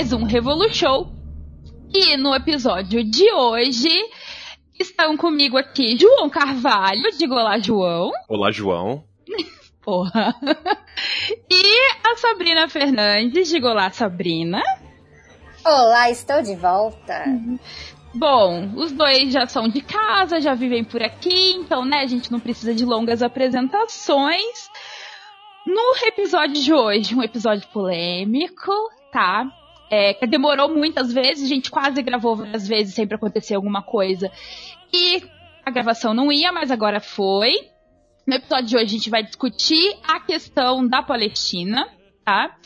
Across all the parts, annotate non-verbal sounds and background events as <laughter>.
mais um Revolu Show. E no episódio de hoje estão comigo aqui João Carvalho. Diga olá, João. Olá, João. <laughs> Porra. E a Sabrina Fernandes. Diga olá, Sabrina. Olá, estou de volta. Bom, os dois já são de casa, já vivem por aqui, então, né, a gente não precisa de longas apresentações. No episódio de hoje, um episódio polêmico, tá? É, que demorou muitas vezes, a gente quase gravou várias vezes, sempre acontecia alguma coisa. E a gravação não ia, mas agora foi. No episódio de hoje a gente vai discutir a questão da Palestina, tá?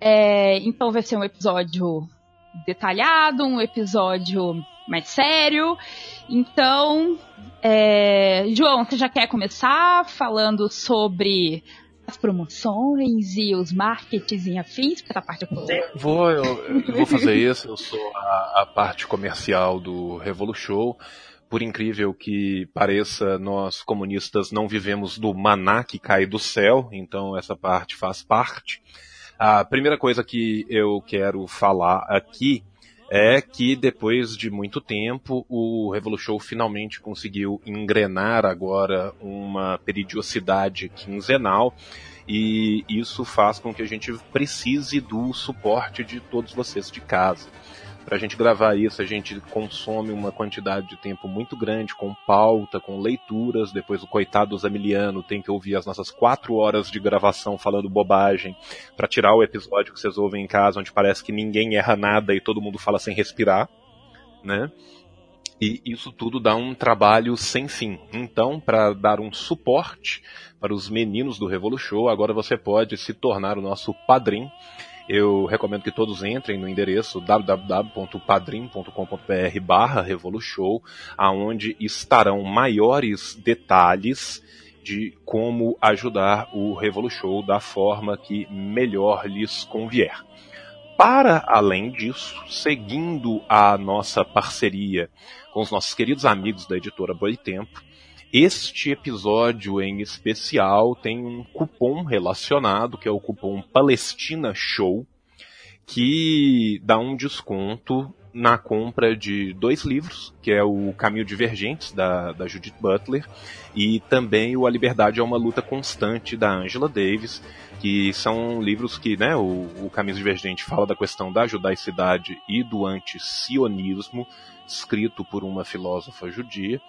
É, então vai ser um episódio detalhado, um episódio mais sério. Então, é, João, você já quer começar falando sobre as promoções e os marketings e afins para a parte comercial? Vou, eu, eu vou fazer isso. Eu sou a, a parte comercial do Revolution. Por incrível que pareça, nós comunistas não vivemos do maná que cai do céu, então essa parte faz parte. A primeira coisa que eu quero falar aqui é que depois de muito tempo o Revolution finalmente conseguiu engrenar agora uma periodicidade quinzenal e isso faz com que a gente precise do suporte de todos vocês de casa. Para a gente gravar isso, a gente consome uma quantidade de tempo muito grande, com pauta, com leituras. Depois o coitado Zamiliano tem que ouvir as nossas quatro horas de gravação falando bobagem para tirar o episódio que vocês ouvem em casa, onde parece que ninguém erra nada e todo mundo fala sem respirar, né? E isso tudo dá um trabalho sem fim. Então, para dar um suporte para os meninos do Revolution, agora você pode se tornar o nosso padrinho eu recomendo que todos entrem no endereço www.padrim.com.br barra Revolution, aonde estarão maiores detalhes de como ajudar o Revolution da forma que melhor lhes convier. Para além disso, seguindo a nossa parceria com os nossos queridos amigos da editora Boitempo, este episódio em especial tem um cupom relacionado, que é o cupom Palestina Show, que dá um desconto na compra de dois livros, que é o Caminho Divergentes, da, da Judith Butler, e também o A Liberdade é uma Luta Constante, da Angela Davis, que são livros que, né, o, o Caminho Divergente fala da questão da judaicidade e do anti-sionismo, escrito por uma filósofa judia,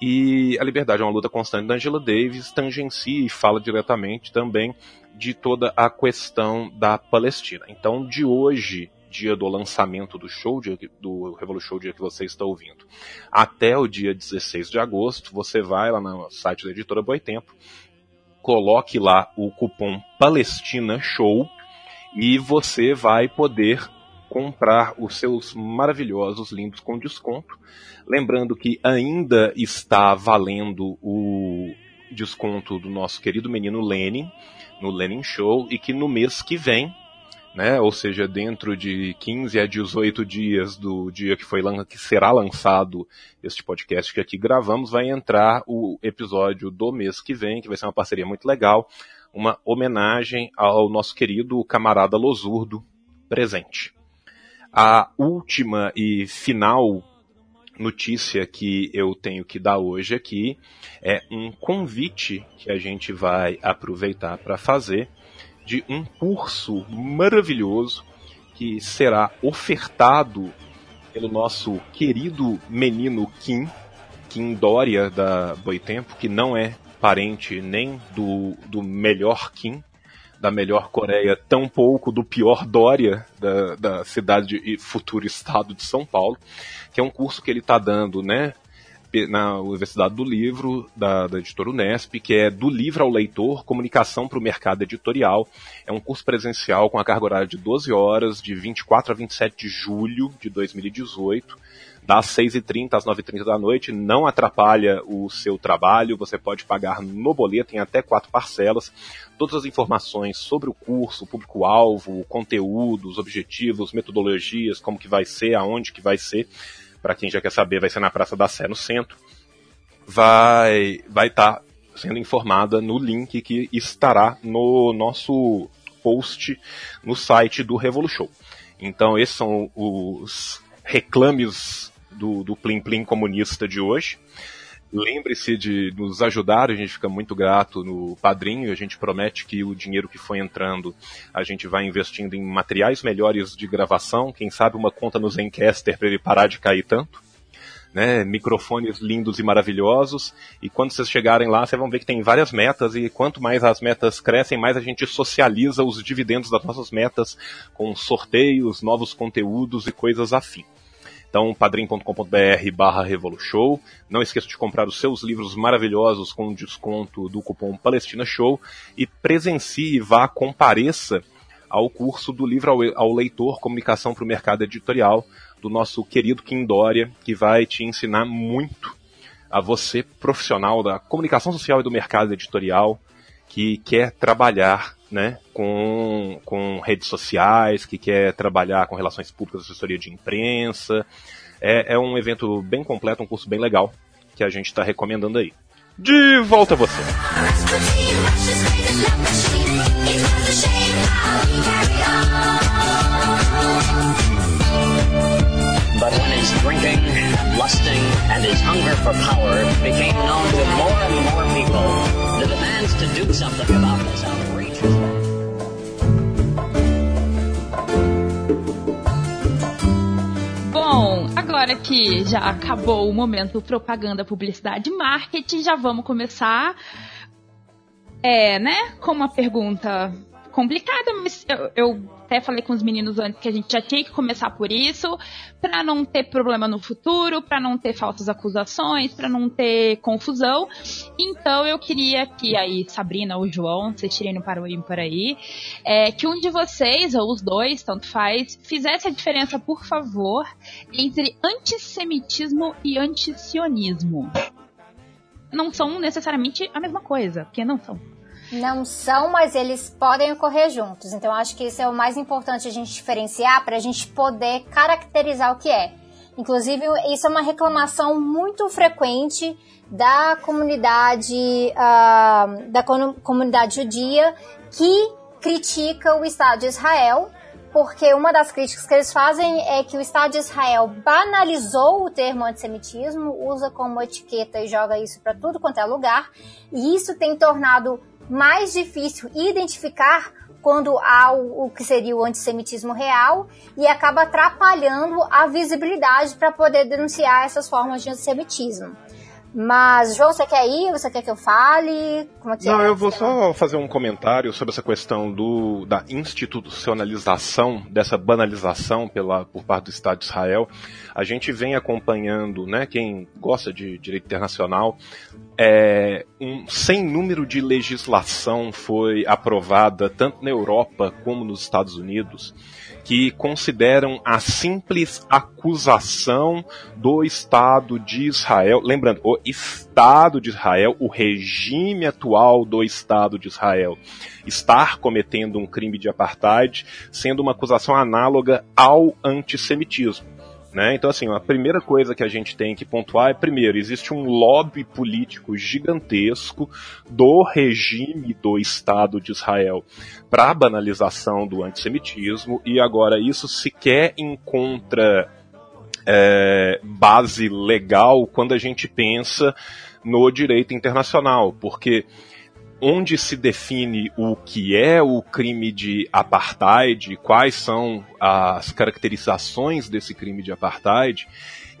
e A Liberdade é uma luta constante da Angela Davis tangencia e fala diretamente também de toda a questão da Palestina. Então, de hoje, dia do lançamento do show, do Revolution dia que você está ouvindo, até o dia 16 de agosto, você vai lá no site da editora Boitempo, coloque lá o cupom Palestina Show e você vai poder comprar os seus maravilhosos lindos com desconto. Lembrando que ainda está valendo o desconto do nosso querido menino Lenin, no Lenin Show, e que no mês que vem, né, ou seja, dentro de 15 a 18 dias do dia que, foi, que será lançado este podcast que aqui gravamos, vai entrar o episódio do mês que vem, que vai ser uma parceria muito legal, uma homenagem ao nosso querido camarada Losurdo presente. A última e final notícia que eu tenho que dar hoje aqui é um convite que a gente vai aproveitar para fazer de um curso maravilhoso que será ofertado pelo nosso querido menino Kim, Kim Dória da Boitempo, que não é parente nem do, do melhor Kim, da melhor Coreia, tão pouco do pior Dória da, da cidade e futuro estado de São Paulo, que é um curso que ele está dando, né, na Universidade do Livro, da, da editora Unesp, que é do livro ao leitor, comunicação para o mercado editorial. É um curso presencial com a carga horária de 12 horas, de 24 a 27 de julho de 2018 das 6h30 às 9h30 da noite, não atrapalha o seu trabalho, você pode pagar no boleto em até quatro parcelas. Todas as informações sobre o curso, o público-alvo, o conteúdo, os objetivos, metodologias, como que vai ser, aonde que vai ser, para quem já quer saber, vai ser na Praça da Sé, no centro, vai vai estar tá sendo informada no link que estará no nosso post no site do Revolution. Então, esses são os reclames do, do Plim Plim comunista de hoje. Lembre-se de nos ajudar, a gente fica muito grato no padrinho, a gente promete que o dinheiro que foi entrando a gente vai investindo em materiais melhores de gravação, quem sabe uma conta no Zencaster para ele parar de cair tanto. Né, microfones lindos e maravilhosos. E quando vocês chegarem lá, vocês vão ver que tem várias metas, e quanto mais as metas crescem, mais a gente socializa os dividendos das nossas metas com sorteios, novos conteúdos e coisas afim. Então, padrim.com.br barra Revolution. Não esqueça de comprar os seus livros maravilhosos com desconto do cupom Palestina Show e presencie, vá, compareça ao curso do livro ao, leitor Comunicação para o Mercado Editorial do nosso querido Kim Dória, que vai te ensinar muito a você, profissional da comunicação social e do mercado editorial, que quer trabalhar né, com, com redes sociais, que quer trabalhar com relações públicas, assessoria de imprensa. É, é um evento bem completo, um curso bem legal, que a gente está recomendando aí. De volta a você! But when his drinking lusting and his hunger for power became known to more and more people, the demands to do something about this Bom, agora que já acabou o momento propaganda, publicidade marketing, já vamos começar. É, né? Com uma pergunta complicada, mas eu, eu, até falei com os meninos antes que a gente já tinha que começar por isso, para não ter problema no futuro, para não ter falsas acusações, para não ter confusão. Então eu queria que aí, Sabrina ou João, vocês tirem no para o ímpar aí, é, que um de vocês, ou os dois, tanto faz, fizesse a diferença, por favor, entre antissemitismo e antisionismo. Não são necessariamente a mesma coisa, porque não são. Não são, mas eles podem ocorrer juntos. Então acho que isso é o mais importante a gente diferenciar para a gente poder caracterizar o que é. Inclusive, isso é uma reclamação muito frequente da comunidade uh, da comunidade judia que critica o Estado de Israel, porque uma das críticas que eles fazem é que o Estado de Israel banalizou o termo antissemitismo, usa como etiqueta e joga isso para tudo quanto é lugar, e isso tem tornado mais difícil identificar quando há o, o, que seria o antissemitismo real e acaba atrapalhando a visibilidade para poder denunciar essas formas de antissemitismo. Mas, João, você quer ir? Você quer que eu fale? Como é que Não, é? eu vou só fazer um comentário sobre essa questão do, da institucionalização, dessa banalização pela, por parte do Estado de Israel. A gente vem acompanhando, né, quem gosta de direito internacional, é, um sem número de legislação foi aprovada tanto na Europa como nos Estados Unidos que consideram a simples acusação do Estado de Israel, lembrando, o Estado de Israel, o regime atual do Estado de Israel, estar cometendo um crime de apartheid, sendo uma acusação análoga ao antissemitismo. Né? Então, assim, a primeira coisa que a gente tem que pontuar é, primeiro, existe um lobby político gigantesco do regime do Estado de Israel para a banalização do antissemitismo, e agora isso sequer encontra é, base legal quando a gente pensa no direito internacional, porque onde se define o que é o crime de apartheid, quais são as caracterizações desse crime de apartheid,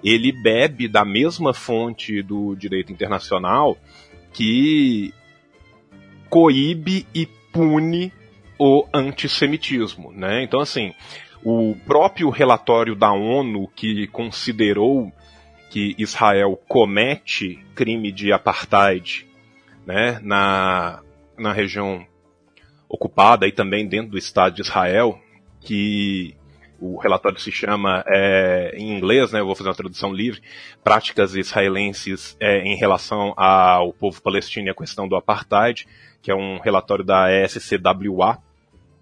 ele bebe da mesma fonte do direito internacional que coíbe e pune o antissemitismo, né? Então assim, o próprio relatório da ONU que considerou que Israel comete crime de apartheid né, na, na região ocupada e também dentro do Estado de Israel, que o relatório se chama é, em inglês, né, eu vou fazer uma tradução livre, práticas israelenses é, em relação ao povo palestino e a questão do apartheid, que é um relatório da SCWA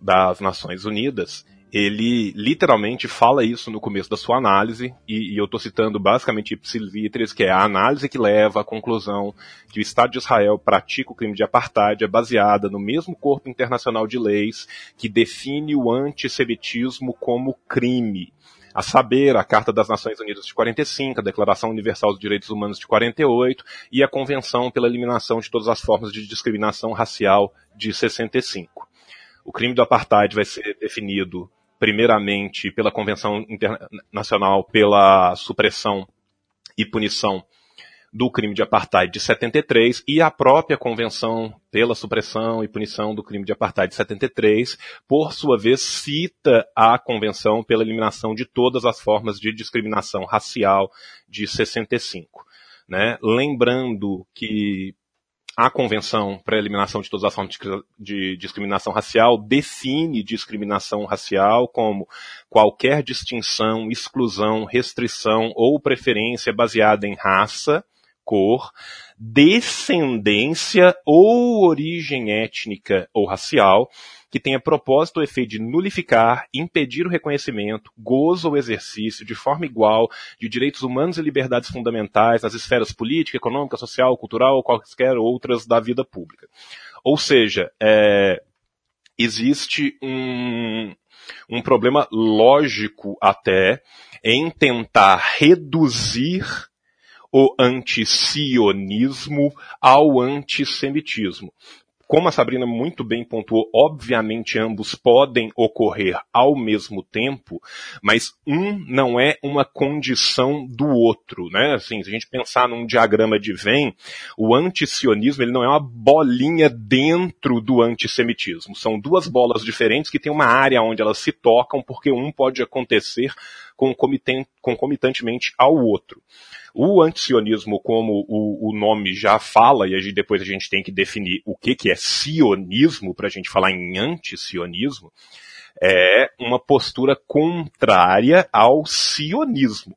das Nações Unidas. Ele literalmente fala isso no começo da sua análise, e, e eu estou citando basicamente Ipsilitris, que é a análise que leva à conclusão que o Estado de Israel pratica o crime de apartheid é baseada no mesmo corpo internacional de leis que define o antissemitismo como crime a saber, a Carta das Nações Unidas de 45, a Declaração Universal dos Direitos Humanos de 48 e a Convenção pela Eliminação de Todas as Formas de Discriminação Racial de 65. O crime do apartheid vai ser definido primeiramente pela Convenção Internacional pela Supressão e Punição do crime de apartheid de 73 e a própria Convenção pela Supressão e Punição do Crime de Apartheid de 73, por sua vez, cita a Convenção pela Eliminação de Todas as Formas de Discriminação Racial de 65. Né? Lembrando que a Convenção para a Eliminação de Todas as Formas de Discriminação Racial define discriminação racial como qualquer distinção, exclusão, restrição ou preferência baseada em raça, cor, descendência ou origem étnica ou racial, que tenha propósito ou efeito de nulificar, impedir o reconhecimento, gozo ou exercício de forma igual de direitos humanos e liberdades fundamentais nas esferas política, econômica, social, cultural ou quaisquer outras da vida pública. Ou seja, é, existe um, um problema lógico até em tentar reduzir o antisionismo ao antissemitismo. Como a Sabrina muito bem pontuou, obviamente ambos podem ocorrer ao mesmo tempo, mas um não é uma condição do outro, né? Assim, se a gente pensar num diagrama de Venn, o antisionismo ele não é uma bolinha dentro do antissemitismo. São duas bolas diferentes que têm uma área onde elas se tocam, porque um pode acontecer concomitantemente ao outro. O antisionismo, como o, o nome já fala, e depois a gente tem que definir o que, que é sionismo para a gente falar em antisionismo, é uma postura contrária ao sionismo.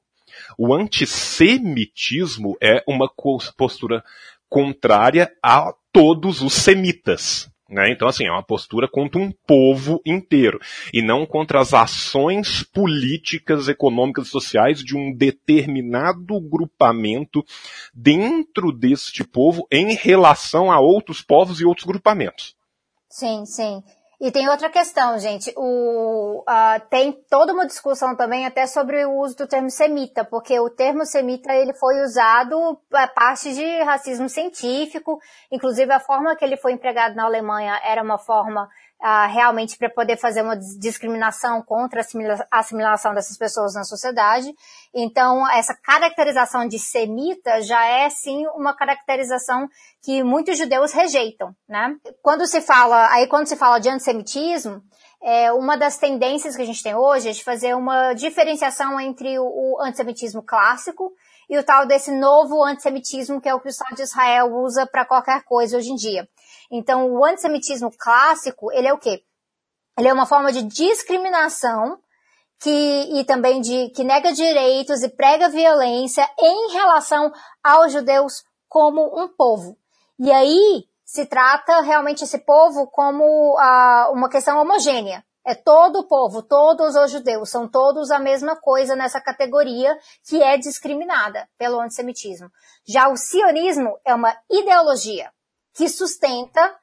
O antissemitismo é uma postura contrária a todos os semitas. Né? Então, assim, é uma postura contra um povo inteiro e não contra as ações políticas, econômicas e sociais de um determinado grupamento dentro deste povo em relação a outros povos e outros grupamentos. Sim, sim. E tem outra questão, gente. O, uh, tem toda uma discussão também até sobre o uso do termo semita, porque o termo semita ele foi usado a parte de racismo científico, inclusive a forma que ele foi empregado na Alemanha era uma forma uh, realmente para poder fazer uma discriminação contra a assimilação dessas pessoas na sociedade. Então, essa caracterização de semita já é, sim, uma caracterização que muitos judeus rejeitam, né? Quando se fala, aí quando se fala de antissemitismo, é, uma das tendências que a gente tem hoje é de fazer uma diferenciação entre o, o antissemitismo clássico e o tal desse novo antissemitismo que é o que o Estado de Israel usa para qualquer coisa hoje em dia. Então, o antissemitismo clássico, ele é o quê? Ele é uma forma de discriminação que, e também de, que nega direitos e prega violência em relação aos judeus como um povo. E aí, se trata realmente esse povo como uma questão homogênea. É todo o povo, todos os judeus, são todos a mesma coisa nessa categoria que é discriminada pelo antissemitismo. Já o sionismo é uma ideologia que sustenta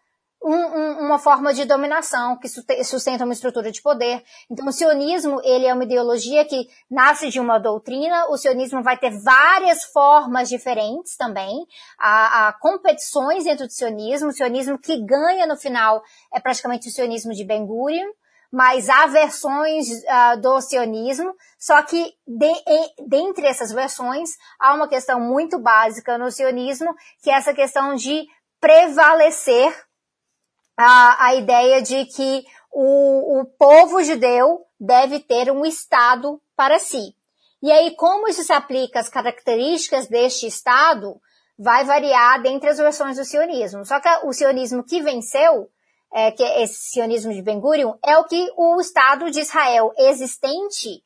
um, um, uma forma de dominação, que sustenta uma estrutura de poder. Então, o sionismo, ele é uma ideologia que nasce de uma doutrina, o sionismo vai ter várias formas diferentes também, há, há competições dentro do sionismo, o sionismo que ganha no final é praticamente o sionismo de Ben Gurion, mas há versões uh, do sionismo, só que de, de, dentre essas versões há uma questão muito básica no sionismo, que é essa questão de prevalecer a, a ideia de que o, o povo judeu deve ter um Estado para si. E aí, como isso se aplica às características deste Estado, vai variar dentre as versões do sionismo. Só que o sionismo que venceu, é, que é esse sionismo de Ben Gurion, é o que o Estado de Israel existente,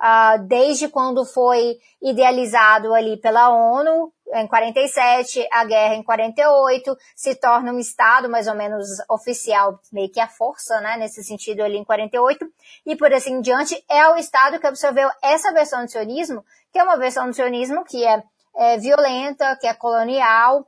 uh, desde quando foi idealizado ali pela ONU, em 47, a guerra em 48, se torna um Estado mais ou menos oficial, meio que a força, né, nesse sentido ali em 48, e por assim em diante, é o Estado que absorveu essa versão do sionismo, que é uma versão do sionismo que é, é violenta, que é colonial,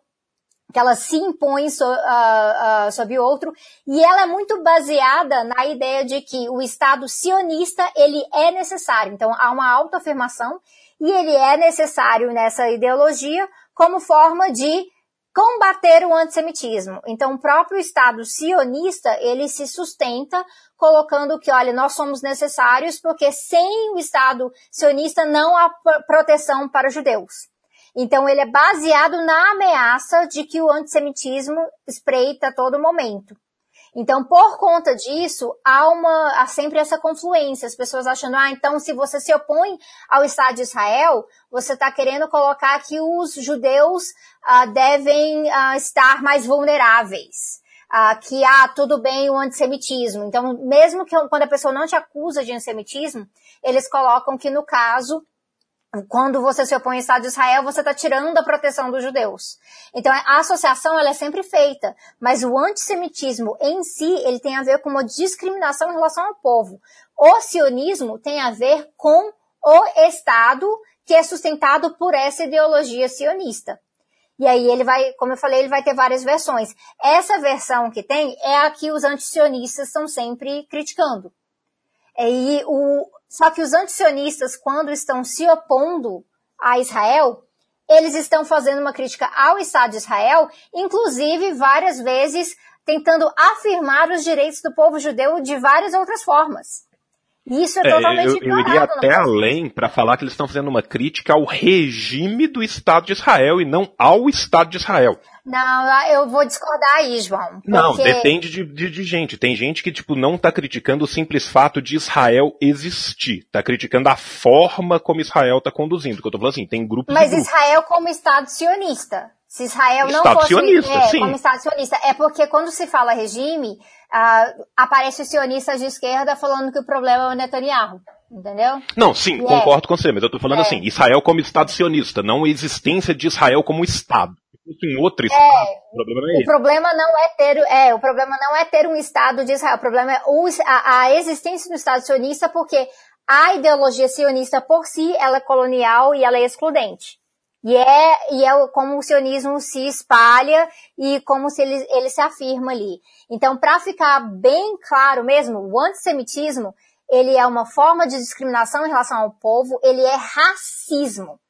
que ela se impõe so, uh, uh, sobre outro, e ela é muito baseada na ideia de que o Estado sionista, ele é necessário. Então, há uma autoafirmação, e ele é necessário nessa ideologia como forma de combater o antissemitismo. Então, o próprio Estado sionista, ele se sustenta colocando que, olha, nós somos necessários porque sem o Estado sionista não há proteção para judeus. Então ele é baseado na ameaça de que o antissemitismo espreita a todo momento. Então, por conta disso, há, uma, há sempre essa confluência. As pessoas achando, ah, então se você se opõe ao Estado de Israel, você está querendo colocar que os judeus ah, devem ah, estar mais vulneráveis. Ah, que, ah, tudo bem o antissemitismo. Então, mesmo que quando a pessoa não te acusa de antissemitismo, eles colocam que, no caso, quando você se opõe ao Estado de Israel, você está tirando a proteção dos judeus. Então, a associação ela é sempre feita, mas o antissemitismo em si, ele tem a ver com uma discriminação em relação ao povo. O sionismo tem a ver com o Estado que é sustentado por essa ideologia sionista. E aí ele vai, como eu falei, ele vai ter várias versões. Essa versão que tem é a que os antisionistas estão sempre criticando. E o, só que os antisionistas, quando estão se opondo a Israel, eles estão fazendo uma crítica ao Estado de Israel, inclusive várias vezes tentando afirmar os direitos do povo judeu de várias outras formas. Isso é, é totalmente eu, eu iria até além para falar que eles estão fazendo uma crítica ao regime do Estado de Israel e não ao Estado de Israel. Não, eu vou discordar aí, João. Porque... Não, depende de, de, de, gente. Tem gente que, tipo, não tá criticando o simples fato de Israel existir. Tá criticando a forma como Israel tá conduzindo. Que eu tô falando assim, tem grupos Mas. Israel como Estado sionista. Se Israel não Estado fosse sionista, é, sim. como Estado sionista. É porque quando se fala regime, uh, aparece os sionistas de esquerda falando que o problema é o Netanyahu. Entendeu? Não, sim, E concordo com você, mas eu tô falando É. assim, Israel como Estado sionista, não a existência de Israel como Estado. Um outro É, Estado, o problema não é O problema não é ter, é, o problema não é ter um Estado de Israel. O problema é o- a, a existência do Estado sionista, porque a ideologia sionista por si, ela é colonial e ela é excludente. E é, e é como o sionismo se espalha e como se ele, ele se afirma ali. Então, para ficar bem claro mesmo, o antissemitismo, ele é uma forma de discriminação em relação ao povo, ele é racismo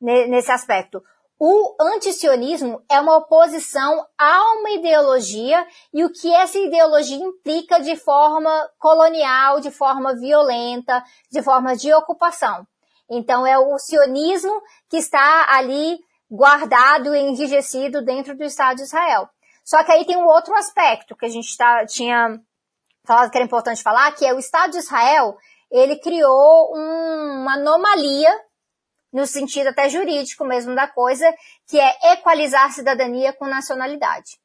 ne- nesse aspecto. O antisionismo é uma oposição a uma ideologia e o que essa ideologia implica de forma colonial, de forma violenta, de forma de ocupação. Então é o sionismo que está ali guardado e enrijecido dentro do Estado de Israel. Só que aí tem um outro aspecto que a gente tá, tinha falado que era importante falar, que é o Estado de Israel, ele criou um- uma anomalia no sentido até jurídico mesmo da coisa, que é equalizar cidadania com nacionalidade.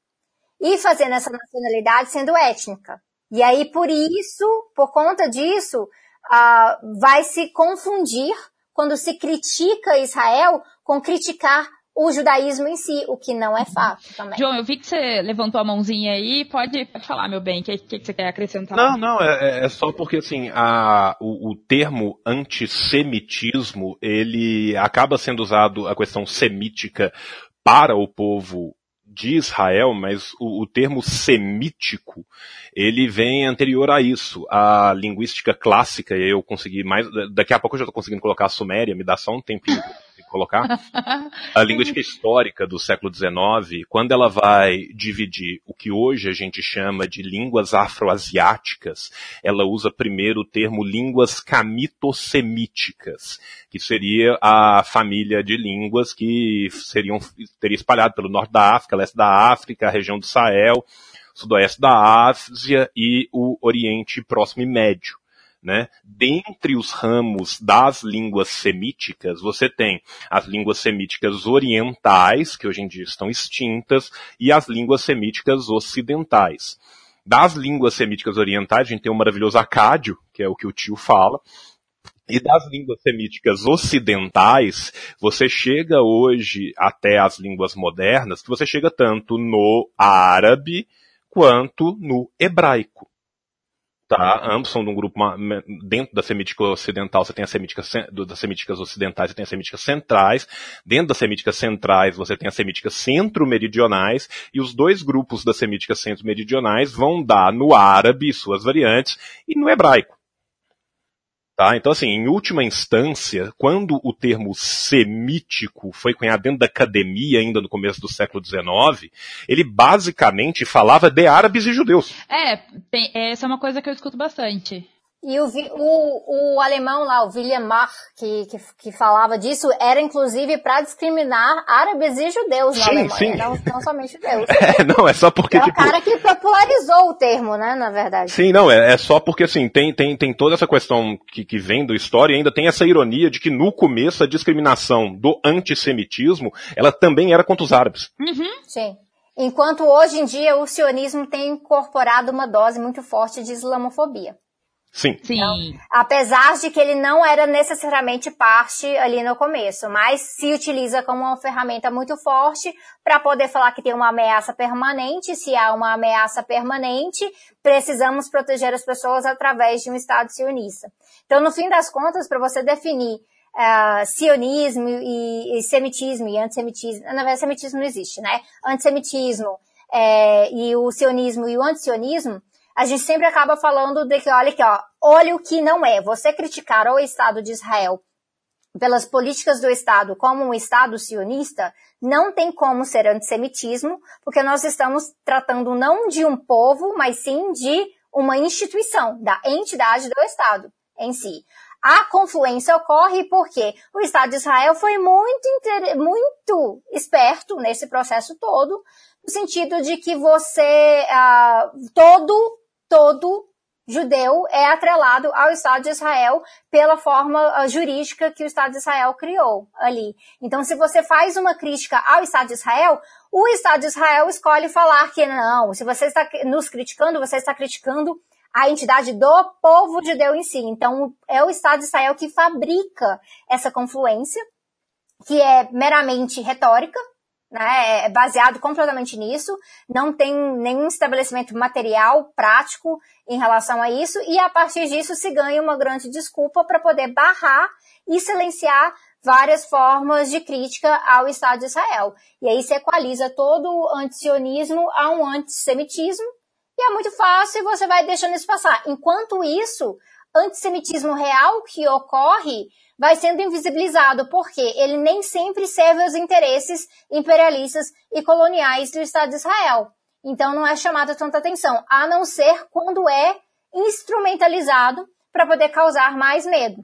E fazendo essa nacionalidade sendo étnica. E aí, por isso, por conta disso, ah, vai se confundir quando se critica Israel com criticar o judaísmo em si, o que não é fato também. João, eu vi que você levantou a mãozinha aí. Pode, pode falar, meu bem. O que, que, que você quer acrescentar? Não, não, é, é- é só porque assim, a, o, o termo antissemitismo, ele acaba sendo usado, a questão semítica, para o povo de Israel, mas o, o termo semítico, ele vem anterior a isso. A linguística clássica, eu consegui mais, daqui a pouco eu já estou conseguindo colocar a suméria, me dá só um tempinho colocar. <laughs> A linguística histórica do século XIX, quando ela vai dividir o que hoje a gente chama de línguas afroasiáticas, ela usa primeiro o termo línguas camitosemíticas, que seria a família de línguas que seriam teria espalhado pelo norte da África, leste da África, a região do Sahel, sudoeste da Ásia e o Oriente Próximo e Médio. Né? Dentre os ramos das línguas semíticas, você tem as línguas semíticas orientais, que hoje em dia estão extintas, e as línguas semíticas ocidentais. Das línguas semíticas orientais, a gente tem o maravilhoso acádio, que é o que o tio fala, E das línguas semíticas ocidentais, você chega hoje até as línguas modernas, que você chega tanto no árabe quanto no hebraico. Tá? Ambos são de um grupo dentro da semítica ocidental, você tem as semíticas das semíticas ocidentais, você tem as semíticas centrais. Dentro das semíticas centrais, você tem as semíticas centro-meridionais e os dois grupos das semíticas centro-meridionais vão dar no árabe suas variantes e no hebraico. Tá? Então, assim, em última instância, quando o termo semítico foi cunhado dentro da academia, ainda no começo do século XIX, ele basicamente falava de árabes e judeus. É, tem, essa é uma coisa que eu escuto bastante. E o, o, o alemão lá, o William Marr, que, que, que falava disso, era inclusive para discriminar árabes e judeus na sim, Alemanha, sim. Não, não somente judeus. <laughs> É, não, é só porque. É o tipo... cara que popularizou o termo, né, na verdade. Sim, não, é, é só porque assim, tem, tem, tem toda essa questão que, que vem do história e ainda tem essa ironia de que no começo a discriminação do antissemitismo, ela também era contra os árabes. Uhum. Sim. Enquanto hoje em dia o sionismo tem incorporado uma dose muito forte de islamofobia. Sim. Sim. Então, apesar de que ele não era necessariamente parte ali no começo, mas se utiliza como uma ferramenta muito forte para poder falar que tem uma ameaça permanente. Se há uma ameaça permanente, precisamos proteger as pessoas através de um Estado sionista. Então, no fim das contas, para você definir uh, sionismo e, e, semitismo e antissemitismo, na verdade, semitismo não existe, né? Antissemitismo é, e o sionismo e o antisionismo, a gente sempre acaba falando de que, olha aqui, ó, olha o que não é. Você criticar o Estado de Israel pelas políticas do Estado como um Estado sionista, não tem como ser antissemitismo, porque nós estamos tratando não de um povo, mas sim de uma instituição, da entidade do Estado em si. A confluência ocorre porque o Estado de Israel foi muito, muito esperto nesse processo todo, no sentido de que você, uh, todo todo judeu é atrelado ao Estado de Israel pela forma ah, jurídica que o Estado de Israel criou ali. Então, se você faz uma crítica ao Estado de Israel, o Estado de Israel escolhe falar que não, se você está nos criticando, você está criticando a entidade do povo judeu em si. Então, é o Estado de Israel que fabrica essa confluência, que é meramente retórica, né, é baseado completamente nisso, não tem nenhum estabelecimento material, prático em relação a isso, e a partir disso se ganha uma grande desculpa para poder barrar e silenciar várias formas de crítica ao Estado de Israel. E aí se equaliza todo o antisionismo a um antissemitismo, e é muito fácil e você vai deixando isso passar. Enquanto isso, antissemitismo real que ocorre vai sendo invisibilizado, porque ele nem sempre serve aos interesses imperialistas e coloniais do Estado de Israel. Então não é chamado tanta atenção, a não ser quando é instrumentalizado para poder causar mais medo.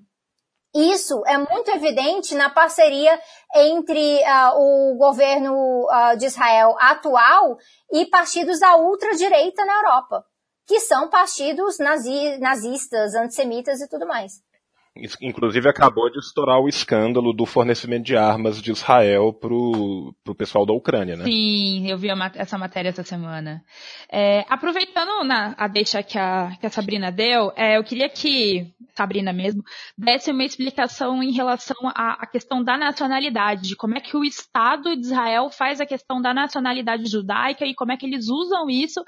Isso é muito evidente na parceria entre uh, o governo uh, de Israel atual e partidos da ultradireita na Europa, que são partidos nazi nazistas, antissemitas e tudo mais. Inclusive acabou de estourar o escândalo do fornecimento de armas de Israel pro, pro pessoal da Ucrânia, né? Sim, eu vi essa matéria essa semana. É, aproveitando na, a deixa que a, que a Sabrina deu, é, eu queria que, Sabrina mesmo, desse uma explicação em relação à, à questão da nacionalidade, de como é que o Estado de Israel faz a questão da nacionalidade judaica e como é que eles usam isso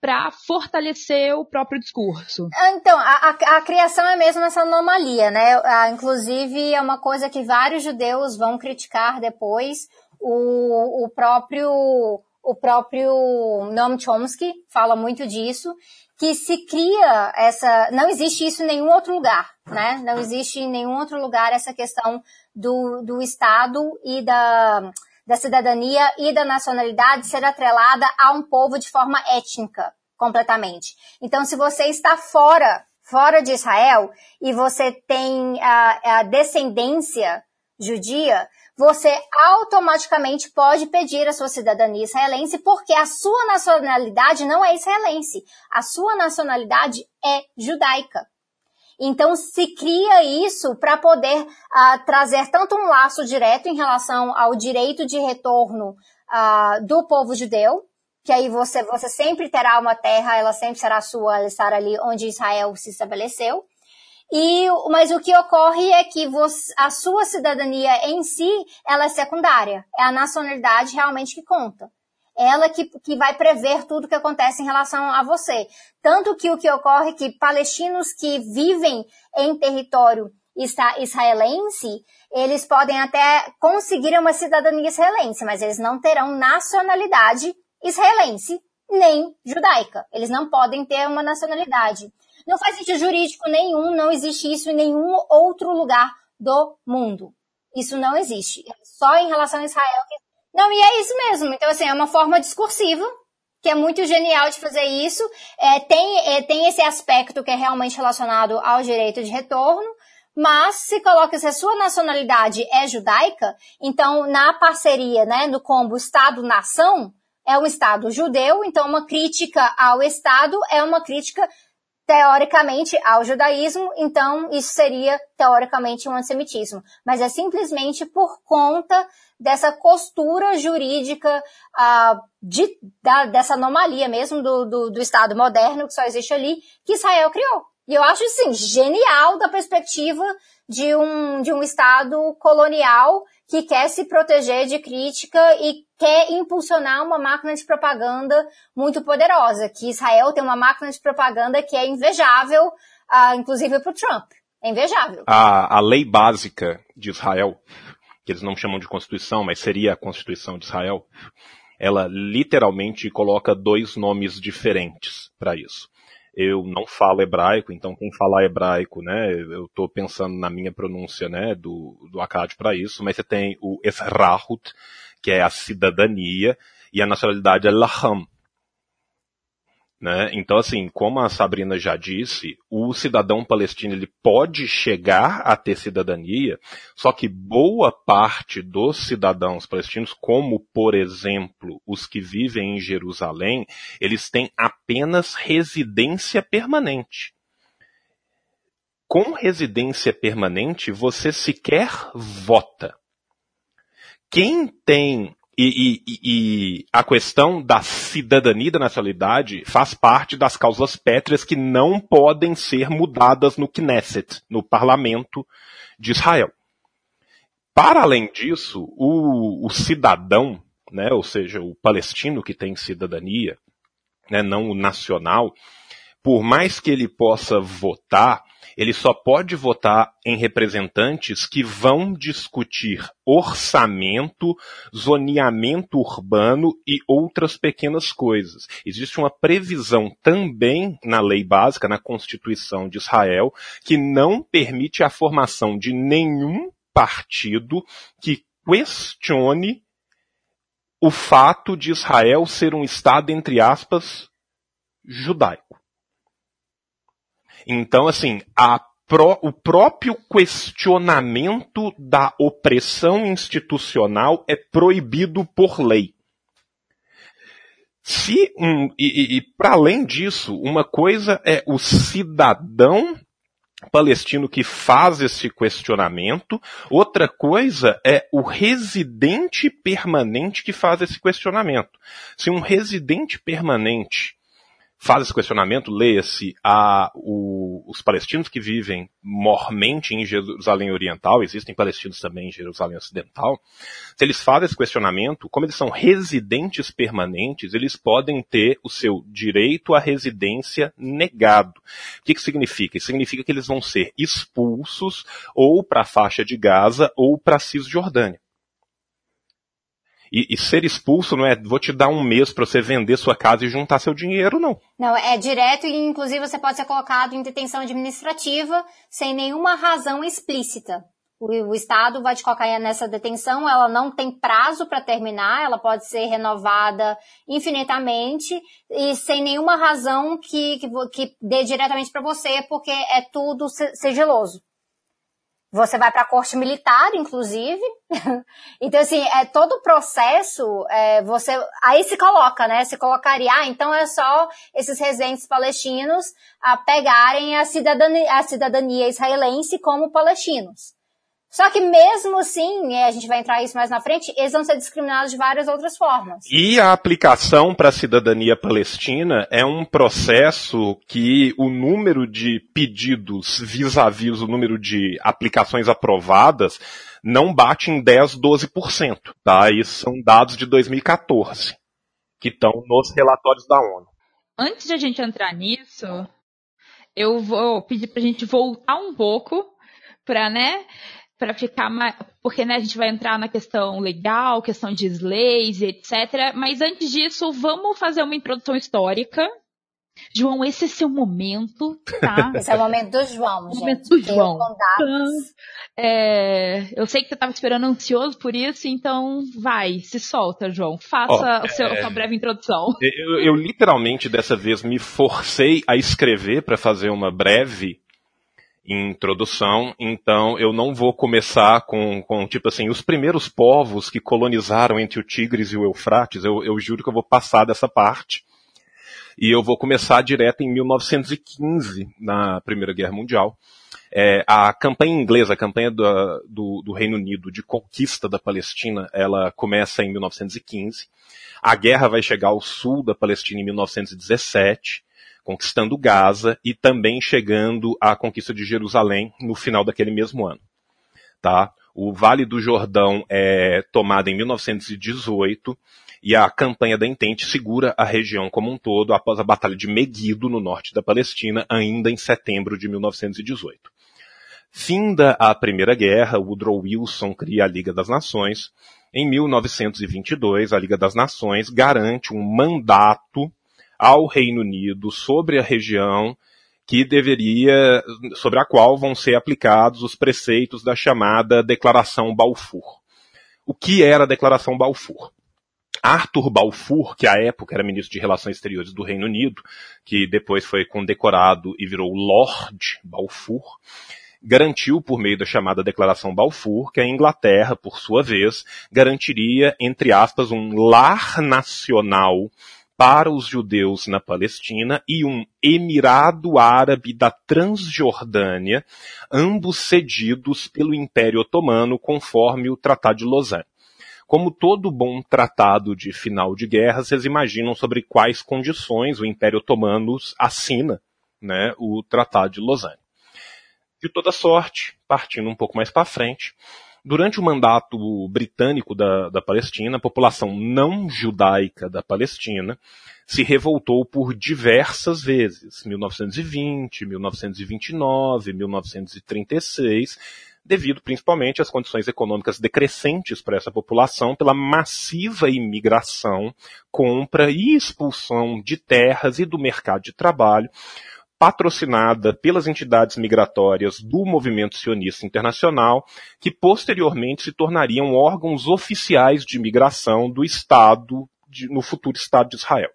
para fortalecer o próprio discurso. Ah, então, a, a, a, criação é mesmo essa anomalia, né? Ah, inclusive, é uma coisa que vários judeus vão criticar depois. O, o próprio o próprio Noam Chomsky fala muito disso, que se cria essa, não existe isso em nenhum outro lugar, né? Não existe em nenhum outro lugar essa questão do, do Estado e da, da cidadania e da nacionalidade ser atrelada a um povo de forma étnica, completamente. Então, se você está fora, fora de Israel, e você tem a, a descendência judia, você automaticamente pode pedir a sua cidadania israelense, porque a sua nacionalidade não é israelense. A sua nacionalidade é judaica. Então se cria isso para poder uh, trazer tanto um laço direto em relação ao direito de retorno uh, do povo judeu, que aí você, você sempre terá uma terra, ela sempre será sua, ela estará ali onde Israel se estabeleceu. E, mas o que ocorre é que você, a sua cidadania em si, ela é secundária. É a nacionalidade realmente que conta. Ela que, que vai prever tudo o que acontece em relação a você. Tanto que o que ocorre é que palestinos que vivem em território israelense, eles podem até conseguir uma cidadania israelense, mas eles não terão nacionalidade israelense nem judaica. Eles não podem ter uma nacionalidade. Não faz sentido jurídico nenhum, não existe isso em nenhum outro lugar do mundo. Isso não existe. É só em relação a Israel que... Não, e é isso mesmo. Então, assim, é uma forma discursiva que é muito genial de fazer isso. É, tem, é, tem esse aspecto que é realmente relacionado ao direito de retorno, mas se coloca se a sua nacionalidade é judaica, então na parceria, né, no combo Estado-nação, é um Estado judeu, então uma crítica ao Estado é uma crítica teoricamente ao judaísmo, então isso seria teoricamente um antissemitismo. Mas é simplesmente por conta dessa costura jurídica uh, de, da, dessa anomalia mesmo do, do, do Estado moderno que só existe ali, que Israel criou. E eu acho, assim, genial da perspectiva de um, de um Estado colonial que quer se proteger de crítica e quer impulsionar uma máquina de propaganda muito poderosa. Que Israel tem uma máquina de propaganda que é invejável, uh, inclusive para o Trump. É invejável. A, a lei básica de Israel, que eles não chamam de Constituição, mas seria a Constituição de Israel, ela literalmente coloca dois nomes diferentes para isso eu não falo hebraico, então quem falar hebraico, né, eu estou pensando na minha pronúncia, né, do, do Akkad para isso, mas você tem o Efrahut, que é a cidadania, e a nacionalidade é Laham, né? Então, assim, como a Sabrina já disse, o cidadão palestino ele pode chegar a ter cidadania, só que boa parte dos cidadãos palestinos, como por exemplo os que vivem em Jerusalém, eles têm apenas residência permanente. Com residência permanente, você sequer vota. Quem tem e, e, e, a questão da cidadania da nacionalidade faz parte das causas pétreas que não podem ser mudadas no Knesset, no parlamento de Israel. Para além disso, o, o cidadão, né, ou seja, o palestino que tem cidadania, né, não o nacional, por mais que ele possa votar, ele só pode votar em representantes que vão discutir orçamento, zoneamento urbano e outras pequenas coisas. Existe uma previsão também na lei básica, na Constituição de Israel, que não permite a formação de nenhum partido que questione o fato de Israel ser um Estado, entre aspas, judaico. Então, assim, Pro, o próprio questionamento da opressão institucional é proibido por lei. Se um, e, e para além disso, uma coisa é o cidadão palestino que faz esse questionamento, outra coisa é o residente permanente que faz esse questionamento. Se um residente permanente faz esse questionamento, leia-se a os palestinos que vivem mormente em Jerusalém Oriental, existem palestinos também em Jerusalém Ocidental, se eles fazem esse questionamento, como eles são residentes permanentes, eles podem ter o seu direito à residência negado. O que, que significa? Isso significa que eles vão ser expulsos ou para a faixa de Gaza ou para a Cisjordânia. E, e, ser expulso não é vou te dar um mês para você vender sua casa e juntar seu dinheiro, não. Não, é direto e inclusive você pode ser colocado em detenção administrativa sem nenhuma razão explícita. O, o Estado vai te colocar nessa detenção, ela não tem prazo para terminar, ela pode ser renovada infinitamente e sem nenhuma razão que, que, que dê diretamente para você, porque é tudo sigiloso. Você vai para a corte militar, inclusive. <laughs> então, assim, é todo o processo, é, você aí se coloca, né? Se colocaria, ah, então é só esses residentes palestinos a pegarem a cidadania, a cidadania israelense como palestinos. Só que mesmo assim, a gente vai entrar isso mais na frente, eles vão ser discriminados de várias outras formas. E a aplicação para a cidadania palestina é um processo que o número de pedidos vis-à-vis -vis o número de aplicações aprovadas não bate em 10, 12%, tá? Isso são dados de 2014, que estão nos relatórios da ONU. Antes de a gente entrar nisso, eu vou pedir para a gente voltar um pouco para, né, para ficar mais. Porque né, a gente vai entrar na questão legal, questão de leis, etc. Mas antes disso, vamos fazer uma introdução histórica. João, esse é seu momento, tá? <laughs> Esse é o momento do João, gente. momento do João. É, eu sei que você estava esperando ansioso por isso, então vai, se solta, João. Faça oh, seu, é... a sua breve introdução. Eu, eu literalmente dessa vez me forcei a escrever para fazer uma breve introdução, então eu não vou começar com, com, tipo assim, os primeiros povos que colonizaram entre o Tigres e o Eufrates, eu, eu juro que eu vou passar dessa parte. E eu vou começar direto em 1915, na Primeira Guerra Mundial. É, a campanha inglesa, a campanha do, do, do, Reino Unido de conquista da Palestina, ela começa em 1915. A guerra vai chegar ao sul da Palestina em 1917 conquistando Gaza e também chegando à conquista de Jerusalém no final daquele mesmo ano. Tá? O Vale do Jordão é tomado em 1918 e a campanha da Entente segura a região como um todo após a Batalha de Megiddo, no norte da Palestina, ainda em setembro de 1918. Finda a Primeira Guerra, Woodrow Wilson cria a Liga das Nações. Em 1922, a Liga das Nações garante um mandato ao Reino Unido sobre a região que deveria, sobre a qual vão ser aplicados os preceitos da chamada Declaração Balfour. O que era a Declaração Balfour? Arthur Balfour, que à época era ministro de Relações Exteriores do Reino Unido, que depois foi condecorado e virou Lord Balfour, garantiu por meio da chamada Declaração Balfour que a Inglaterra, por sua vez, garantiria, entre aspas, um lar nacional para os judeus na Palestina e um Emirado Árabe da Transjordânia, ambos cedidos pelo Império Otomano conforme o Tratado de Lausanne. Como todo bom tratado de final de guerra, vocês imaginam sobre quais condições o Império Otomano assina né, o Tratado de Lausanne. De toda sorte, partindo um pouco mais para frente, Durante o mandato britânico da, da Palestina, a população não judaica da Palestina se revoltou por diversas vezes, 1920, 1929, 1936, devido principalmente às condições econômicas decrescentes para essa população, pela massiva imigração, compra e expulsão de terras e do mercado de trabalho, patrocinada pelas entidades migratórias do movimento sionista internacional, que posteriormente se tornariam órgãos oficiais de migração do Estado, de, no futuro Estado de Israel.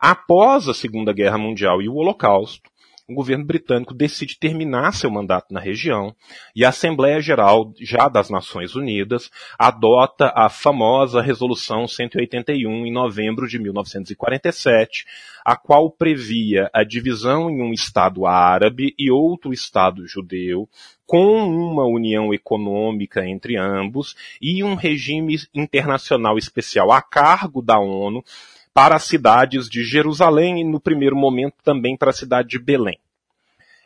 Após a Segunda Guerra Mundial e o Holocausto, o governo britânico decide terminar seu mandato na região e a Assembleia Geral, já das Nações Unidas, adota a famosa Resolução 181 em novembro de 1947, a qual previa a divisão em um Estado árabe e outro Estado judeu, com uma união econômica entre ambos e um regime internacional especial a cargo da ONU para as cidades de Jerusalém e, no primeiro momento, também para a cidade de Belém.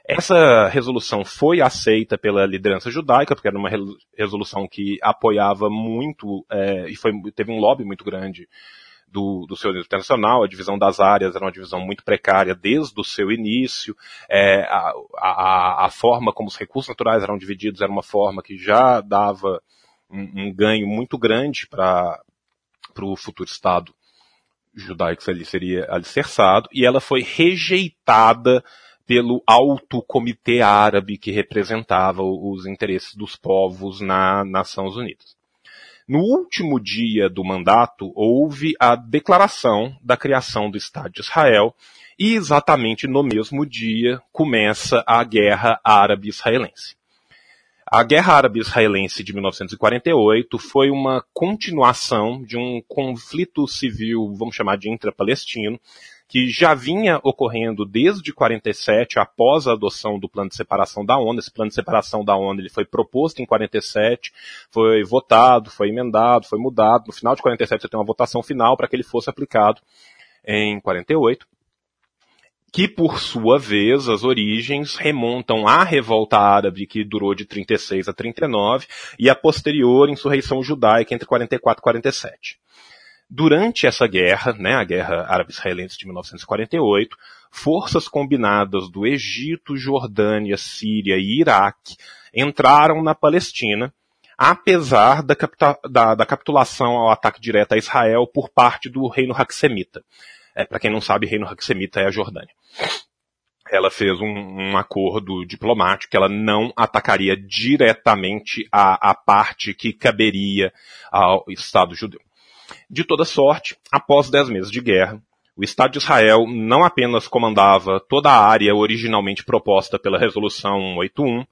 Essa resolução foi aceita pela liderança judaica, porque era uma resolução que apoiava muito é, e foi, teve um lobby muito grande do, do sionismo internacional, a divisão das áreas era uma divisão muito precária desde o seu início, é, a, a, a, forma como os recursos naturais eram divididos era uma forma que já dava um, um ganho muito grande para o futuro Estado judaico ali seria alicerçado, e ela foi rejeitada pelo alto comitê árabe que representava os interesses dos povos na Nações Unidas. No último dia do mandato, houve a declaração da criação do Estado de Israel, e exatamente no mesmo dia começa a Guerra Árabe-Israelense. A Guerra Árabe-Israelense de 1948 foi uma continuação de um conflito civil, vamos chamar de intra-palestino, que já vinha ocorrendo desde 47, após a adoção do plano de separação da ONU. Esse plano de separação da ONU ele foi proposto em 47, foi votado, foi emendado, foi mudado. No final de 47 você tem uma votação final para que ele fosse aplicado em 48 que por sua vez as origens remontam à revolta árabe que durou de 36 a 39 e a posterior insurreição judaica entre 44 e 47. Durante essa guerra, né, a Guerra Árabe-Israelense de 1948, forças combinadas do Egito, Jordânia, Síria e Iraque entraram na Palestina, apesar da, da, da capitulação ao ataque direto a Israel por parte do reino Haxemita. É, para quem não sabe, reino Haxemita é a Jordânia. Ela fez um, um, acordo diplomático que ela não atacaria diretamente a, a parte que caberia ao Estado judeu. De toda sorte, após dez meses de guerra, o Estado de Israel não apenas comandava toda a área originalmente proposta pela Resolução 181,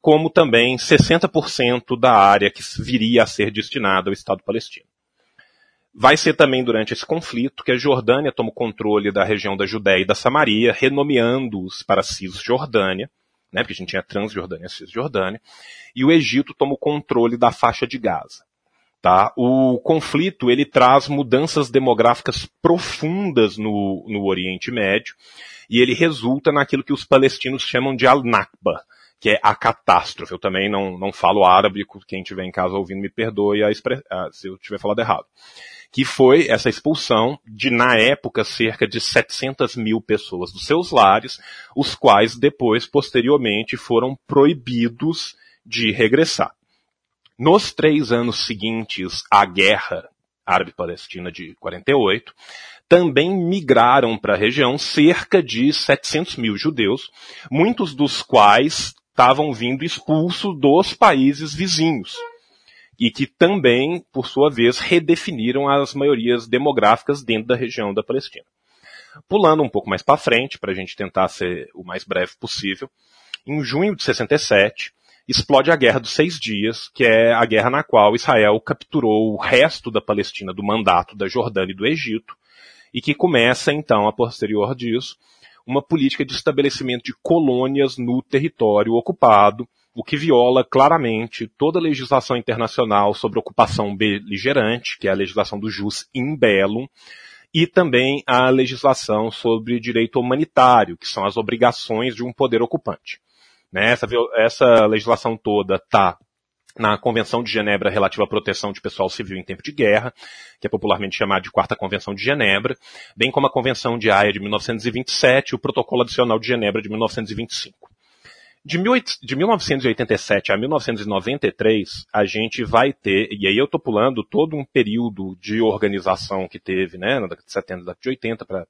como também 60% da área que viria a ser destinada ao Estado palestino. Vai ser também durante esse conflito que a Jordânia toma o controle da região da Judéia e da Samaria, renomeando-os para Cisjordânia, né, porque a gente tinha Transjordânia e Cisjordânia, e o Egito toma o controle da faixa de Gaza. Tá? O conflito ele traz mudanças demográficas profundas no, no Oriente Médio e ele resulta naquilo que os palestinos chamam de Al-Nakba, que é a catástrofe. Eu também não, não falo árabe, quem estiver em casa ouvindo me perdoe a, a, se eu tiver falado errado que foi essa expulsão de, na época, cerca de 700 mil pessoas dos seus lares, os quais depois, posteriormente, foram proibidos de regressar. Nos três anos seguintes à guerra árabe-palestina de 48, também migraram para a região cerca de 700 mil judeus, muitos dos quais estavam vindo expulsos dos países vizinhos e que também, por sua vez, redefiniram as maiorias demográficas dentro da região da Palestina. Pulando um pouco mais para frente, para a gente tentar ser o mais breve possível, em junho de 67, explode a Guerra dos Seis Dias, que é a guerra na qual Israel capturou o resto da Palestina do mandato da Jordânia e do Egito, e que começa, então, a posterior disso, uma política de estabelecimento de colônias no território ocupado, o que viola claramente toda a legislação internacional sobre ocupação beligerante, que é a legislação do jus in bellum, e também a legislação sobre direito humanitário, que são as obrigações de um poder ocupante. Né? Essa, essa legislação toda está na Convenção de Genebra relativa à proteção de pessoal civil em tempo de guerra, que é popularmente chamada de Quarta Convenção de Genebra, bem como a Convenção de Haia de 1927 e o Protocolo Adicional de Genebra de 1925. De, de 1987 a 1993, a gente vai ter, e aí eu tô pulando todo um período de organização que teve, né, na década de 70, década de 80, para a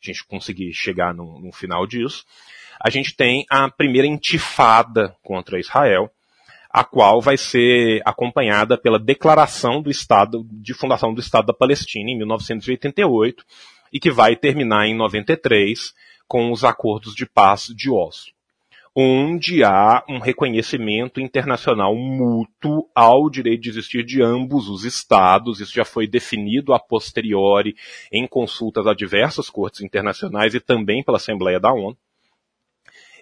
gente conseguir chegar no, no final disso. A gente tem a primeira intifada contra Israel, a qual vai ser acompanhada pela declaração do Estado, de fundação do Estado da Palestina em 1988, e que vai terminar em 93 com os acordos de paz de Oslo onde há um reconhecimento internacional mútuo ao direito de existir de ambos os estados. Isso já foi definido a posteriori em consultas a diversas cortes internacionais e também pela Assembleia da ONU.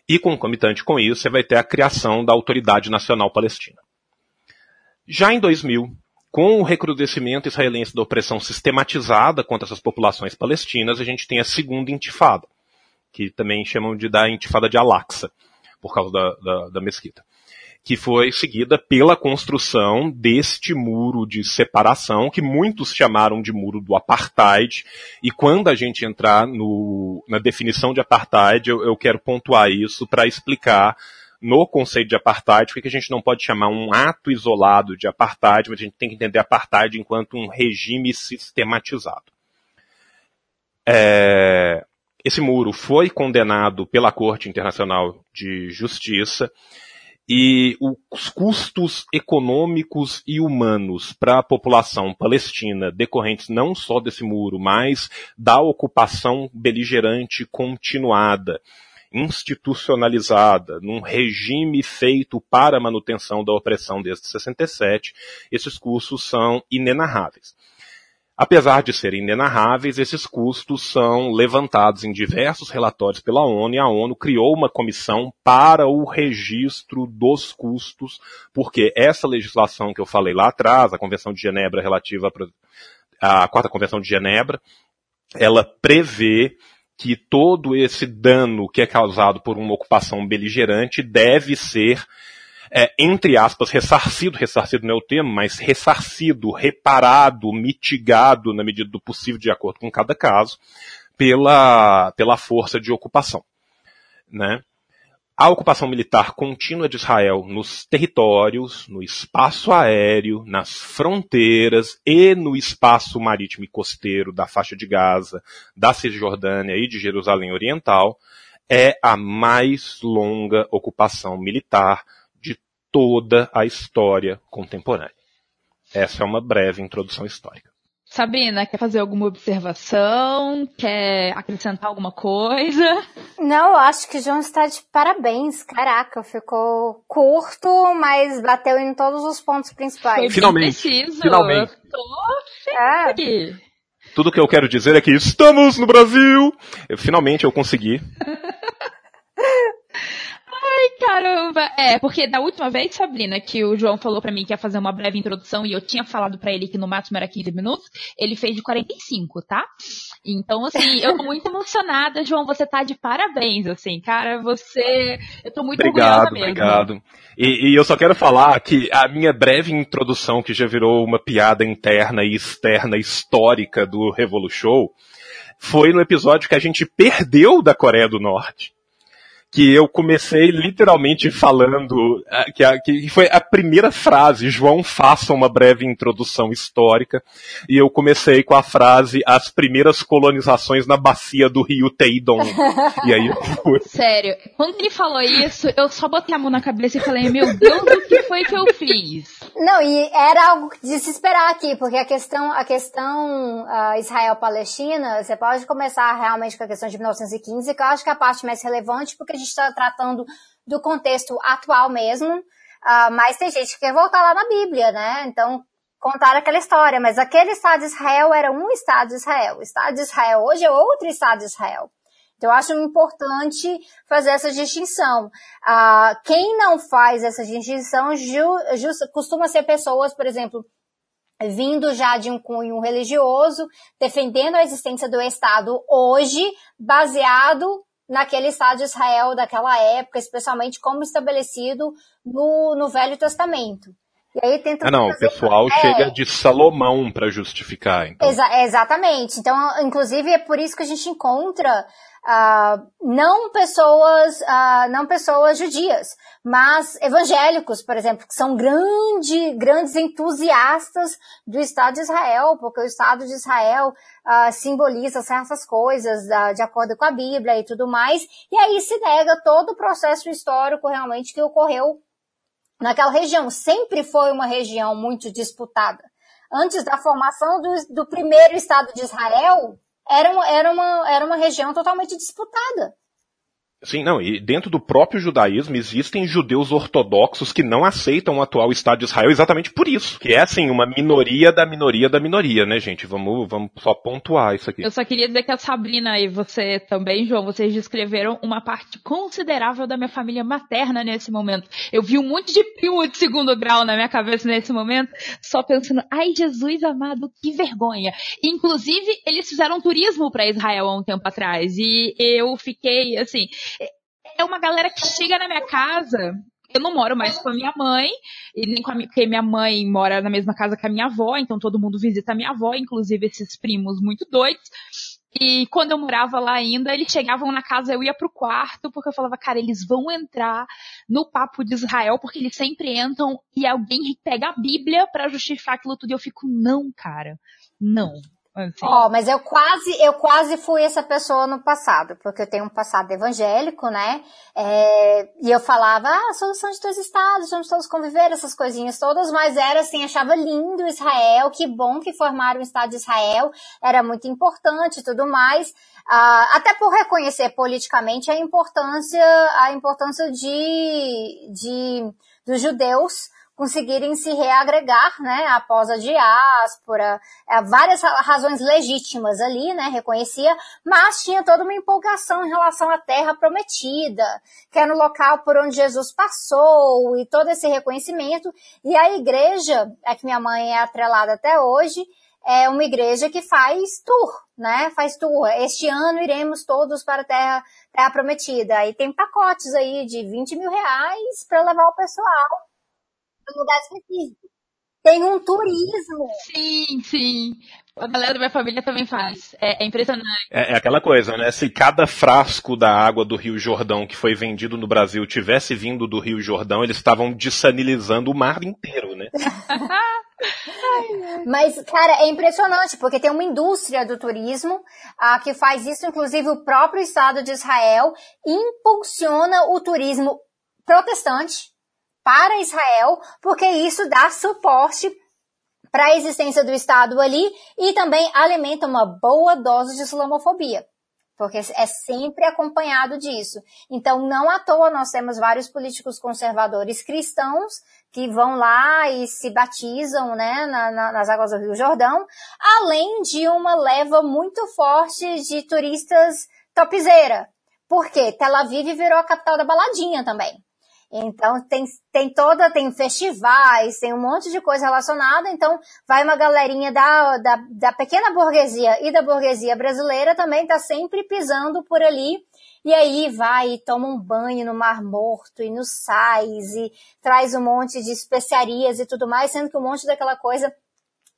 E concomitante com isso, você vai ter a criação da Autoridade Nacional Palestina. Já em 2000, com o recrudescimento israelense da opressão sistematizada contra essas populações palestinas, a gente tem a segunda intifada, que também chamam de da intifada de Al-Aqsa por causa da, da, da mesquita que foi seguida pela construção deste muro de separação, que muitos chamaram de muro do apartheid, e quando a gente entrar no, na definição de apartheid, eu, eu quero pontuar isso para explicar no conceito de apartheid, porque a gente não pode chamar um ato isolado de apartheid, mas a gente tem que entender apartheid enquanto um regime sistematizado. É, esse muro foi condenado pela Corte Internacional de Justiça e os custos econômicos e humanos para a população palestina decorrentes não só desse muro, mas da ocupação beligerante continuada, institucionalizada, num regime feito para a manutenção da opressão desde 67, esses custos são inenarráveis. Apesar de serem inenarráveis, esses custos são levantados em diversos relatórios pela ONU e a ONU criou uma comissão para o registro dos custos, porque essa legislação que eu falei lá atrás, a Convenção de Genebra relativa à Quarta Convenção de Genebra, ela prevê que todo esse dano que é causado por uma ocupação beligerante deve ser é, entre aspas, ressarcido, ressarcido não é o termo, mas ressarcido, reparado, mitigado na medida do possível, de acordo com cada caso, pela, pela força de ocupação. Né? A ocupação militar contínua de Israel nos territórios, no espaço aéreo, nas fronteiras e no espaço marítimo e costeiro da faixa de Gaza, da Cisjordânia e de Jerusalém Oriental é a mais longa ocupação militar toda a história contemporânea. Essa é uma breve introdução histórica. Sabrina, quer fazer alguma observação? Quer acrescentar alguma coisa? Não, eu acho que o João está de parabéns. Caraca, ficou curto, mas bateu em todos os pontos principais. Foi finalmente. Preciso. Finalmente. Eu tô feliz. É. Tudo que eu quero dizer é que estamos no Brasil. Eu, finalmente eu consegui. <laughs> Ai, caramba! É, porque da última vez, Sabrina, que o João falou para mim que ia fazer uma breve introdução e eu tinha falado para ele que no máximo era 15 minutos, ele fez de 45, tá? Então, assim, <laughs> eu tô muito emocionada, João, você tá de parabéns, assim, cara, você... Eu tô muito obrigado, orgulhosa mesmo. Obrigado, e, e eu só quero falar que a minha breve introdução, que já virou uma piada interna e externa histórica do Revolution, foi no episódio que a gente perdeu da Coreia do Norte que eu comecei literalmente falando, é, que, a, que foi a primeira frase, João faça uma breve introdução histórica, e eu comecei com a frase, as primeiras colonizações na bacia do rio Teidon. <laughs> e aí fui. Sério, quando ele falou isso, eu só botei a mão na cabeça e falei, meu Deus, o que foi que eu fiz? Não, e era algo de se esperar aqui, porque a questão, a questão uh, Israel-Palestina, você pode começar realmente com a questão de 1915, que eu acho que é a parte mais relevante, porque gente está tratando do contexto atual mesmo, uh, mas tem gente que quer voltar lá na Bíblia, né? Então, contar aquela história, mas aquele Estado de Israel era um Estado de Israel. O Estado de Israel hoje é outro Estado de Israel. Então, eu acho importante fazer essa distinção. Uh, quem não faz essa distinção ju, costuma ser pessoas, por exemplo, vindo já de um cunho religioso, defendendo a existência do Estado hoje, baseado naquele Estado de Israel daquela época, especialmente como estabelecido no, no Velho Testamento. E aí tenta ah, não, o pessoal é, chega de Salomão para justificar. Então. Exa exatamente. Então, inclusive, é por isso que a gente encontra uh, não pessoas, uh, não pessoas judias, mas evangélicos, por exemplo, que são grande, grandes entusiastas do Estado de Israel, porque o Estado de Israel uh, simboliza certas coisas de acordo com a Bíblia e tudo mais, e aí se nega todo o processo histórico realmente que ocorreu naquela região. Sempre foi uma região muito disputada. Antes da formação do, do primeiro Estado de Israel, era uma, era uma, era uma região totalmente disputada. Sim, não, e dentro do próprio judaísmo existem judeus ortodoxos que não aceitam o atual Estado de Israel exatamente por isso. Que é, assim, uma minoria da minoria da minoria, né, gente? Vamos, vamos só pontuar isso aqui. Eu só queria dizer que a Sabrina e você também, João, vocês descreveram uma parte considerável da minha família materna nesse momento. Eu vi um monte de primo de segundo grau na minha cabeça nesse momento, só pensando, ai, Jesus amado, que vergonha. Inclusive, eles fizeram turismo para Israel há um tempo atrás, e eu fiquei, assim, é uma galera que chega na minha casa. Eu não moro mais com a minha mãe, e nem com a minha, porque minha mãe mora na mesma casa que a minha avó, então todo mundo visita a minha avó, inclusive esses primos muito doidos. E quando eu morava lá ainda, eles chegavam na casa, eu ia pro quarto, porque eu falava, cara, eles vão entrar no papo de Israel, porque eles sempre entram e alguém pega a Bíblia para justificar aquilo tudo. E eu fico, não, cara, não. Assim. Ó, mas eu quase, eu quase fui essa pessoa no passado, porque eu tenho um passado evangélico, né? É, e eu falava, ah, solução de dois estados, vamos todos conviver, essas coisinhas todas, mas era assim, achava lindo Israel, que bom que formaram o Estado de Israel, era muito importante e tudo mais, ah, até por reconhecer politicamente a importância, a importância de, de dos judeus conseguirem se reagregar, né, após a diáspora, é, várias razões legítimas ali, né, reconhecia, mas tinha toda uma empolgação em relação à terra prometida, que era no local por onde Jesus passou e todo esse reconhecimento, e a igreja, é que minha mãe é atrelada até hoje, é uma igreja que faz tour, né? Faz tour. Este ano iremos todos para a Terra, Terra Prometida. E tem pacotes aí de 20 mil reais para levar o pessoal para lugares específicos. Tem um turismo. Sim, sim. A galera da minha família também faz. É, é impressionante. É, é, aquela coisa, né? Se cada frasco da água do Rio Jordão que foi vendido no Brasil tivesse vindo do Rio Jordão, eles estavam desanilizando o mar inteiro, né? <laughs> Mas, cara, é impressionante, porque tem uma indústria do turismo ah, que faz isso, inclusive o próprio Estado de Israel impulsiona o turismo protestante para Israel, porque isso dá suporte para a existência do Estado ali e também alimenta uma boa dose de islamofobia, porque é sempre acompanhado disso. Então, não à toa nós temos vários políticos conservadores cristãos que vão lá e se batizam né, na, na, nas águas do Rio Jordão, além de uma leva muito forte de turistas topzeira. Porque Tel Aviv virou a capital da baladinha também. Então tem, tem toda, tem festivais, tem um monte de coisa relacionada, então vai uma galerinha da, da, da pequena burguesia e da burguesia brasileira também tá sempre pisando por ali, e aí vai e toma um banho no Mar Morto e no sais e traz um monte de especiarias e tudo mais, sendo que um monte daquela coisa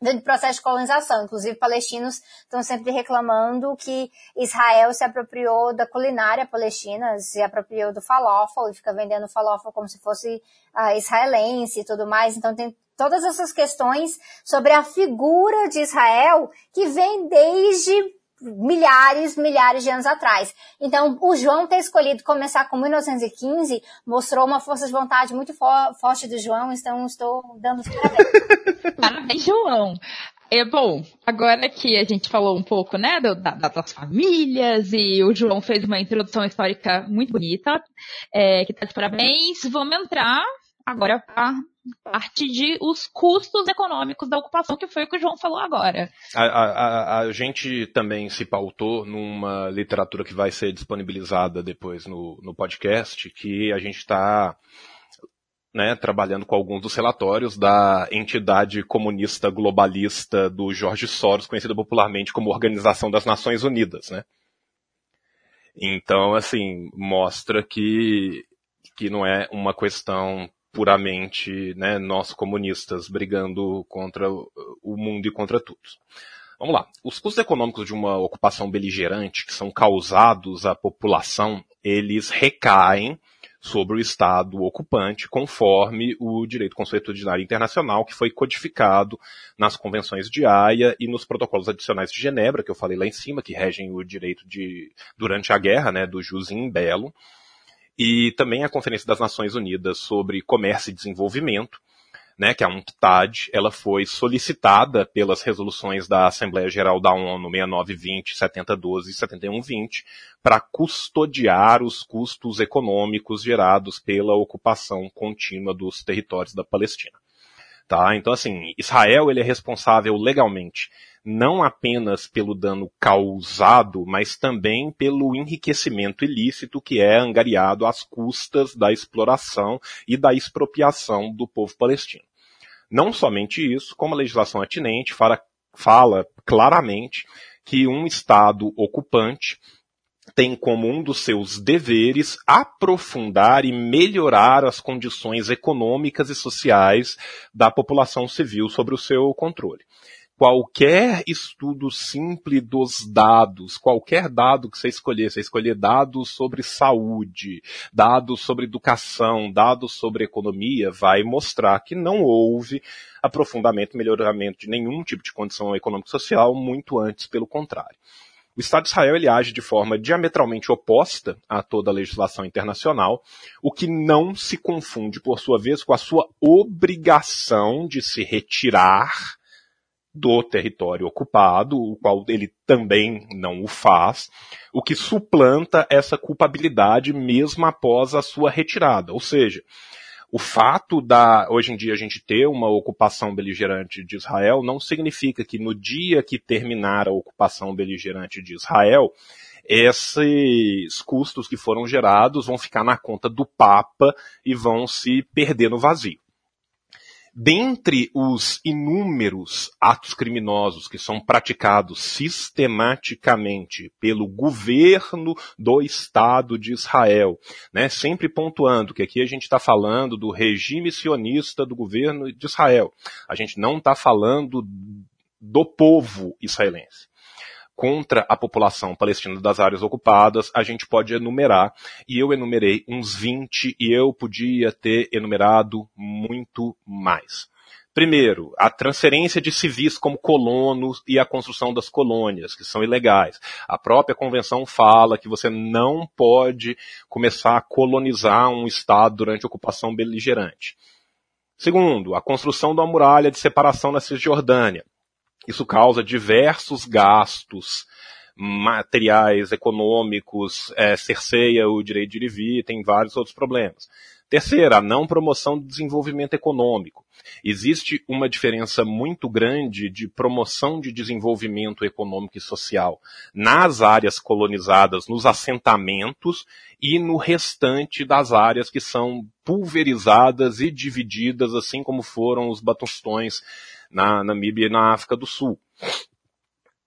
do processo de colonização. Inclusive, palestinos estão sempre reclamando que Israel se apropriou da culinária palestina, se apropriou do falafel e fica vendendo falafel como se fosse uh, israelense e tudo mais. Então, tem todas essas questões sobre a figura de Israel que vem desde milhares, milhares de anos atrás. Então, o João ter escolhido começar com 1915 mostrou uma força de vontade muito fo forte do João, então estou dando os parabéns. <laughs> parabéns, João. É bom, agora que a gente falou um pouco, né, da, da, das famílias e o João fez uma introdução histórica muito bonita, é, que tá de parabéns, vamos entrar agora para parte de os custos econômicos da ocupação, que foi o que o João falou agora. A, a, a, gente também se pautou numa literatura que vai ser disponibilizada depois no, no podcast, que a gente está né, trabalhando com alguns dos relatórios da entidade comunista globalista do Jorge Soros, conhecida popularmente como Organização das Nações Unidas, né? Então, assim, mostra que, que não é uma questão puramente né, nós comunistas brigando contra o mundo e contra tudo. Vamos lá. Os custos econômicos de uma ocupação beligerante que são causados à população, eles recaem sobre o Estado ocupante, conforme o direito consuetudinário internacional, que foi codificado nas convenções de Haia e nos protocolos adicionais de Genebra, que eu falei lá em cima, que regem o direito de, durante a guerra, né, do jus in bello e também a Conferência das Nações Unidas sobre Comércio e Desenvolvimento, né, que é a UNCTAD, ela foi solicitada pelas resoluções da Assembleia Geral da ONU 6920, 7012 e 7120 para custodiar os custos econômicos gerados pela ocupação contínua dos territórios da Palestina. Tá? Então, assim, Israel ele é responsável legalmente não apenas pelo dano causado, mas também pelo enriquecimento ilícito que é angariado às custas da exploração e da expropriação do povo palestino. Não somente isso, como a legislação atinente fala, fala claramente que um Estado ocupante tem como um dos seus deveres aprofundar e melhorar as condições econômicas e sociais da população civil sobre o seu controle qualquer estudo simples dos dados, qualquer dado que você escolher, você escolher dados sobre saúde, dados sobre educação, dados sobre economia, vai mostrar que não houve aprofundamento, melhoramento de nenhum tipo de condição econômico-social, muito antes, pelo contrário. O Estado de Israel ele age de forma diametralmente oposta a toda a legislação internacional, o que não se confunde, por sua vez, com a sua obrigação de se retirar do território ocupado, o qual ele também não o faz, o que suplanta essa culpabilidade mesmo após a sua retirada. Ou seja, O fato da, hoje em dia, a gente ter uma ocupação beligerante de Israel não significa que no dia que terminar a ocupação beligerante de Israel, esses custos que foram gerados vão ficar na conta do Papa e vão se perder no vazio. Dentre os inúmeros atos criminosos que são praticados sistematicamente pelo governo do Estado de Israel, né, sempre pontuando que aqui a gente está falando do regime sionista do governo de Israel, a gente não está falando do povo israelense contra a população palestina das áreas ocupadas, a gente pode enumerar, e eu enumerei uns 20 e eu podia ter enumerado muito mais. Primeiro, a transferência de civis como colonos e a construção das colônias, que são ilegais. A própria convenção fala que você não pode começar a colonizar um Estado durante a ocupação beligerante. Segundo, a construção da muralha de separação na Cisjordânia. Isso causa diversos gastos materiais, econômicos, é, cerceia o direito de ir e vir, tem vários outros problemas. Terceira, a não promoção do desenvolvimento econômico. Existe uma diferença muito grande de promoção de desenvolvimento econômico e social nas áreas colonizadas, nos assentamentos e no restante das áreas que são pulverizadas e divididas, assim como foram os batustões na Namíbia e na África do Sul.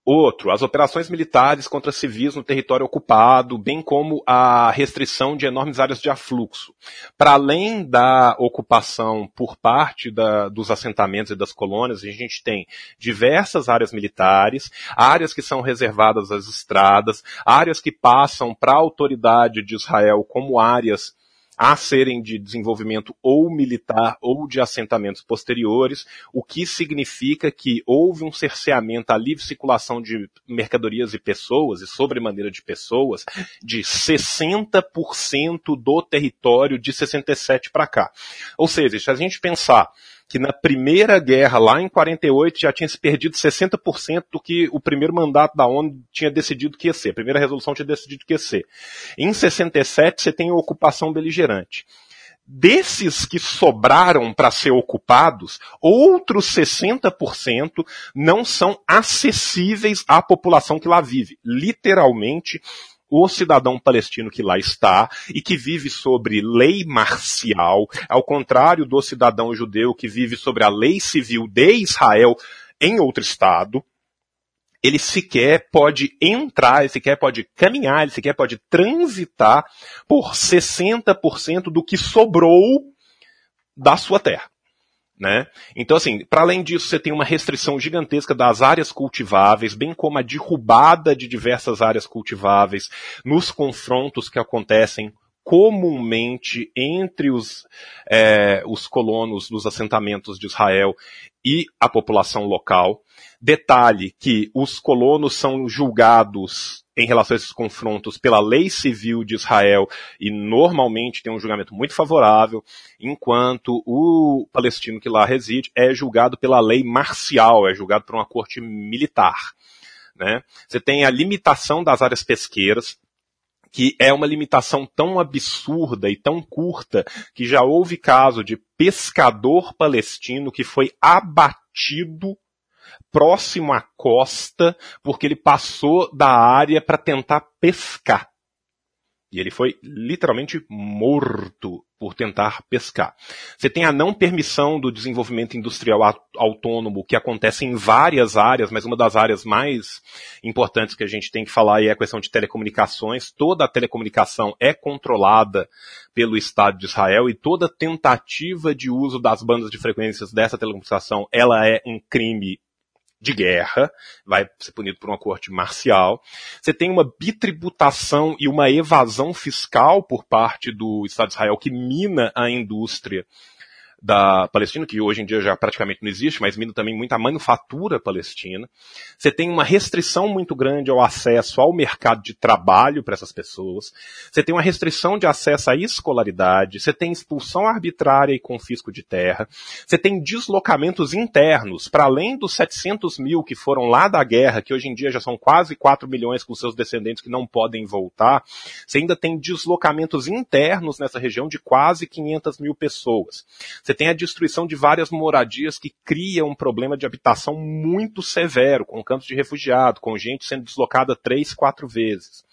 Outro, as operações militares contra civis no território ocupado, bem como a restrição de enormes áreas de afluxo. Para além da ocupação por parte da, dos assentamentos e das colônias, a gente tem diversas áreas militares, áreas que são reservadas às estradas, áreas que passam para a autoridade de Israel como áreas a serem de desenvolvimento ou militar ou de assentamentos posteriores, o que significa que houve um cerceamento à livre circulação de mercadorias e pessoas, e sobremaneira de pessoas, de 60% do território de 67 para cá. Ou seja, se a gente pensar que na primeira guerra, lá em 48, já tinha se perdido 60% do que o primeiro mandato da ONU tinha decidido que ia ser. A primeira resolução tinha decidido que ia ser. Em 67, você tem a ocupação beligerante. Desses que sobraram para ser ocupados, outros 60% não são acessíveis à população que lá vive. Literalmente, o cidadão palestino que lá está e que vive sobre lei marcial, ao contrário do cidadão judeu que vive sobre a lei civil de Israel em outro estado, ele sequer pode entrar, ele sequer pode caminhar, ele sequer pode transitar por 60% do que sobrou da sua terra. Né? Então, assim, para além disso, você tem uma restrição gigantesca das áreas cultiváveis, bem como a derrubada de diversas áreas cultiváveis nos confrontos que acontecem comumente entre os, é, os colonos dos assentamentos de Israel e a população local. Detalhe que os colonos são julgados em relação a esses confrontos pela lei civil de Israel e normalmente tem um julgamento muito favorável, enquanto o palestino que lá reside é julgado pela lei marcial, é julgado por uma corte militar. Né? Você tem a limitação das áreas pesqueiras, que é uma limitação tão absurda e tão curta que já houve caso de pescador palestino que foi abatido próximo à costa, porque ele passou da área para tentar pescar. E ele foi literalmente morto por tentar pescar. Você tem a não permissão do desenvolvimento industrial autônomo, que acontece em várias áreas, mas uma das áreas mais importantes que a gente tem que falar é a questão de telecomunicações. Toda a telecomunicação é controlada pelo Estado de Israel e toda tentativa de uso das bandas de frequências dessa telecomunicação, ela é um crime de guerra, vai ser punido por uma corte marcial. Você tem uma bitributação e uma evasão fiscal por parte do Estado de Israel que mina a indústria da Palestina, que hoje em dia já praticamente não existe, mas vindo também muita manufatura palestina. Você tem uma restrição muito grande ao acesso ao mercado de trabalho para essas pessoas. Você tem uma restrição de acesso à escolaridade. Você tem expulsão arbitrária e confisco de terra. Você tem deslocamentos internos, para além dos 700 mil que foram lá da guerra, que hoje em dia já são quase 4 milhões com seus descendentes que não podem voltar. Você ainda tem deslocamentos internos nessa região de quase 500 mil pessoas. Você tem a destruição de várias moradias que cria um problema de habitação muito severo, com campos de refugiado, com gente sendo deslocada três, quatro vezes.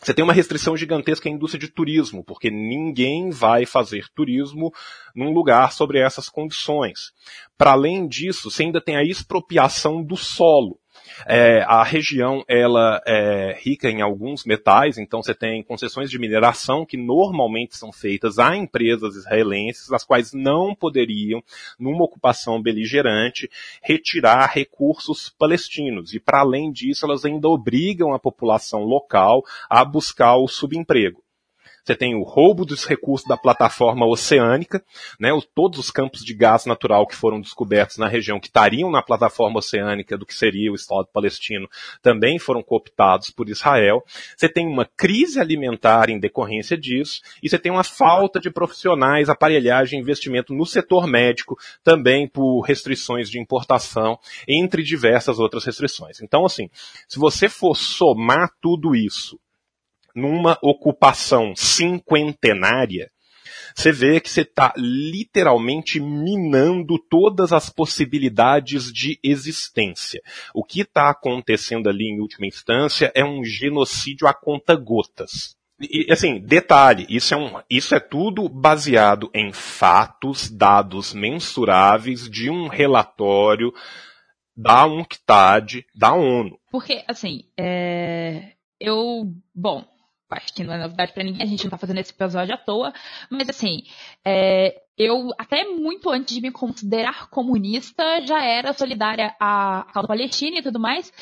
Você tem uma restrição gigantesca à indústria de turismo, porque ninguém vai fazer turismo num lugar sobre essas condições. Para além disso, você ainda tem a expropriação do solo. É, a região ela é rica em alguns metais, então você tem concessões de mineração que normalmente são feitas a empresas israelenses, as quais não poderiam, numa ocupação beligerante, retirar recursos palestinos. E para além disso, elas ainda obrigam a população local a buscar o subemprego. Você tem o roubo dos recursos da plataforma oceânica, né, os, todos os campos de gás natural que foram descobertos na região que estariam na plataforma oceânica do que seria o Estado palestino também foram cooptados por Israel. Você tem uma crise alimentar em decorrência disso e você tem uma falta de profissionais, aparelhagem, investimento no setor médico também por restrições de importação, entre diversas outras restrições. Então, assim, se você for somar tudo isso numa ocupação cinquentenária, você vê que você está literalmente minando todas as possibilidades de existência. O que está acontecendo ali em última instância é um genocídio a conta gotas. E, assim, detalhe, isso é, um, isso é tudo baseado em fatos, dados mensuráveis de um relatório da UNCTAD, da ONU. Porque, assim, é... eu, bom, acho que não é novidade para ninguém, a gente não tá fazendo esse episódio à toa, mas assim, é, eu até muito antes de me considerar comunista já era solidária à causa palestina e tudo mais,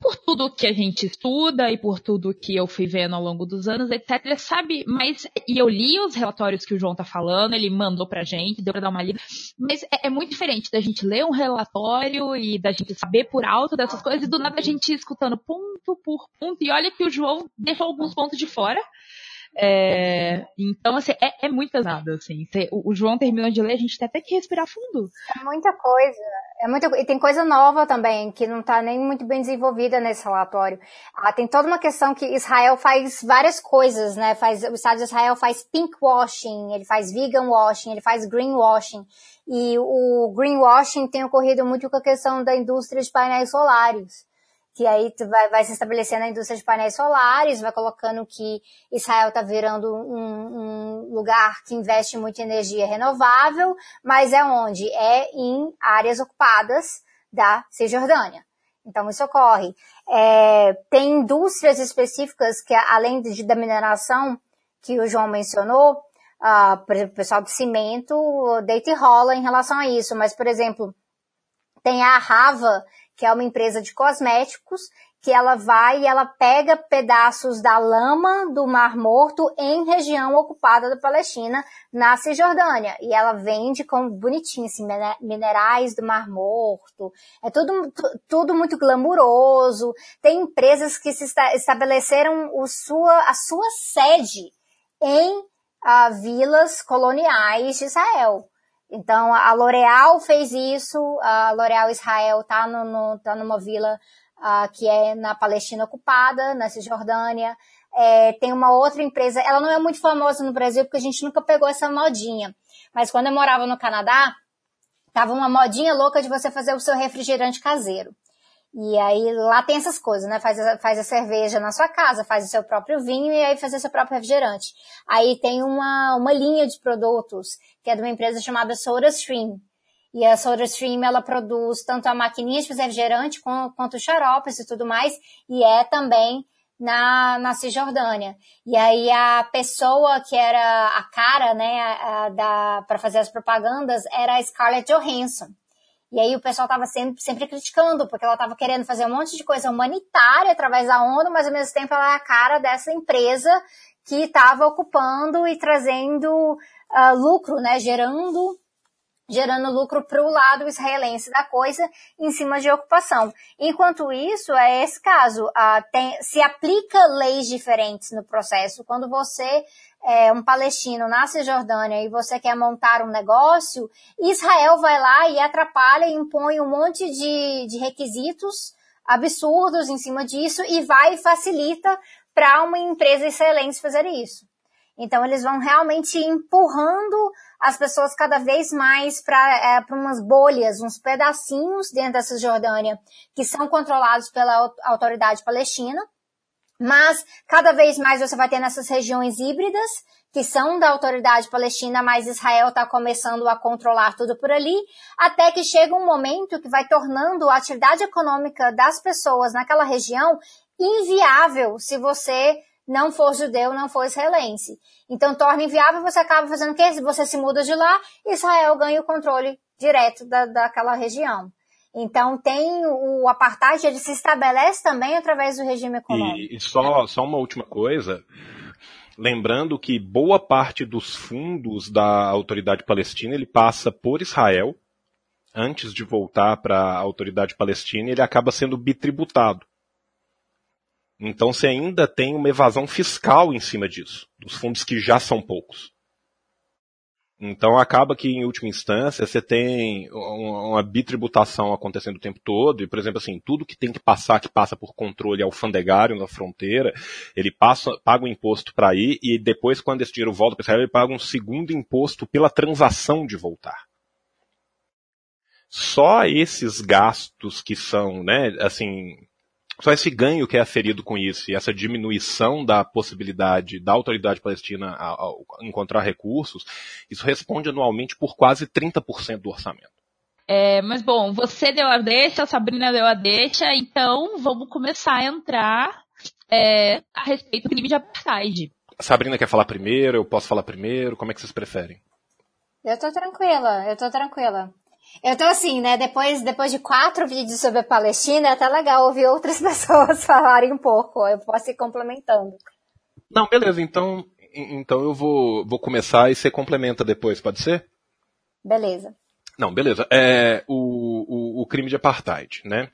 por tudo que a gente estuda e por tudo que eu fui vendo ao longo dos anos, etc, sabe? Mas, e eu li os relatórios que o João tá falando, ele mandou pra gente, deu pra dar uma lida, mas é, é muito diferente da gente ler um relatório e da gente saber por alto dessas coisas e do nada a gente ir escutando ponto por ponto, e olha que o João deixou alguns pontos de fora, é, então, assim, é, é muito pesado, assim. O, o, João terminou de ler, a gente tem até que respirar fundo. É muita coisa. É muita, e tem coisa nova também, que não está nem muito bem desenvolvida nesse relatório. Ah, tem toda uma questão que Israel faz várias coisas, né? Faz, o Estado de Israel faz pink washing, ele faz vegan washing, ele faz green washing. E o greenwashing tem ocorrido muito com a questão da indústria de painéis solares que aí vai, vai se estabelecendo a indústria de painéis solares, vai colocando que Israel está virando um, um, lugar que investe muito em energia renovável, mas é onde? É em áreas ocupadas da Cisjordânia. Então isso ocorre. É, tem indústrias específicas que, além de, da mineração, que o João mencionou, uh, por exemplo, o pessoal do cimento deita e rola em relação a isso, mas, por exemplo, tem a Rava, que é uma empresa de cosméticos, que ela vai e ela pega pedaços da lama do Mar Morto em região ocupada da Palestina, na Cisjordânia. E ela vende como bonitinho, assim, minerais do Mar Morto. É tudo, tudo muito glamuroso. Tem empresas que se estabeleceram o sua, a sua sede em uh, vilas coloniais de Israel. Então, a L'Oréal fez isso, a L'Oréal Israel está no, no, tá numa vila uh, que é na Palestina ocupada, na Cisjordânia. É, tem uma outra empresa, ela não é muito famosa no Brasil porque a gente nunca pegou essa modinha. Mas quando eu morava no Canadá, tava uma modinha louca de você fazer o seu refrigerante caseiro. E aí lá tem essas coisas, né? Faz a, faz a cerveja na sua casa, faz o seu próprio vinho e aí faz o seu próprio refrigerante. Aí tem uma, uma linha de produtos que é de uma empresa chamada SodaStream. E a SodaStream, ela produz tanto a maquininha de fazer refrigerante quanto, quanto xaropes e tudo mais, e é também na, na Cisjordânia. E aí a pessoa que era a cara, né, a, da, para fazer as propagandas era a Scarlett Johansson. E aí o pessoal estava sempre, sempre criticando, porque ela estava querendo fazer um monte de coisa humanitária através da ONU, mas ao mesmo tempo ela é a cara dessa empresa que estava ocupando e trazendo uh, lucro, né, gerando gerando lucro para o lado israelense da coisa em cima de ocupação. Enquanto isso, é esse caso. Uh, tem, se aplica leis diferentes no processo. Quando você é um palestino na Cisjordânia e você quer montar um negócio, Israel vai lá e atrapalha e impõe um monte de, de requisitos absurdos em cima disso e vai e facilita para uma empresa israelense fazer isso. Então eles vão realmente empurrando as pessoas cada vez mais para é, umas bolhas, uns pedacinhos dentro da Cisjordânia que são controlados pela autoridade palestina. Mas cada vez mais você vai ter nessas regiões híbridas, que são da autoridade palestina, mas Israel está começando a controlar tudo por ali, até que chega um momento que vai tornando a atividade econômica das pessoas naquela região inviável se você não for judeu, não for israelense. Então torna inviável, você acaba fazendo o quê? Você se muda de lá, Israel ganha o controle direto da, daquela região. Então tem o apartheid, ele se estabelece também através do regime econômico. E, e só, só uma última coisa, lembrando que boa parte dos fundos da autoridade palestina ele passa por Israel, antes de voltar para a autoridade palestina, ele acaba sendo bitributado. Então você ainda tem uma evasão fiscal em cima disso, dos fundos que já são poucos. Então acaba que, em última instância, você tem uma bitributação acontecendo o tempo todo, e, por exemplo, assim, tudo que tem que passar, que passa por controle alfandegário na fronteira, ele passa, paga um imposto para ir, e depois, quando esse dinheiro volta para Israel, ele paga um segundo imposto pela transação de voltar. Só esses gastos que são, né, assim, só esse ganho que é aferido com isso e essa diminuição da possibilidade da autoridade palestina a, a encontrar recursos, isso responde anualmente por quase 30% do orçamento. É, mas bom, você deu a deixa, a Sabrina deu a deixa, então vamos começar a entrar é, a respeito do crime de apartheid. A Sabrina quer falar primeiro, eu posso falar primeiro, como é que vocês preferem? Eu tô tranquila, eu tô tranquila. Eu tô assim, né? Depois, depois de quatro vídeos sobre a Palestina, é até legal ouvir outras <laughs> pessoas falarem um pouco. Eu posso ir complementando. Não, beleza. Então, então eu vou, vou começar e você complementa depois, pode ser? Beleza. Não, beleza. É, o, o, o crime de apartheid, né?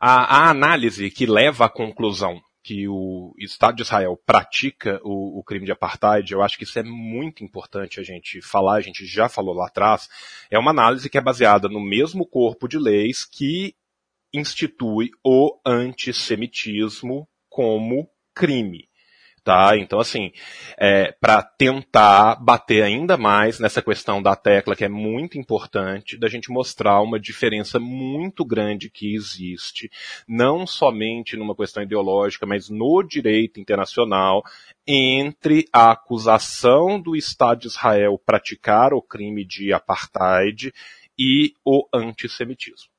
A, a análise que leva à conclusão que o Estado de Israel pratica o, o, crime de apartheid, eu acho que isso é muito importante a gente falar, a gente já falou lá atrás, é uma análise que é baseada no mesmo corpo de leis que institui o antissemitismo como crime. Tá? Então, assim, é, para tentar bater ainda mais nessa questão da tecla, que é muito importante, da gente mostrar uma diferença muito grande que existe, não somente numa questão ideológica, mas no direito internacional, entre a acusação do Estado de Israel praticar o crime de apartheid e o antissemitismo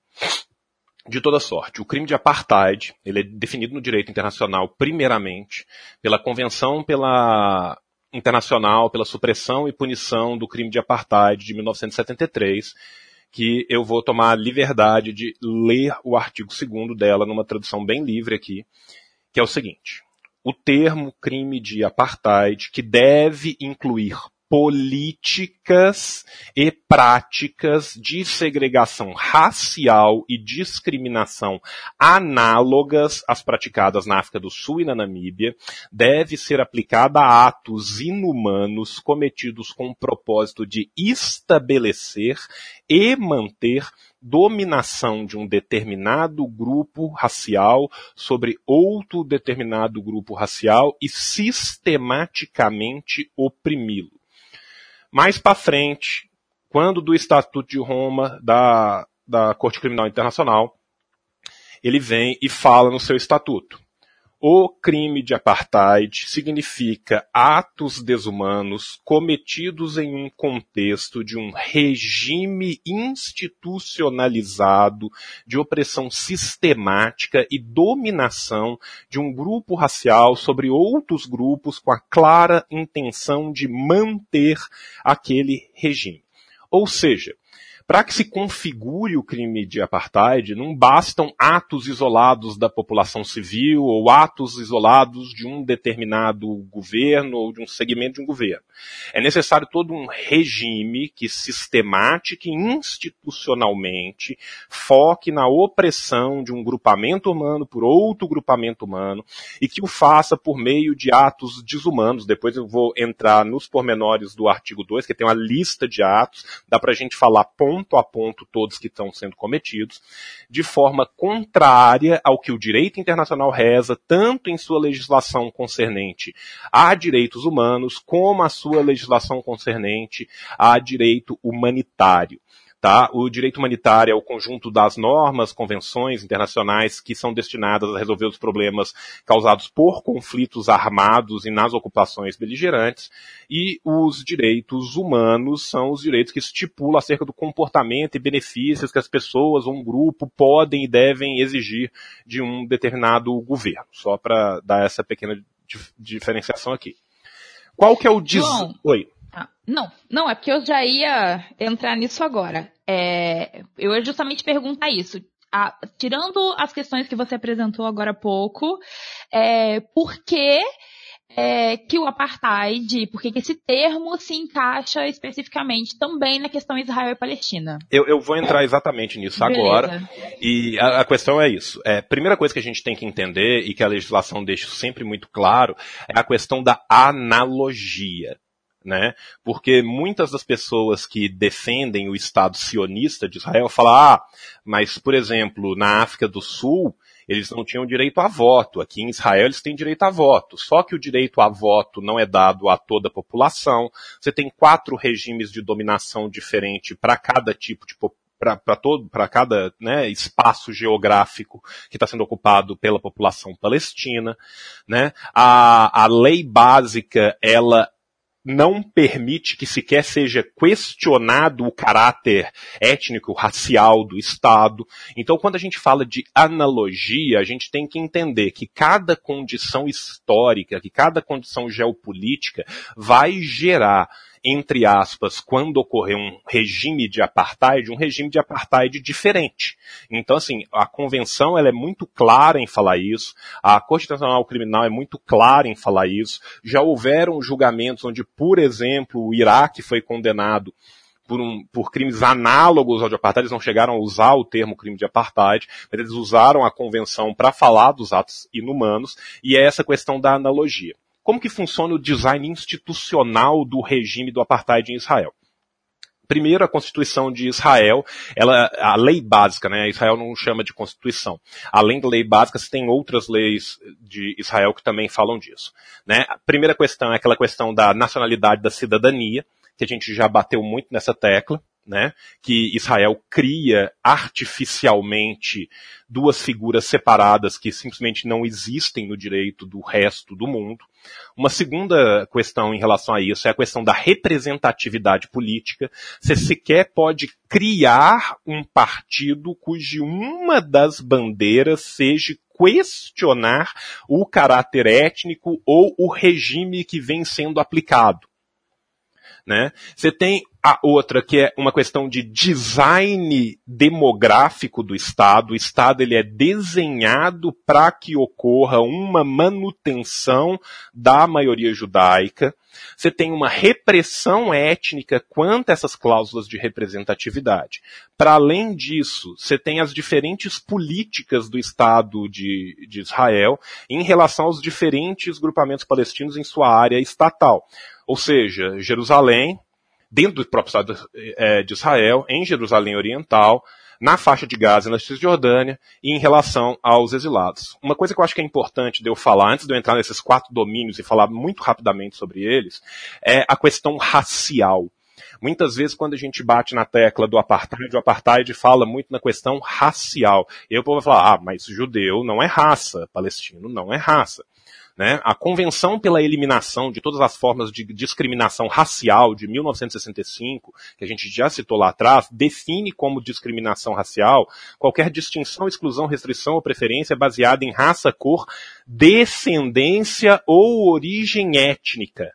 de toda sorte. O crime de apartheid, ele é definido no direito internacional primeiramente pela Convenção pela Internacional pela Supressão e Punição do Crime de Apartheid de 1973, que eu vou tomar a liberdade de ler o artigo 2 dela numa tradução bem livre aqui, que é o seguinte: o termo crime de apartheid, que deve incluir políticas e práticas de segregação racial e discriminação análogas às praticadas na África do Sul e na Namíbia, deve ser aplicada a atos inumanos cometidos com o propósito de estabelecer e manter dominação de um determinado grupo racial sobre outro determinado grupo racial e sistematicamente oprimi-lo. Mais para frente, quando do Estatuto de Roma da, da Corte Criminal Internacional, ele vem e fala no seu estatuto. O crime de apartheid significa atos desumanos cometidos em um contexto de um regime institucionalizado de opressão sistemática e dominação de um grupo racial sobre outros grupos com a clara intenção de manter aquele regime. Ou seja, para que se configure o crime de apartheid, não bastam atos isolados da população civil ou atos isolados de um determinado governo ou de um segmento de um governo. É necessário todo um regime que sistemática e institucionalmente foque na opressão de um grupamento humano por outro grupamento humano e que o faça por meio de atos desumanos. Depois eu vou entrar nos pormenores do artigo 2, que tem uma lista de atos, dá para a gente falar ponto a ponto todos que estão sendo cometidos, de forma contrária ao que o direito internacional reza, tanto em sua legislação concernente a direitos humanos, como a sua legislação concernente a direito humanitário. Tá? O direito humanitário é o conjunto das normas, convenções internacionais que são destinadas a resolver os problemas causados por conflitos armados e nas ocupações beligerantes, e os direitos humanos são os direitos que estipulam acerca do comportamento e benefícios que as pessoas ou um grupo podem e devem exigir de um determinado governo. Só para dar essa pequena dif diferenciação aqui. Qual que é o des... Oi. Ah, não, não, é porque eu já ia entrar nisso agora. É, eu ia justamente perguntar isso. Ah, tirando as questões que você apresentou agora há pouco, é, por que, é, que o apartheid, por que, que esse termo se encaixa especificamente também na questão Israel e Palestina? Eu, eu vou entrar exatamente nisso Beleza. agora. E a, a, questão é isso. É, primeira coisa que a gente tem que entender e que a legislação deixa sempre muito claro é a questão da analogia né? Porque muitas das pessoas que defendem o Estado sionista de Israel falam, ah, mas, por exemplo, na África do Sul, eles não tinham direito a voto. Aqui em Israel eles têm direito a voto. Só que o direito a voto não é dado a toda a população. Você tem quatro regimes de dominação diferente para cada tipo de para todo para cada né, espaço geográfico que está sendo ocupado pela população palestina, né? A, a lei básica ela não permite que sequer seja questionado o caráter étnico, racial do Estado. Então, quando a gente fala de analogia, a gente tem que entender que cada condição histórica, que cada condição geopolítica vai gerar entre aspas, quando ocorrer um regime de apartheid, um regime de apartheid diferente. Então, assim, a convenção ela é muito clara em falar isso, a Corte Internacional Criminal é muito clara em falar isso. Já houveram julgamentos onde, por exemplo, o Iraque foi condenado por, um, por, crimes análogos ao de apartheid, eles não chegaram a usar o termo crime de apartheid, mas eles usaram a convenção para falar dos atos inumanos, e é essa questão da analogia. Como que funciona o design institucional do regime do apartheid em Israel? Primeiro, a Constituição de Israel, ela, a lei básica, né? Israel não chama de Constituição. Além da lei básica, você tem outras leis de Israel que também falam disso, né? A primeira questão é aquela questão da nacionalidade da cidadania, que a gente já bateu muito nessa tecla, né, que Israel cria artificialmente duas figuras separadas que simplesmente não existem no direito do resto do mundo. Uma segunda questão em relação a isso é a questão da representatividade política. Você sequer pode criar um partido cuja uma das bandeiras seja questionar o caráter étnico ou o regime que vem sendo aplicado. Né? Você tem a outra que é uma questão de design demográfico do Estado. O Estado ele é desenhado para que ocorra uma manutenção da maioria judaica. Você tem uma repressão étnica quanto a essas cláusulas de representatividade. Para além disso, você tem as diferentes políticas do Estado de, de Israel em relação aos diferentes grupamentos palestinos em sua área estatal. Ou seja, Jerusalém, dentro do próprio Estado é, de Israel, em Jerusalém Oriental, na faixa de Gaza e na Cisjordânia e em relação aos exilados. Uma coisa que eu acho que é importante de eu falar, antes de eu entrar nesses quatro domínios e falar muito rapidamente sobre eles, é a questão racial. Muitas vezes, quando a gente bate na tecla do apartheid, o apartheid fala muito na questão racial. E o povo vai falar, ah, mas judeu não é raça, palestino não é raça. Né? A Convenção pela Eliminação de todas as formas de discriminação racial de 1965, que a gente já citou lá atrás, define como discriminação racial qualquer distinção, exclusão, restrição ou preferência baseada em raça, cor, descendência ou origem étnica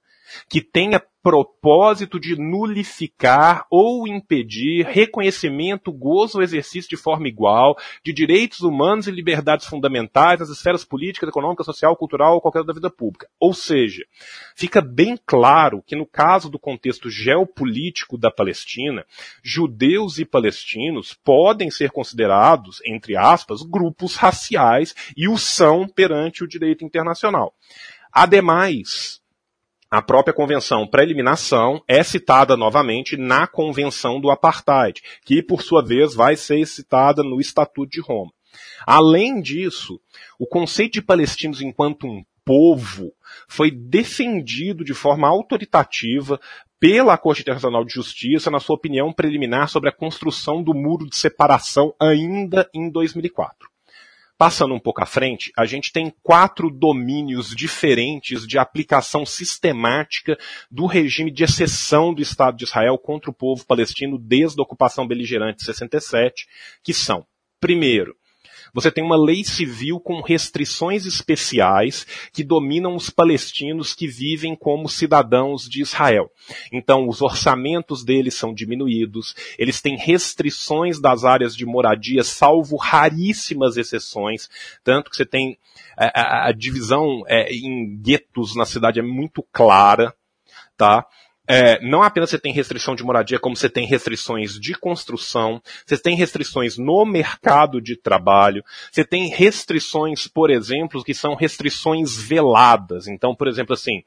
que tenha propósito de nulificar ou impedir reconhecimento, gozo ou exercício de forma igual de direitos humanos e liberdades fundamentais nas esferas políticas, econômica, social, cultural ou qualquer da vida pública. Ou seja, fica bem claro que no caso do contexto geopolítico da Palestina, judeus e palestinos podem ser considerados, entre aspas, grupos raciais e o são perante o direito internacional. Ademais, a própria convenção para eliminação é citada novamente na convenção do apartheid, que por sua vez vai ser citada no Estatuto de Roma. Além disso, o conceito de palestinos enquanto um povo foi defendido de forma autoritativa pela Corte Internacional de Justiça na sua opinião preliminar sobre a construção do muro de separação ainda em 2004. Passando um pouco à frente, a gente tem quatro domínios diferentes de aplicação sistemática do regime de exceção do Estado de Israel contra o povo palestino desde a ocupação beligerante de 67, que são, primeiro, você tem uma lei civil com restrições especiais que dominam os palestinos que vivem como cidadãos de Israel. Então, os orçamentos deles são diminuídos, eles têm restrições das áreas de moradia, salvo raríssimas exceções, tanto que você tem a, é, a, a divisão é, em guetos na cidade é muito clara, tá? É, não apenas você tem restrição de moradia, como você tem restrições de construção, você tem restrições no mercado de trabalho, você tem restrições, por exemplo, que são restrições veladas. Então, por exemplo, assim,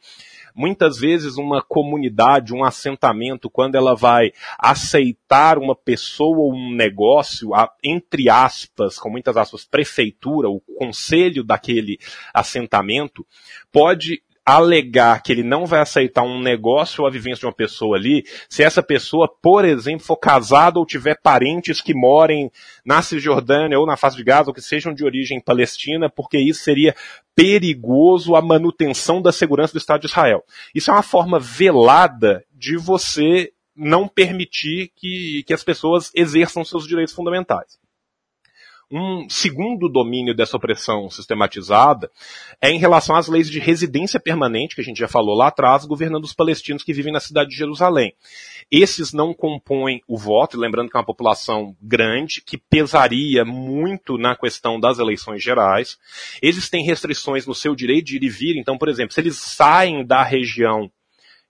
muitas vezes uma comunidade, um assentamento, quando ela vai aceitar uma pessoa ou um negócio, entre aspas, com muitas aspas, prefeitura, o conselho daquele assentamento, pode alegar que ele não vai aceitar um negócio ou a vivência de uma pessoa ali, se essa pessoa, por exemplo, for casada ou tiver parentes que morem na Cisjordânia ou na fase de Gaza ou que sejam de origem palestina, porque isso seria perigoso a manutenção da segurança do Estado de Israel. Isso é uma forma velada de você não permitir que, que as pessoas exerçam seus direitos fundamentais. Um segundo domínio dessa opressão sistematizada é em relação às leis de residência permanente, que a gente já falou lá atrás, governando os palestinos que vivem na cidade de Jerusalém. Esses não compõem o voto, lembrando que é uma população grande, que pesaria muito na questão das eleições gerais. Eles têm restrições no seu direito de ir e vir, então, por exemplo, se eles saem da região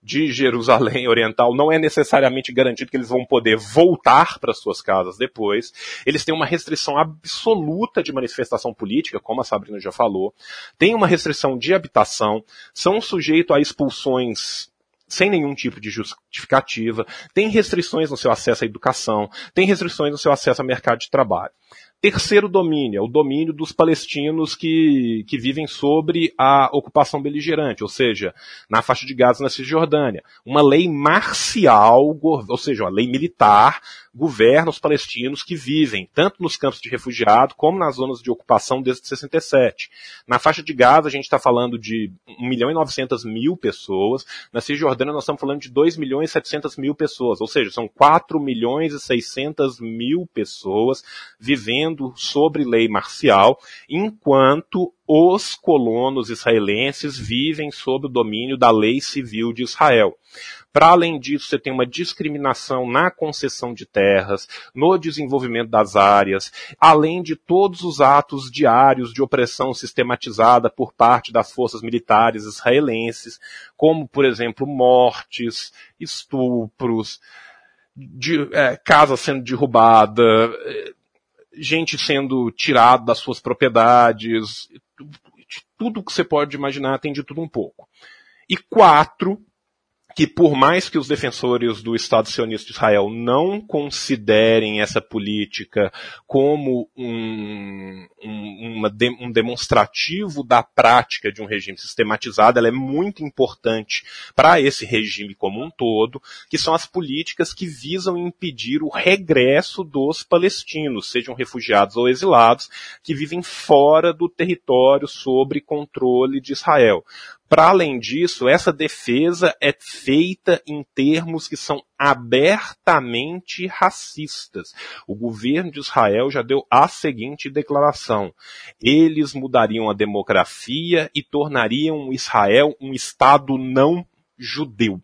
de Jerusalém Oriental, não é necessariamente garantido que eles vão poder voltar para suas casas depois. Eles têm uma restrição absoluta de manifestação política, como a Sabrina já falou. Tem uma restrição de habitação, são sujeitos a expulsões sem nenhum tipo de justificativa, tem restrições no seu acesso à educação, tem restrições no seu acesso ao mercado de trabalho. Terceiro domínio, é o domínio dos palestinos que, que vivem sobre a ocupação beligerante, ou seja, na faixa de Gaza, na Cisjordânia. Uma lei marcial, ou seja, uma lei militar, governa os palestinos que vivem tanto nos campos de refugiado como nas zonas de ocupação desde 67. Na faixa de Gaza, a gente está falando de 1 milhão e 900 mil pessoas. Na Cisjordânia, nós estamos falando de 2 milhões e 700 mil pessoas, ou seja, são 4 milhões e 600 mil pessoas vivendo sobre lei marcial, enquanto os colonos israelenses vivem sob o domínio da lei civil de Israel. Para além disso, você tem uma discriminação na concessão de terras, no desenvolvimento das áreas, além de todos os atos diários de opressão sistematizada por parte das forças militares israelenses, como, por exemplo, mortes, estupros, de, é, casa sendo derrubada, gente sendo tirada das suas propriedades, tudo que você pode imaginar tem de tudo um pouco. E quatro, que por mais que os defensores do Estado sionista de Israel não considerem essa política como um, um, uma, um demonstrativo da prática de um regime sistematizado, ela é muito importante para esse regime como um todo, que são as políticas que visam impedir o regresso dos palestinos, sejam refugiados ou exilados, que vivem fora do território sobre controle de Israel. Para além disso, essa defesa é feita em termos que são abertamente racistas. O governo de Israel já deu a seguinte declaração: eles mudariam a demografia e tornariam Israel um estado não judeu.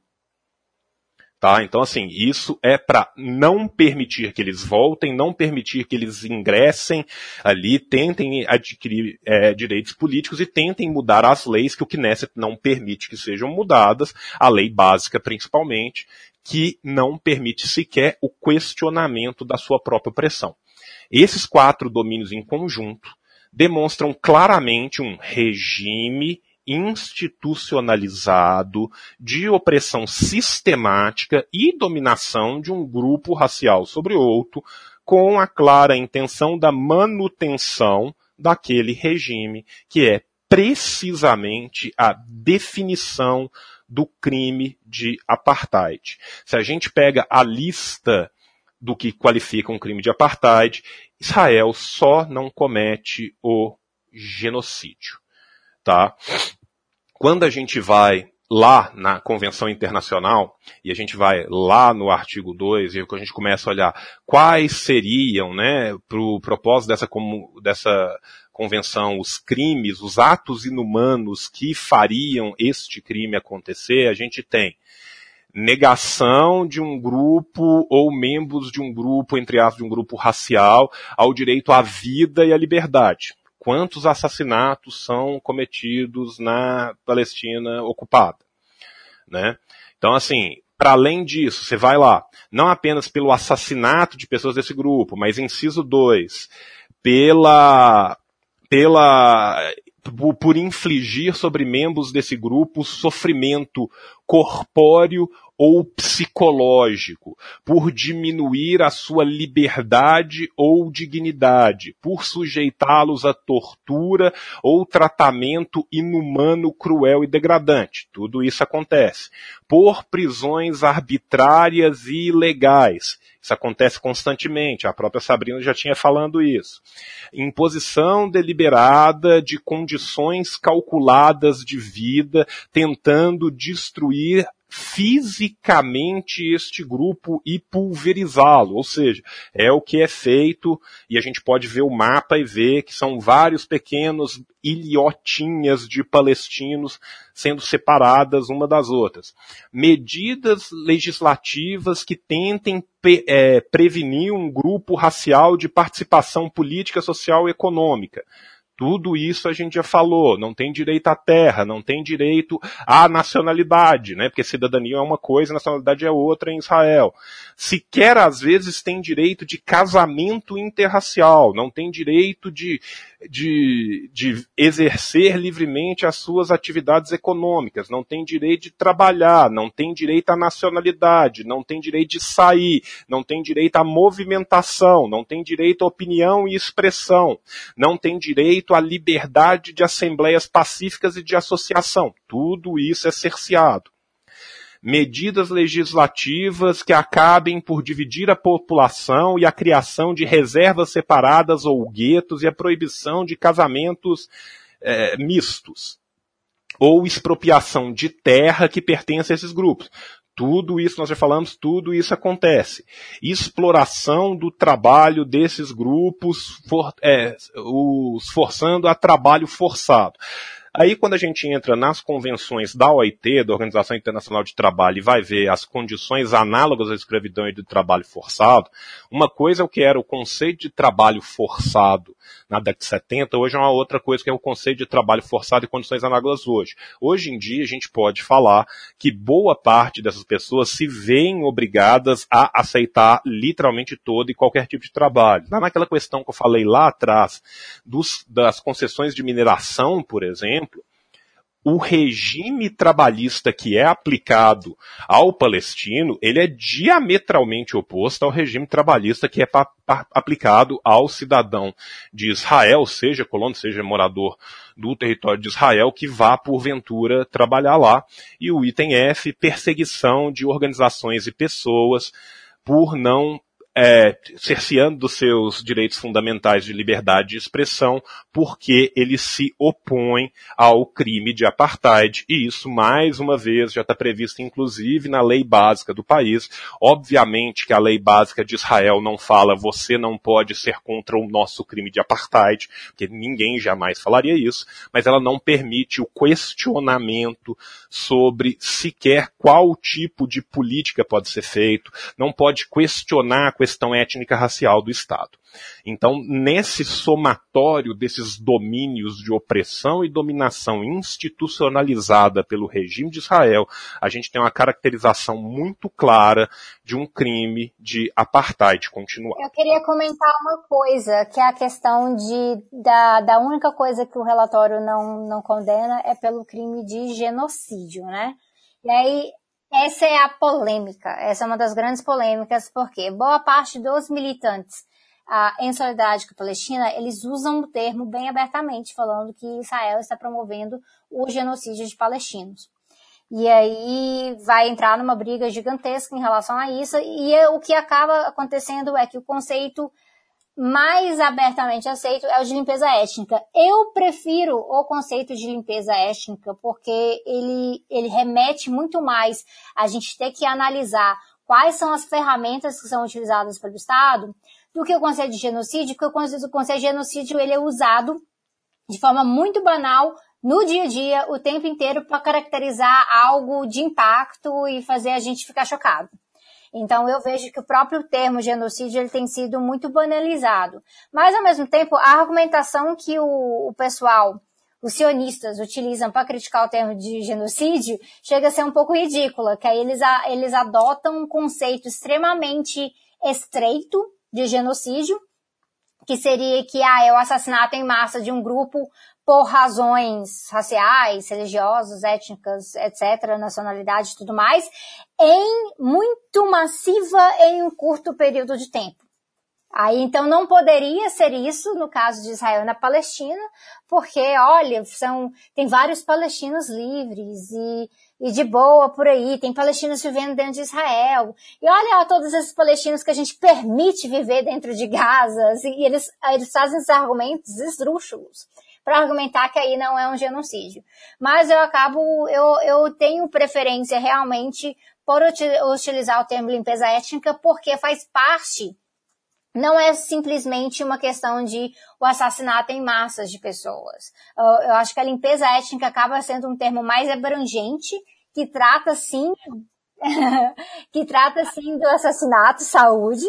Tá? Então, assim, isso é para não permitir que eles voltem, não permitir que eles ingressem ali, tentem adquirir é, direitos políticos e tentem mudar as leis que o Knesset não permite que sejam mudadas, a lei básica principalmente, que não permite sequer o questionamento da sua própria opressão. Esses quatro domínios em conjunto demonstram claramente um regime institucionalizado de opressão sistemática e dominação de um grupo racial sobre outro, com a clara intenção da manutenção daquele regime, que é precisamente a definição do crime de apartheid. Se a gente pega a lista do que qualifica um crime de apartheid, Israel só não comete o genocídio tá? Quando a gente vai lá na Convenção Internacional, e a gente vai lá no artigo 2, e a gente começa a olhar quais seriam, né, para o propósito dessa, dessa convenção, os crimes, os atos inumanos que fariam este crime acontecer, a gente tem negação de um grupo ou membros de um grupo, entre aspas, de um grupo racial, ao direito à vida e à liberdade quantos assassinatos são cometidos na Palestina ocupada, né? Então, assim, para além disso, você vai lá, não apenas pelo assassinato de pessoas desse grupo, mas inciso 2, pela, pela, por, infligir sobre membros desse grupo sofrimento corpóreo ou psicológico, por diminuir a sua liberdade ou dignidade, por sujeitá-los a tortura ou tratamento inumano, cruel e degradante. Tudo isso acontece. Por prisões arbitrárias e ilegais. Isso acontece constantemente, a própria Sabrina já tinha falando isso. Imposição deliberada de condições calculadas de vida, tentando destruir fisicamente este grupo e pulverizá-lo, ou seja, é o que é feito e a gente pode ver o mapa e ver que são vários pequenos ilhotinhas de palestinos sendo separadas uma das outras. Medidas legislativas que tentem é, prevenir um grupo racial de participação política, social e econômica. Tudo isso a gente já falou. Não tem direito à terra, não tem direito à nacionalidade, né? Porque cidadania é uma coisa, nacionalidade é outra em Israel. Sequer às vezes tem direito de casamento interracial, não tem direito de, de, de exercer livremente as suas atividades econômicas, não tem direito de trabalhar, não tem direito à nacionalidade, não tem direito de sair, não tem direito à movimentação, não tem direito à opinião e expressão, não tem direito direito à liberdade de assembleias pacíficas e de associação. Tudo isso é cerceado. Medidas legislativas que acabem por dividir a população e a criação de reservas separadas ou guetos e a proibição de casamentos é, mistos ou expropriação de terra que pertence a esses grupos. Tudo isso, nós já falamos, tudo isso acontece. Exploração do trabalho desses grupos, for, é, os forçando a trabalho forçado. Aí, quando a gente entra nas convenções da OIT, da Organização Internacional de Trabalho, e vai ver as condições análogas à escravidão e do trabalho forçado, uma coisa é o que era o conceito de trabalho forçado na década de 70, hoje é uma outra coisa que é o conceito de trabalho forçado e condições análogas hoje. Hoje em dia, a gente pode falar que boa parte dessas pessoas se veem obrigadas a aceitar literalmente todo e qualquer tipo de trabalho. Naquela questão que eu falei lá atrás, dos, das concessões de mineração, por exemplo, o regime trabalhista que é aplicado ao palestino, ele é diametralmente oposto ao regime trabalhista que é aplicado ao cidadão de Israel, seja colono, seja morador do território de Israel, que vá porventura trabalhar lá. E o item F, perseguição de organizações e pessoas por não é, cerceando seus direitos fundamentais de liberdade de expressão, porque ele se opõe ao crime de apartheid, e isso, mais uma vez, já está previsto, inclusive, na lei básica do país. Obviamente que a lei básica de Israel não fala você não pode ser contra o nosso crime de apartheid, porque ninguém jamais falaria isso, mas ela não permite o questionamento sobre sequer qual tipo de política pode ser feito, não pode questionar a questão étnica racial do Estado. Então, nesse somatório desses domínios de opressão e dominação institucionalizada pelo regime de Israel, a gente tem uma caracterização muito clara de um crime de apartheid continuado. Eu queria comentar uma coisa, que é a questão de da, da única coisa que o relatório não, não condena é pelo crime de genocídio, né? E aí essa é a polêmica, essa é uma das grandes polêmicas, porque boa parte dos militantes ah, em solidariedade com a Palestina, eles usam o termo bem abertamente, falando que Israel está promovendo o genocídio de palestinos. E aí vai entrar numa briga gigantesca em relação a isso, e é, o que acaba acontecendo é que o conceito mais abertamente aceito é o de limpeza étnica. Eu prefiro o conceito de limpeza étnica porque ele, ele remete muito mais a gente ter que analisar quais são as ferramentas que são utilizadas pelo Estado do que o conceito de genocídio, porque o conceito, de genocídio ele é usado de forma muito banal no dia a dia, o tempo inteiro, para caracterizar algo de impacto e fazer a gente ficar chocado. Então eu vejo que o próprio termo genocídio ele tem sido muito banalizado. Mas ao mesmo tempo, a argumentação que o, o pessoal, os sionistas utilizam para criticar o termo de genocídio chega a ser um pouco ridícula, que aí eles, eles adotam um conceito extremamente estreito de genocídio, que seria que ah, é o assassinato em massa de um grupo por razões raciais, religiosas, étnicas, etc., nacionalidade e tudo mais, em muito massiva em um curto período de tempo. Aí então não poderia ser isso no caso de Israel na Palestina, porque olha, são tem vários palestinos livres e, e de boa por aí, tem palestinos vivendo dentro de Israel. E olha ó, todos esses palestinos que a gente permite viver dentro de Gaza, e eles, eles fazem esses argumentos esdrúxulos para argumentar que aí não é um genocídio. Mas eu acabo, eu, eu tenho preferência realmente por utilizar o termo limpeza étnica porque faz parte não é simplesmente uma questão de o assassinato em massas de pessoas. Eu acho que a limpeza étnica acaba sendo um termo mais abrangente que trata sim <laughs> que trata sim do assassinato, saúde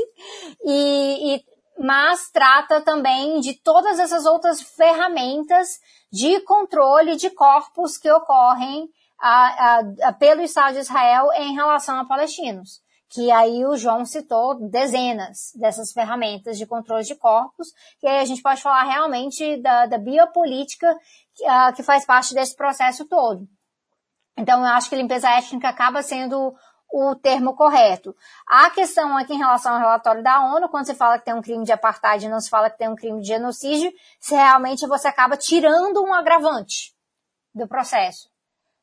e, e mas trata também de todas essas outras ferramentas de controle de corpos que ocorrem a, a, a, pelo Estado de Israel em relação a palestinos. Que aí o João citou dezenas dessas ferramentas de controle de corpos, que aí a gente pode falar realmente da, da biopolítica que, uh, que faz parte desse processo todo. Então, eu acho que limpeza étnica acaba sendo o termo correto. A questão aqui em relação ao relatório da ONU, quando você fala que tem um crime de apartheid e não se fala que tem um crime de genocídio, se realmente você acaba tirando um agravante do processo.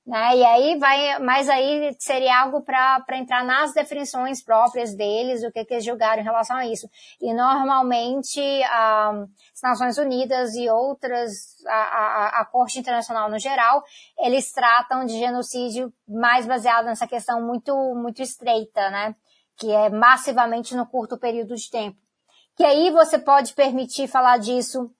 Né? E aí vai, mas aí seria algo para entrar nas definições próprias deles, o que, que eles julgaram em relação a isso. E normalmente a, as Nações Unidas e outras, a, a, a Corte Internacional no geral, eles tratam de genocídio mais baseado nessa questão muito, muito estreita, né? Que é massivamente no curto período de tempo. Que aí você pode permitir falar disso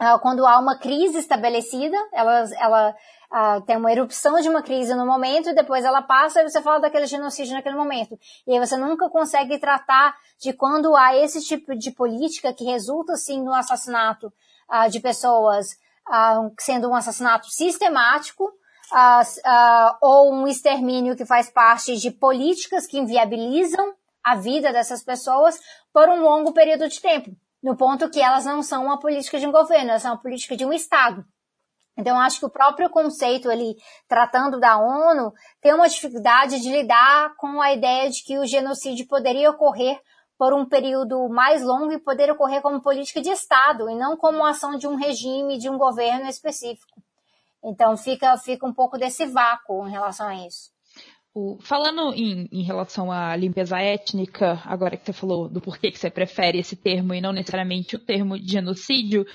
uh, quando há uma crise estabelecida, ela, ela ah, tem uma erupção de uma crise no momento e depois ela passa e você fala daquele genocídio naquele momento. E aí você nunca consegue tratar de quando há esse tipo de política que resulta, assim, no assassinato ah, de pessoas, ah, sendo um assassinato sistemático, ou um extermínio que faz parte de políticas que inviabilizam a vida dessas pessoas por um longo período de tempo. No ponto que elas não são uma política de um governo, elas são uma política de um Estado. Então, acho que o próprio conceito ali, tratando da ONU, tem uma dificuldade de lidar com a ideia de que o genocídio poderia ocorrer por um período mais longo e poder ocorrer como política de Estado e não como ação de um regime, de um governo específico. Então, fica, fica um pouco desse vácuo em relação a isso. O, falando em, em, relação à limpeza étnica, agora que você falou do porquê que você prefere esse termo e não necessariamente o termo de genocídio,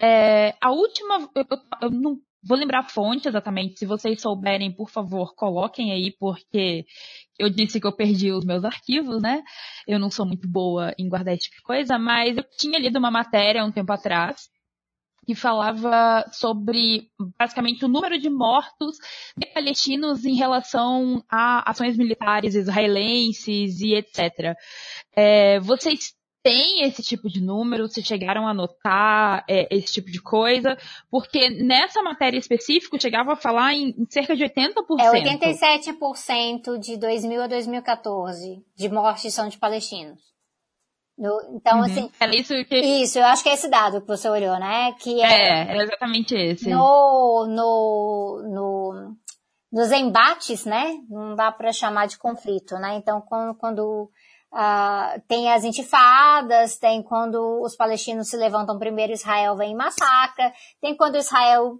é, a última, eu, eu, não vou lembrar a fonte exatamente, se vocês souberem, por favor, coloquem aí, porque eu disse que eu perdi os meus arquivos, né? Eu não sou muito boa em guardar esse tipo de coisa, mas eu tinha lido uma matéria um tempo atrás, que falava sobre basicamente o número de mortos de palestinos em relação a ações militares israelenses e etc. É, vocês têm esse tipo de número? Se chegaram a notar é, esse tipo de coisa? Porque nessa matéria específica chegava a falar em, em cerca de 80%. É 87% de 2000 a 2014 de mortes são de palestinos. No, então, uhum. assim. Era isso que. Isso, eu acho que é esse dado que você olhou, né? Que é, é exatamente esse. No, no, no, nos embates, né? Não dá para chamar de conflito, né? Então, quando, quando uh, tem as intifadas, tem quando os palestinos se levantam primeiro, Israel vem e massacra, tem quando Israel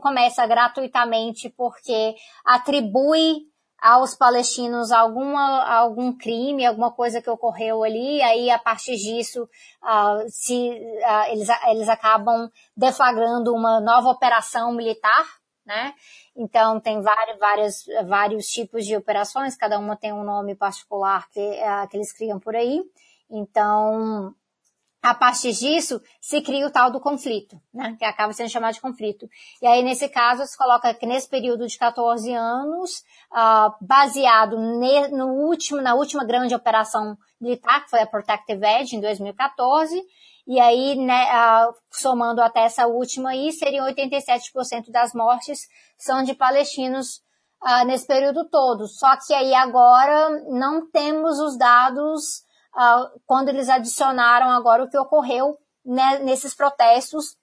começa gratuitamente porque atribui aos palestinos alguma, algum crime, alguma coisa que ocorreu ali, aí a partir disso uh, se, uh, eles, eles acabam deflagrando uma nova operação militar, né? Então tem vários, vários, vários tipos de operações, cada uma tem um nome particular que, uh, que eles criam por aí. Então, a partir disso, se cria o tal do conflito, né? Que acaba sendo chamado de conflito. E aí, nesse caso, se coloca que nesse período de 14 anos, uh, baseado ne, no último, na última grande operação militar, que foi a Protective Edge, em 2014, e aí, né, somando até essa última aí, seriam 87% das mortes são de palestinos uh, nesse período todo. Só que aí agora não temos os dados uh, quando eles adicionaram agora o que ocorreu né, nesses protestos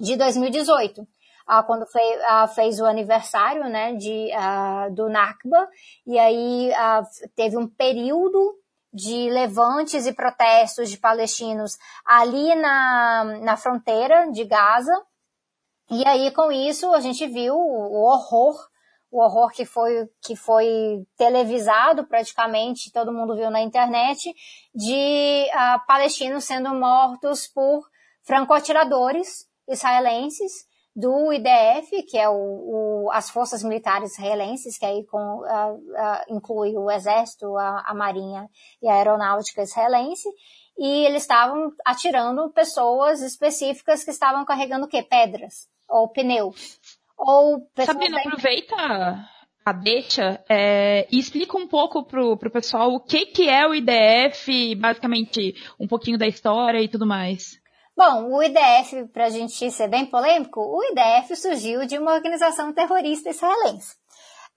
de 2018. Uh, quando foi, uh, fez o aniversário né, de, uh, do Nakba, e aí teve um período de levantes e protestos de palestinos ali na, na fronteira de Gaza, e aí com isso a gente viu o horror o horror que foi, que foi televisado praticamente, todo mundo viu na internet, de uh, palestinos sendo mortos por franco-atiradores israelenses do IDF, que é o, o, as forças militares israelenses, que aí com, uh, uh, inclui o exército, a, a marinha e a aeronáutica israelense, e eles estavam atirando pessoas específicas que estavam carregando o quê? Pedras ou pneus. Ou Sabina, aproveita a deixa é, e explica um pouco pro, pro pessoal o que, que é o IDF, basicamente um pouquinho da história e tudo mais. Bom, o IDF, para a gente ser bem polêmico, o IDF surgiu de uma organização terrorista israelense.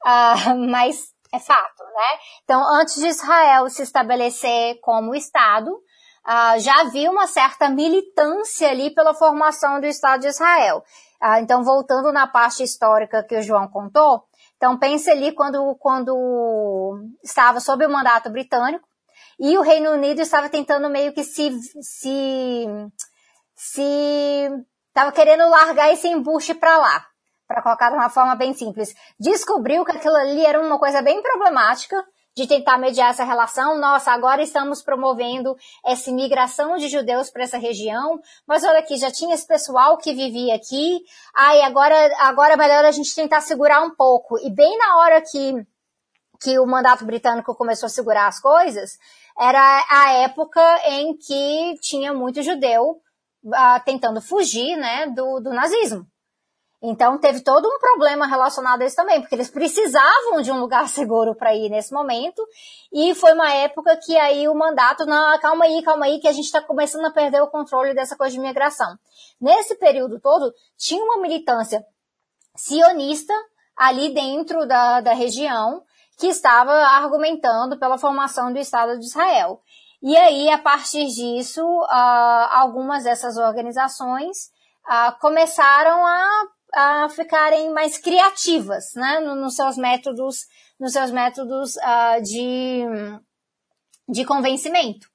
Uh, <laughs> mas é fato, né? Então, antes de Israel se estabelecer como Estado, uh, já havia uma certa militância ali pela formação do Estado de Israel. Ah, então, voltando na parte histórica que o João contou, então pense ali quando, quando estava sob o mandato britânico e o Reino Unido estava tentando meio que se, se, se, estava querendo largar esse embuste para lá, para colocar de uma forma bem simples. Descobriu que aquilo ali era uma coisa bem problemática, de tentar mediar essa relação. Nossa, agora estamos promovendo essa imigração de judeus para essa região, mas olha aqui, já tinha esse pessoal que vivia aqui. Ai, agora, agora é melhor a gente tentar segurar um pouco. E bem na hora que, que o mandato britânico começou a segurar as coisas, era a época em que tinha muito judeu tentando fugir, né, do, do nazismo. Então teve todo um problema relacionado a isso também, porque eles precisavam de um lugar <laughs> seguro para ir nesse momento, e foi uma época que aí o mandato, não, calma aí, calma aí, que a gente está começando a perder o controle dessa coisa de migração. Nesse período todo, tinha uma militância sionista ali dentro da, da região que estava argumentando pela formação do Estado de Israel. E aí, a partir disso, uh, algumas dessas organizações uh, começaram a a ficarem mais criativas, né, nos seus métodos, nos seus métodos uh, de, de convencimento.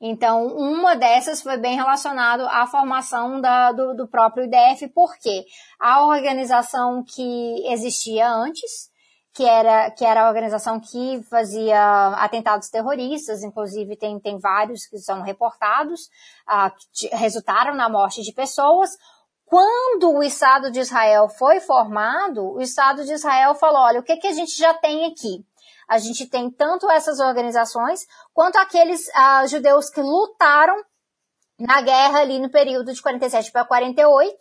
Então, uma dessas foi bem relacionado à formação da, do, do próprio IDF, porque a organização que existia antes, que era, que era a organização que fazia atentados terroristas, inclusive tem, tem vários que são reportados, uh, que resultaram na morte de pessoas. Quando o Estado de Israel foi formado, o Estado de Israel falou, olha, o que, que a gente já tem aqui? A gente tem tanto essas organizações, quanto aqueles uh, judeus que lutaram na guerra ali no período de 47 para 48,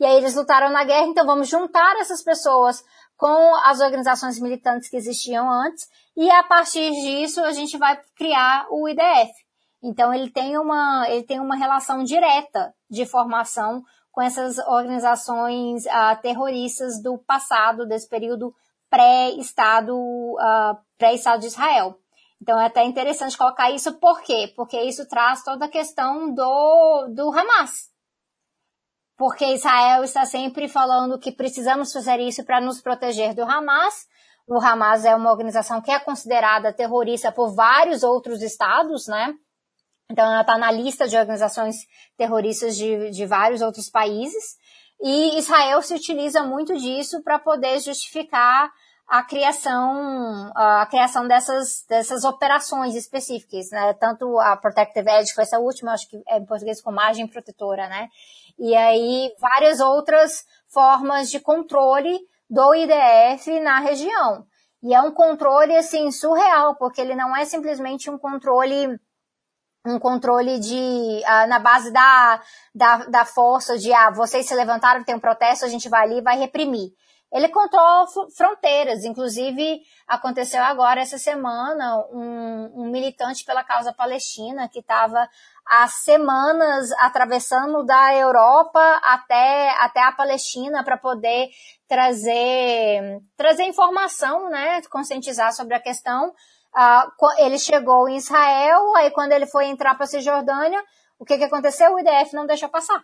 e aí eles lutaram na guerra, então vamos juntar essas pessoas com as organizações militantes que existiam antes, e a partir disso a gente vai criar o IDF. Então ele tem uma, ele tem uma relação direta de formação com essas organizações uh, terroristas do passado, desse período pré-Estado, uh, pré-Estado de Israel. Então é até interessante colocar isso, por quê? Porque isso traz toda a questão do, do Hamas porque Israel está sempre falando que precisamos fazer isso para nos proteger do Hamas. O Hamas é uma organização que é considerada terrorista por vários outros estados, né? Então ela está na lista de organizações terroristas de, de vários outros países. E Israel se utiliza muito disso para poder justificar a criação, a criação dessas, dessas operações específicas, né? Tanto a Protective Edge, que foi essa última, acho que é em português com margem protetora, né? E aí várias outras formas de controle do IDF na região. E é um controle, assim, surreal, porque ele não é simplesmente um controle um controle de uh, na base da, da, da força de ah, vocês se levantaram, tem um protesto, a gente vai ali e vai reprimir. Ele controla fronteiras, inclusive aconteceu agora essa semana um, um militante pela causa palestina que estava há semanas atravessando da Europa até, até a Palestina para poder trazer, trazer informação, né, conscientizar sobre a questão. Uh, ele chegou em Israel, aí quando ele foi entrar para a Cisjordânia, o que, que aconteceu? O IDF não deixou passar.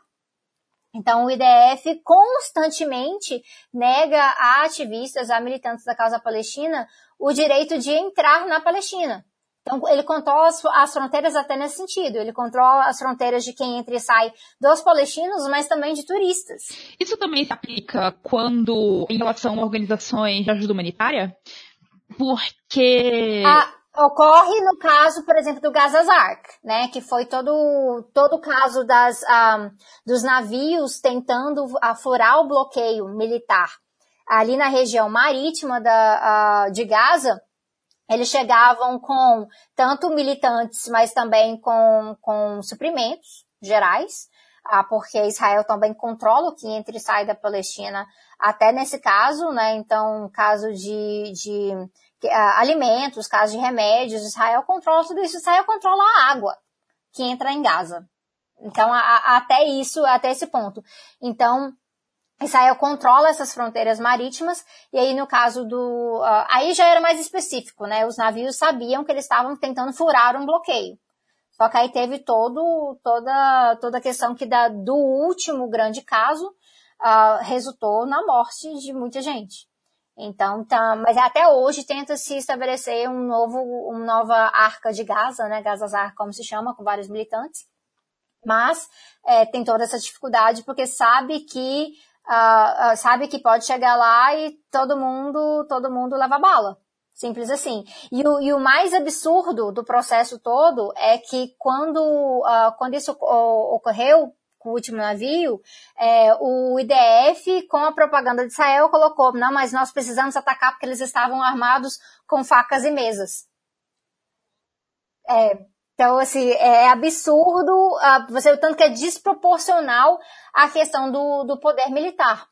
Então, o IDF constantemente nega a ativistas, a militantes da causa palestina, o direito de entrar na Palestina. Então, ele controla as, as, fronteiras até nesse sentido. Ele controla as fronteiras de quem entra e sai dos palestinos, mas também de turistas. Isso também se aplica quando, em relação a organizações de ajuda humanitária? Porque. Ah, Ocorre no caso, por exemplo, do Gazazark, né, que foi todo todo o caso das um, dos navios tentando afurar o bloqueio militar ali na região marítima da, uh, de Gaza. Eles chegavam com tanto militantes, mas também com, com suprimentos gerais, uh, porque Israel também controla o que entra e sai da Palestina, até nesse caso, né? Então, caso de, de alimentos, casos de remédios, Israel controla tudo isso. Israel controla a água que entra em Gaza. Então, a, a, até isso, até esse ponto. Então, Israel controla essas fronteiras marítimas, e aí no caso do. Uh, aí já era mais específico, né? Os navios sabiam que eles estavam tentando furar um bloqueio. Só que aí teve todo, toda, toda a questão que da, do último grande caso uh, resultou na morte de muita gente. Então, tá, mas até hoje tenta se estabelecer um novo, uma nova arca de Gaza, né? Gaza Arca, como se chama, com vários militantes. Mas é, tem toda essa dificuldade porque sabe que uh, uh, sabe que pode chegar lá e todo mundo todo mundo leva bala. Simples assim. E o, e o mais absurdo do processo todo é que quando, uh, quando isso ocorreu, o último navio, é, o IDF, com a propaganda de Israel, colocou, não, mas nós precisamos atacar porque eles estavam armados com facas e mesas. É, então, assim, é absurdo, uh, você o tanto que é desproporcional a questão do, do poder militar.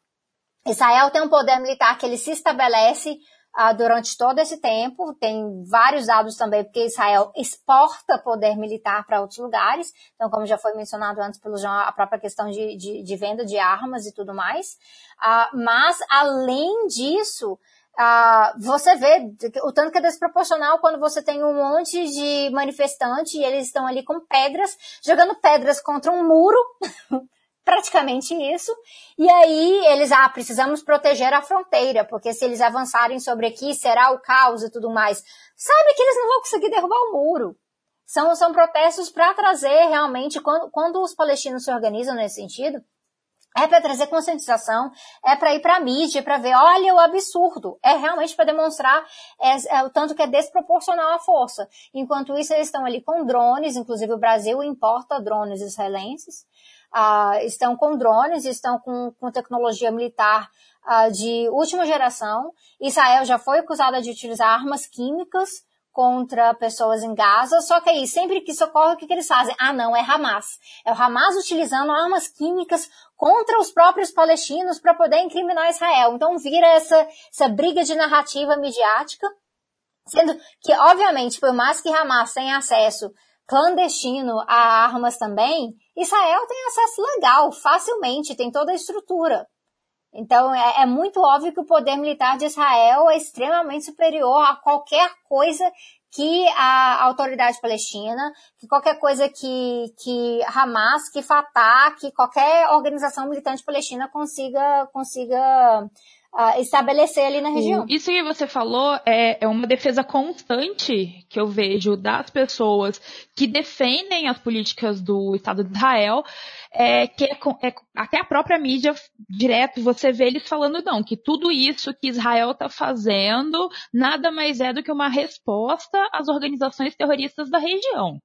Israel tem um poder militar que ele se estabelece ah, durante todo esse tempo. Tem vários dados também, porque Israel exporta poder militar para outros lugares. Então, como já foi mencionado antes pelo João, a própria questão de, de, de venda de armas e tudo mais. Ah, mas, além disso, ah, você vê o tanto que é desproporcional quando você tem um monte de manifestante e eles estão ali com pedras, jogando pedras contra um muro <laughs> praticamente isso. E aí eles, ah, precisamos proteger a fronteira, porque se eles avançarem sobre aqui, será o caos e tudo mais. Sabe que eles não vão conseguir derrubar o muro. São, são protestos para trazer realmente, quando, quando os palestinos se organizam nesse sentido, é para trazer conscientização, é para ir para a mídia, para ver, olha o absurdo. É realmente para demonstrar é, é, o tanto que é desproporcional a força. Enquanto isso, eles estão ali com drones, inclusive o Brasil importa drones israelenses, ah, estão com drones, estão com, com tecnologia militar ah, de última geração. Israel já foi acusada de utilizar armas químicas contra pessoas em Gaza, só que aí, sempre que isso ocorre, o que, que eles fazem? Ah, não, é Hamas. É o Hamas utilizando armas químicas contra os próprios palestinos para poder incriminar Israel. Então vira essa, essa briga de narrativa midiática, sendo que, obviamente, por mais que Hamas tenha acesso clandestino a armas também, Israel tem acesso legal, facilmente, tem toda a estrutura. Então, é, é, muito óbvio que o poder militar de Israel é extremamente superior a qualquer coisa que a autoridade palestina, que qualquer coisa que, que Hamas, que Fatah, que qualquer organização militante palestina consiga, consiga uh, estabelecer ali na região. Isso que você falou é, é uma defesa constante que eu vejo das pessoas que defendem as políticas do Estado de Israel, é, que é, é, até a própria mídia direto você vê eles falando não, que tudo isso que Israel está fazendo nada mais é do que uma resposta às organizações terroristas da região.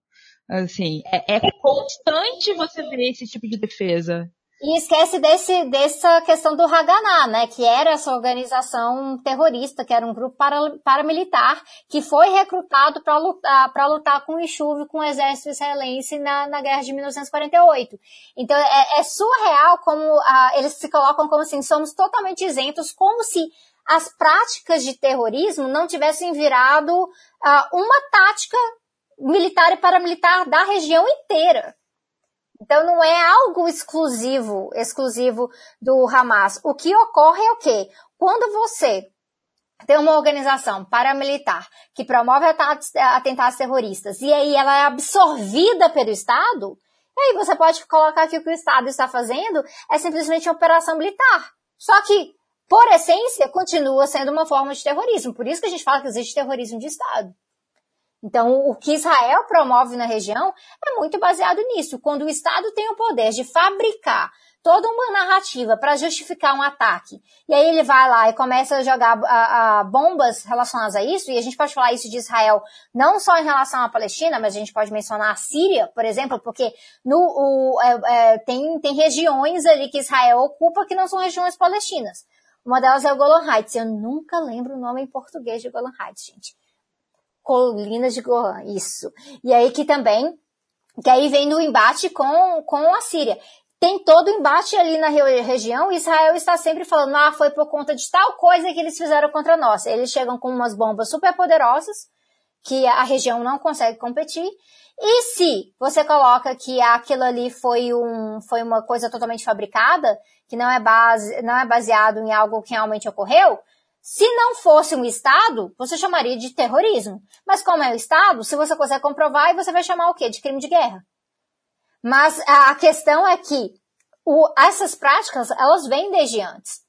Assim, é, é constante você ver esse tipo de defesa. E esquece desse, dessa questão do Haganah, né, que era essa organização terrorista, que era um grupo para, paramilitar, que foi recrutado para lutar, para lutar com o Ishuv, com o exército israelense na, na guerra de 1948. Então é, é surreal como ah, eles se colocam como assim, somos totalmente isentos, como se as práticas de terrorismo não tivessem virado ah, uma tática militar e paramilitar da região inteira. Então não é algo exclusivo, exclusivo do Hamas. O que ocorre é o quê? Quando você tem uma organização paramilitar que promove atentados terroristas e aí ela é absorvida pelo Estado, e aí você pode colocar que o que o Estado está fazendo é simplesmente uma operação militar. Só que, por essência, continua sendo uma forma de terrorismo. Por isso que a gente fala que existe terrorismo de Estado. Então, o que Israel promove na região é muito baseado nisso. Quando o Estado tem o poder de fabricar toda uma narrativa para justificar um ataque, e aí ele vai lá e começa a jogar a, a bombas relacionadas a isso, e a gente pode falar isso de Israel não só em relação à Palestina, mas a gente pode mencionar a Síria, por exemplo, porque no, o, é, é, tem, tem regiões ali que Israel ocupa que não são regiões palestinas. Uma delas é o Golan Heights. Eu nunca lembro o nome em português de Golan Heights, gente colinas de Golan, isso. E aí que também, que aí vem no embate com, com a Síria. Tem todo o embate ali na região, Israel está sempre falando, ah, foi por conta de tal coisa que eles fizeram contra nós. Eles chegam com umas bombas super poderosas, que a região não consegue competir, e se você coloca que aquilo ali foi, um, foi uma coisa totalmente fabricada, que não é, base, não é baseado em algo que realmente ocorreu, se não fosse um Estado, você chamaria de terrorismo. Mas como é o Estado, se você consegue comprovar, você vai chamar o quê? De crime de guerra. Mas a questão é que o, essas práticas, elas vêm desde antes.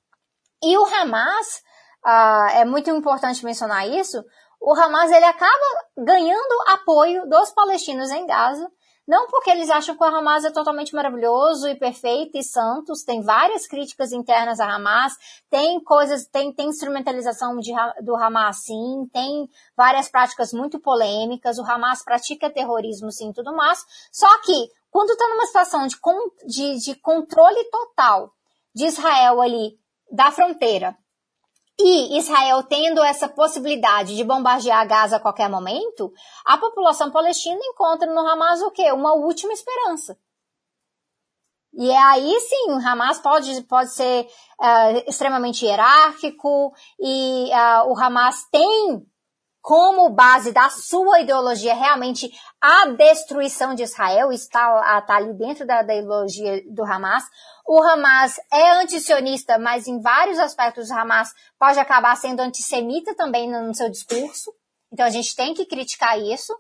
E o Hamas, uh, é muito importante mencionar isso, o Hamas ele acaba ganhando apoio dos palestinos em Gaza não porque eles acham que o Hamas é totalmente maravilhoso e perfeito e santos, tem várias críticas internas a Hamas, tem coisas, tem, tem instrumentalização de, do Hamas sim, tem várias práticas muito polêmicas, o Hamas pratica terrorismo sim tudo mais, só que quando está numa situação de, de, de controle total de Israel ali da fronteira, e Israel tendo essa possibilidade de bombardear Gaza a qualquer momento, a população palestina encontra no Hamas o quê? Uma última esperança. E é aí sim, o Hamas pode, pode ser uh, extremamente hierárquico e uh, o Hamas tem como base da sua ideologia realmente a destruição de Israel, está, está ali dentro da, da ideologia do Hamas. O Hamas é antisionista, mas em vários aspectos o Hamas pode acabar sendo antissemita também no seu discurso. Então a gente tem que criticar isso.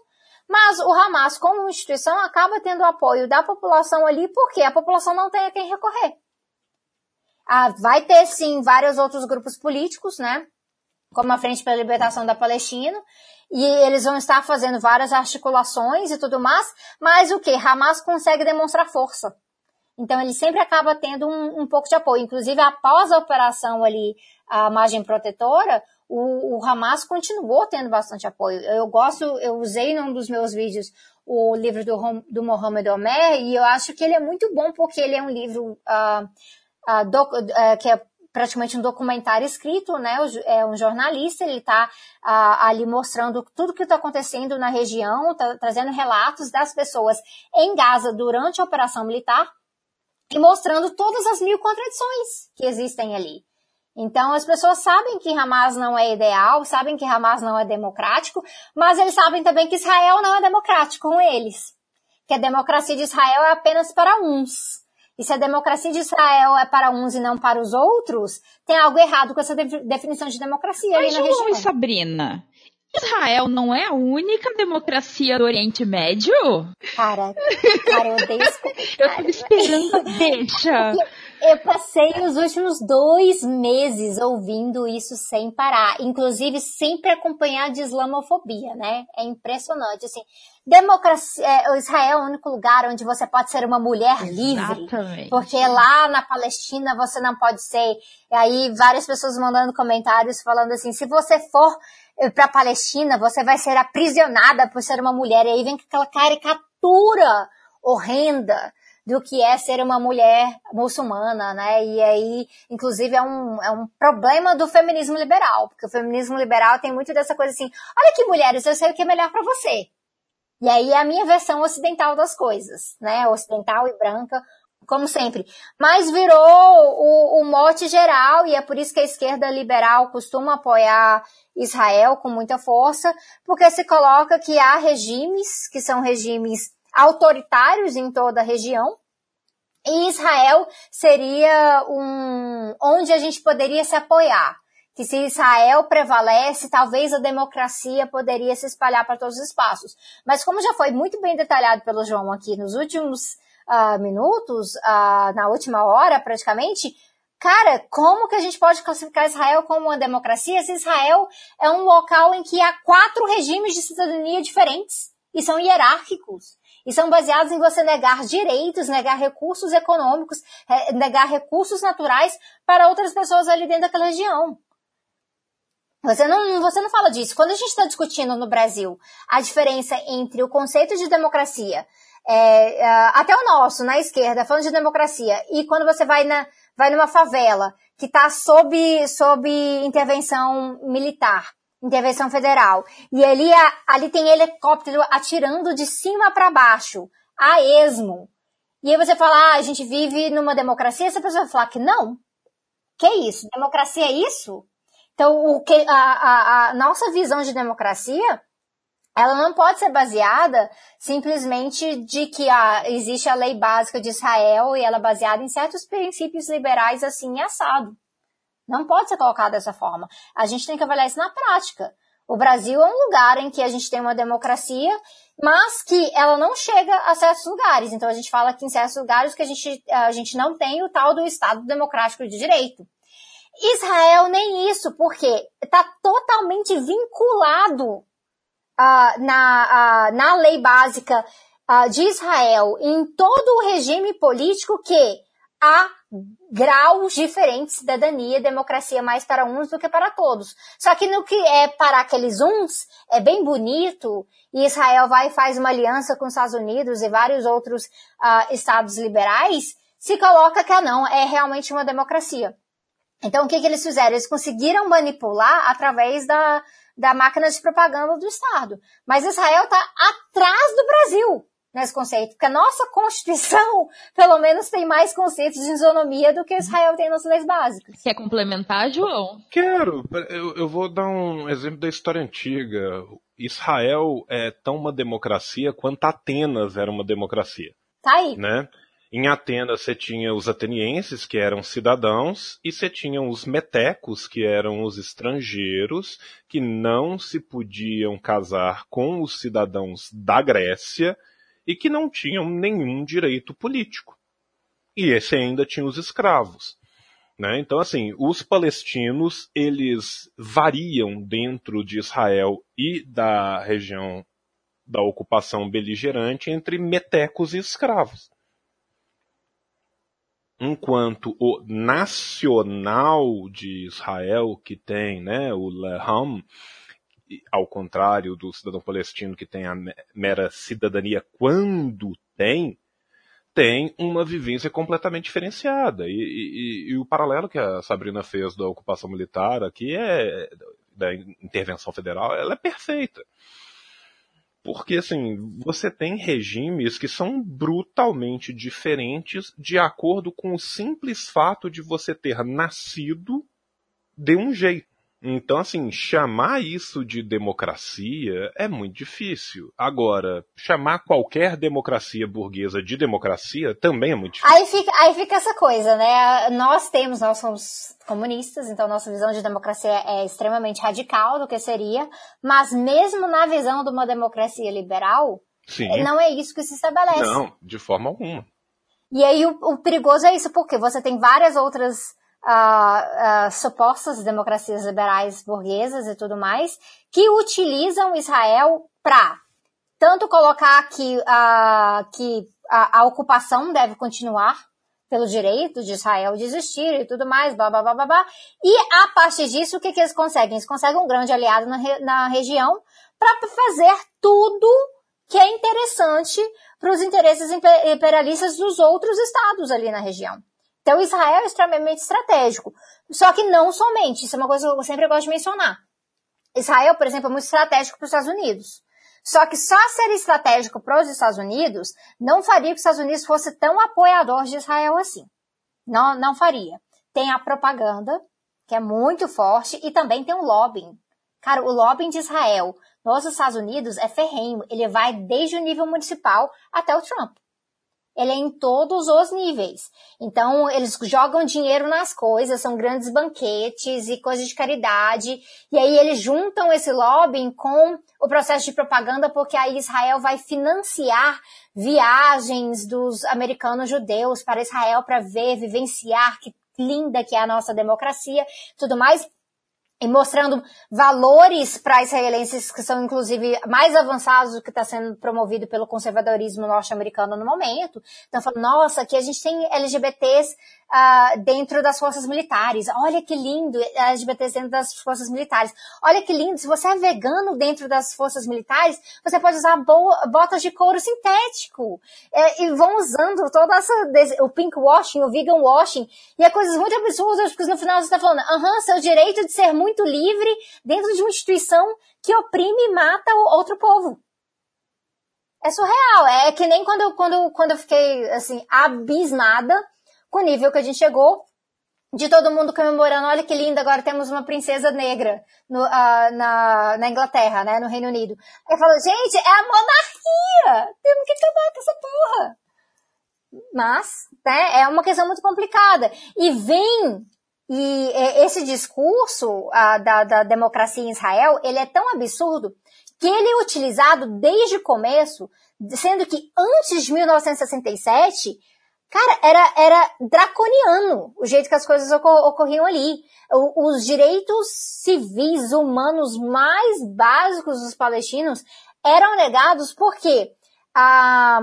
Mas o Hamas, como instituição, acaba tendo apoio da população ali porque a população não tem a quem recorrer. Ah, vai ter sim vários outros grupos políticos, né? Como a Frente pela Libertação da Palestina, e eles vão estar fazendo várias articulações e tudo mais, mas o que? Hamas consegue demonstrar força. Então ele sempre acaba tendo um, um pouco de apoio. Inclusive, após a operação ali, a margem protetora, o, o, Hamas continuou tendo bastante apoio. Eu gosto, eu usei num dos meus vídeos o livro do, do Mohamed Omer e eu acho que ele é muito bom porque ele é um livro uh, uh, uh, que é praticamente um documentário escrito, né? É um jornalista, ele está ah, ali mostrando tudo que está acontecendo na região, tá trazendo relatos das pessoas em Gaza durante a operação militar e mostrando todas as mil contradições que existem ali. Então as pessoas sabem que Hamas não é ideal, sabem que Hamas não é democrático, mas eles sabem também que Israel não é democrático com eles. Que a democracia de Israel é apenas para uns. E se a democracia de Israel é para uns e não para os outros, tem algo errado com essa definição de democracia Mas, ali na região. Sabrina, Israel não é a única democracia do Oriente Médio? Cara, cara, eu odeio esse <laughs> Eu tô esperando, deixa. <laughs> Eu passei os últimos dois meses ouvindo isso sem parar, inclusive sempre acompanhado de islamofobia, né? É impressionante, assim. Democracia, é, Israel é o único lugar onde você pode ser uma mulher livre, Exatamente. porque lá na Palestina você não pode ser. E aí várias pessoas mandando comentários falando assim, se você for eh, para a Palestina, você vai ser aprisionada por ser uma mulher. E aí vem aquela caricatura horrenda do que é ser uma mulher muçulmana, né? E aí, inclusive, é um, é um problema do feminismo liberal, porque o feminismo liberal tem muito dessa coisa assim, olha que mulheres, eu sei o que é melhor para você. E aí é a minha versão ocidental das coisas, né? Ocidental e branca, como sempre. Mas virou o, o mote geral, e é por isso que a esquerda liberal costuma apoiar Israel com muita força, porque se coloca que há regimes, que são regimes autoritários em toda a região, e Israel seria um onde a gente poderia se apoiar. Que se Israel prevalece, talvez a democracia poderia se espalhar para todos os espaços. Mas como já foi muito bem detalhado pelo João aqui nos últimos uh, minutos, uh, na última hora praticamente, cara, como que a gente pode classificar Israel como uma democracia se Israel é um local em que há quatro regimes de cidadania diferentes e são hierárquicos? E são baseados em você negar direitos, negar recursos econômicos, negar recursos naturais para outras pessoas ali dentro daquela região. Você não, você não fala disso. Quando a gente está discutindo no Brasil a diferença entre o conceito de democracia, é, até o nosso, na esquerda, falando de democracia, e quando você vai, na, vai numa favela que está sob, sob intervenção militar, intervenção federal. E ali, ali tem helicóptero atirando de cima para baixo, a esmo. E aí você fala, ah, a gente vive numa democracia, essa pessoa vai falar que não. Que isso? Democracia é isso? Então, o que, a, a, a nossa visão de democracia, ela não pode ser baseada simplesmente de que ah, existe a lei básica de Israel e ela é baseada em certos princípios liberais assim assado. Não pode ser colocado dessa forma. A gente tem que avaliar isso na prática. O Brasil é um lugar em que a gente tem uma democracia, mas que ela não chega a certos lugares. Então a gente fala que em certos lugares que a gente, a gente não tem o tal do Estado Democrático de Direito. Israel nem isso, porque está totalmente vinculado uh, na, uh, na lei básica uh, de Israel, em todo o regime político que há graus diferentes de cidadania e democracia mais para uns do que para todos. Só que no que é para aqueles uns, é bem bonito, e Israel vai e faz uma aliança com os Estados Unidos e vários outros uh, estados liberais, se coloca que ah, não, é realmente uma democracia. Então, o que, que eles fizeram? Eles conseguiram manipular através da, da máquina de propaganda do Estado. Mas Israel está atrás do Brasil nesse conceito, porque a nossa Constituição, <laughs> pelo menos, tem mais conceitos de isonomia do que Israel tem nas leis básicas. Quer complementar, João? Quero. Eu, eu vou dar um exemplo da história antiga. Israel é tão uma democracia quanto Atenas era uma democracia. Tá aí. Né? Em Atenas você tinha os atenienses, que eram cidadãos, e você tinha os metecos, que eram os estrangeiros, que não se podiam casar com os cidadãos da Grécia, e que não tinham nenhum direito político. E esse ainda tinha os escravos. Né? Então, assim, os palestinos, eles variam dentro de Israel e da região da ocupação beligerante entre metecos e escravos. enquanto o nacional de Israel, que tem né, o Leham, ao contrário do cidadão palestino que tem a mera cidadania quando tem, tem uma vivência completamente diferenciada. E, e, e, o paralelo que a Sabrina fez da ocupação militar aqui é da intervenção federal, ela é perfeita. Porque, assim, você tem regimes que são brutalmente diferentes de acordo com o simples fato de você ter nascido de um jeito. Então, assim, chamar isso de democracia é muito difícil. Agora, chamar qualquer democracia burguesa de democracia também é muito difícil. Aí fica, aí fica essa coisa, né? Nós temos, nós somos comunistas, então nossa visão de democracia é extremamente radical do que seria, mas mesmo na visão de uma democracia liberal, Sim. não é isso que se estabelece. Não, de forma alguma. E aí o, o perigoso é isso, porque você tem várias outras uh, uh, supostas democracias liberais burguesas e tudo mais, que utilizam Israel para tanto colocar que, uh, que a, a, ocupação deve continuar pelo direito de Israel de existir e tudo mais, blá, blá, blá, blá, blá. E a partir disso, o que, que eles conseguem? Eles conseguem um grande aliado na, na região para fazer tudo que é interessante para os interesses imperialistas dos outros estados ali na região. Então Israel é extremamente estratégico. Só que não somente, isso é uma coisa que eu sempre gosto de mencionar. Israel, por exemplo, é muito estratégico para os Estados Unidos. Só que só ser estratégico para os Estados Unidos não faria que os Estados Unidos fosse tão apoiador de Israel assim. Não, não faria. Tem a propaganda, que é muito forte, e também tem o lobbying. Cara, o lobbying de Israel nos Estados Unidos é ferrenho. Ele vai desde o nível municipal até o Trump ele é em todos os níveis. Então, eles jogam dinheiro nas coisas, são grandes banquetes e coisas de caridade, e aí eles juntam esse lobbying com o processo de propaganda, porque aí Israel vai financiar viagens dos americanos judeus para Israel para ver, vivenciar que linda que é a nossa democracia, tudo mais e mostrando valores para israelenses que são inclusive mais avançados do que está sendo promovido pelo conservadorismo norte-americano no momento. Então falando, nossa, aqui a gente tem LGBTs uh, dentro das forças militares. Olha que lindo, LGBTs dentro das forças militares. Olha que lindo, se você é vegano dentro das forças militares, você pode usar botas de couro sintético. É, e vão usando toda essa, o pink washing, o vegan washing, e é coisas muito absurdas, porque no final você está falando, aham, seu direito de ser muito livre dentro de uma instituição que oprime e mata o outro povo. É surreal. É que nem quando, quando, quando eu fiquei, assim, abismada com o nível que a gente chegou de todo mundo comemorando, olha que lindo, agora temos uma princesa negra no, uh, na, na Inglaterra, né, no Reino Unido. Aí falou, gente, é a monarquia! Temos que acabar com essa porra! Mas, né, é uma questão muito complicada. E vem, e esse discurso uh, da, da democracia em Israel, ele é tão absurdo que ele é utilizado desde o começo, sendo que antes de 1967, Cara, era, era draconiano o jeito que as coisas ocor ocorriam ali. O, os direitos civis humanos mais básicos dos palestinos eram negados porque a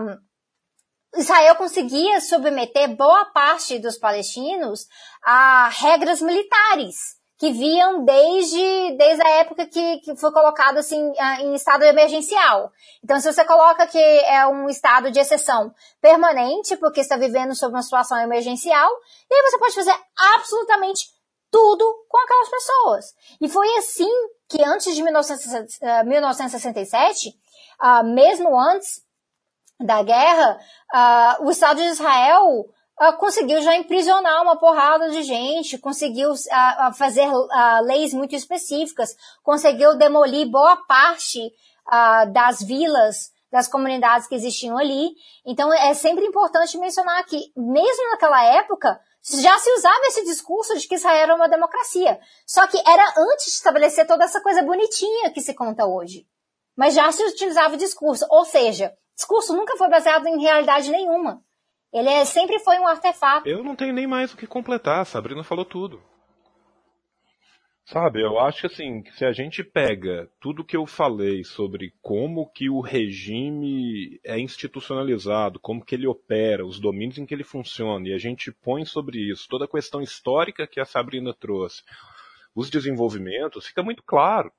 Israel conseguia submeter boa parte dos palestinos a regras militares que viam desde, desde a época que, que foi colocado assim em estado emergencial. Então, se você coloca que é um estado de exceção permanente, porque está vivendo sob uma situação emergencial, e aí você pode fazer absolutamente tudo com aquelas pessoas. E foi assim que antes de 1967, uh, uh, mesmo antes da guerra, uh, o Estado de Israel conseguiu já imprisionar uma porrada de gente, conseguiu uh, fazer uh, leis muito específicas, conseguiu demolir boa parte das vilas, das comunidades que existiam ali. Então é sempre importante mencionar que, mesmo naquela época, já se usava esse discurso de que Israel era uma democracia. Só que era antes de estabelecer toda essa coisa bonitinha que se conta hoje. Mas já se utilizava o discurso. Ou seja, discurso nunca foi baseado em realidade nenhuma. Ele é, sempre foi um artefato. Eu não tenho nem mais o que completar, Sabrina falou tudo. Sabe, eu acho que assim, se a gente pega tudo que eu falei sobre como que o regime é institucionalizado, como que ele opera, os domínios em que ele funciona, e a gente põe sobre isso toda a questão histórica que a Sabrina trouxe, os desenvolvimentos, fica muito claro.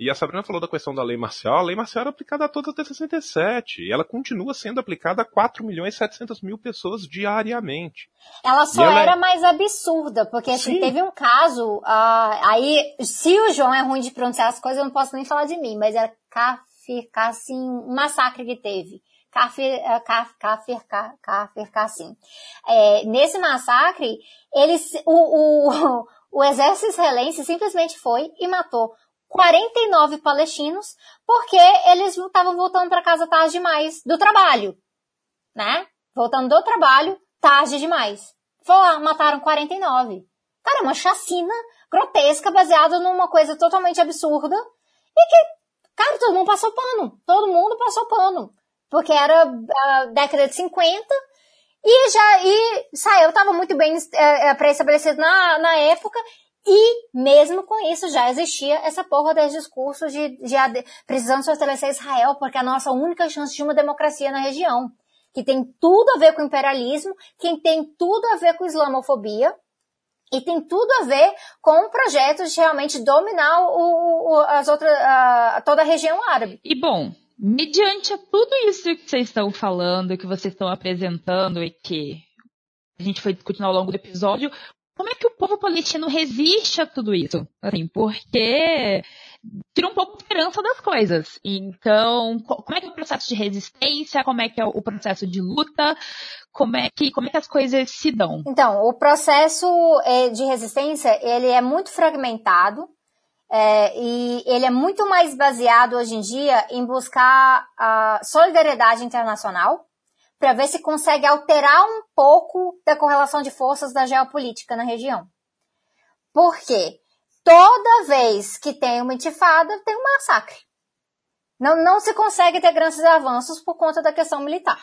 E a Sabrina falou da questão da lei marcial. A lei marcial era aplicada a todos até 67. E ela continua sendo aplicada a 4 milhões e 700 mil pessoas diariamente. Ela só ela era é... mais absurda, porque assim, teve um caso. Uh, aí, se o João é ruim de pronunciar as coisas, eu não posso nem falar de mim, mas era Kafir Kassim, um massacre que teve. Kafir, uh, Kafir, Kafir Kassim. É, nesse massacre, eles, o, o, <laughs> o exército israelense simplesmente foi e matou 49 palestinos, porque eles estavam voltando para casa tarde demais do trabalho, né? Voltando do trabalho tarde demais. Foram lá, mataram 49. Cara, é uma chacina grotesca baseada numa coisa totalmente absurda e que, cara, todo mundo passou pano. Todo mundo passou pano. Porque era a década de 50 e já, e Israel estava muito bem é pré-estabelecido na, na época e mesmo com isso já existia essa porra dos discursos de, de, precisamos fortalecer Israel porque é a nossa única chance de uma democracia na região. Que tem tudo a ver com imperialismo, que tem tudo a ver com islamofobia, e tem tudo a ver com o projeto de realmente dominar o, o, as outras, a, toda a região árabe. E bom, mediante tudo isso que vocês estão falando, que vocês estão apresentando e que a gente foi discutindo ao longo do episódio, como é que o povo palestino resiste a tudo isso? Assim, porque tira um pouco de esperança das coisas. Então, como é que é o processo de resistência? Como é que é o processo de luta? Como é que, como é que as coisas se dão? Então, o processo é, de resistência, ele é muito fragmentado. É, e ele é muito mais baseado hoje em dia em buscar a solidariedade internacional, para ver se consegue alterar um pouco da correlação de forças da geopolítica na região. Porque toda vez que tem uma intifada, tem um massacre. Não, não se consegue ter grandes avanços por conta da questão militar.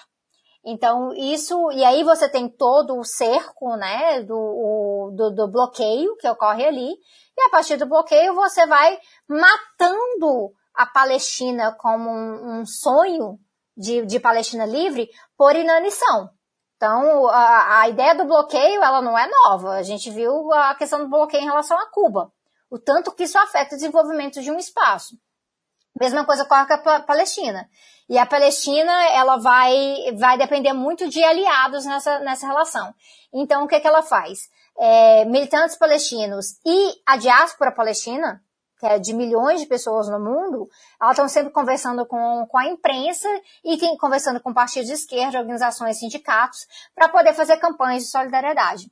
Então, isso, e aí você tem todo o cerco, né, do, o, do, do, bloqueio que ocorre ali, e a partir do bloqueio você vai matando a Palestina como um, um sonho de, de Palestina livre por inanição. Então, a, a, ideia do bloqueio, ela não é nova. A gente viu a questão do bloqueio em relação a Cuba. O tanto que isso afeta o desenvolvimento de um espaço. Mesma coisa com a Palestina. E a Palestina, ela vai, vai depender muito de aliados nessa, nessa relação. Então, o que, que ela faz? É, militantes palestinos e a diáspora palestina, que é de milhões de pessoas no mundo, elas estão sempre conversando com, com a imprensa e tem, conversando com partidos de esquerda, organizações, sindicatos, para poder fazer campanhas de solidariedade.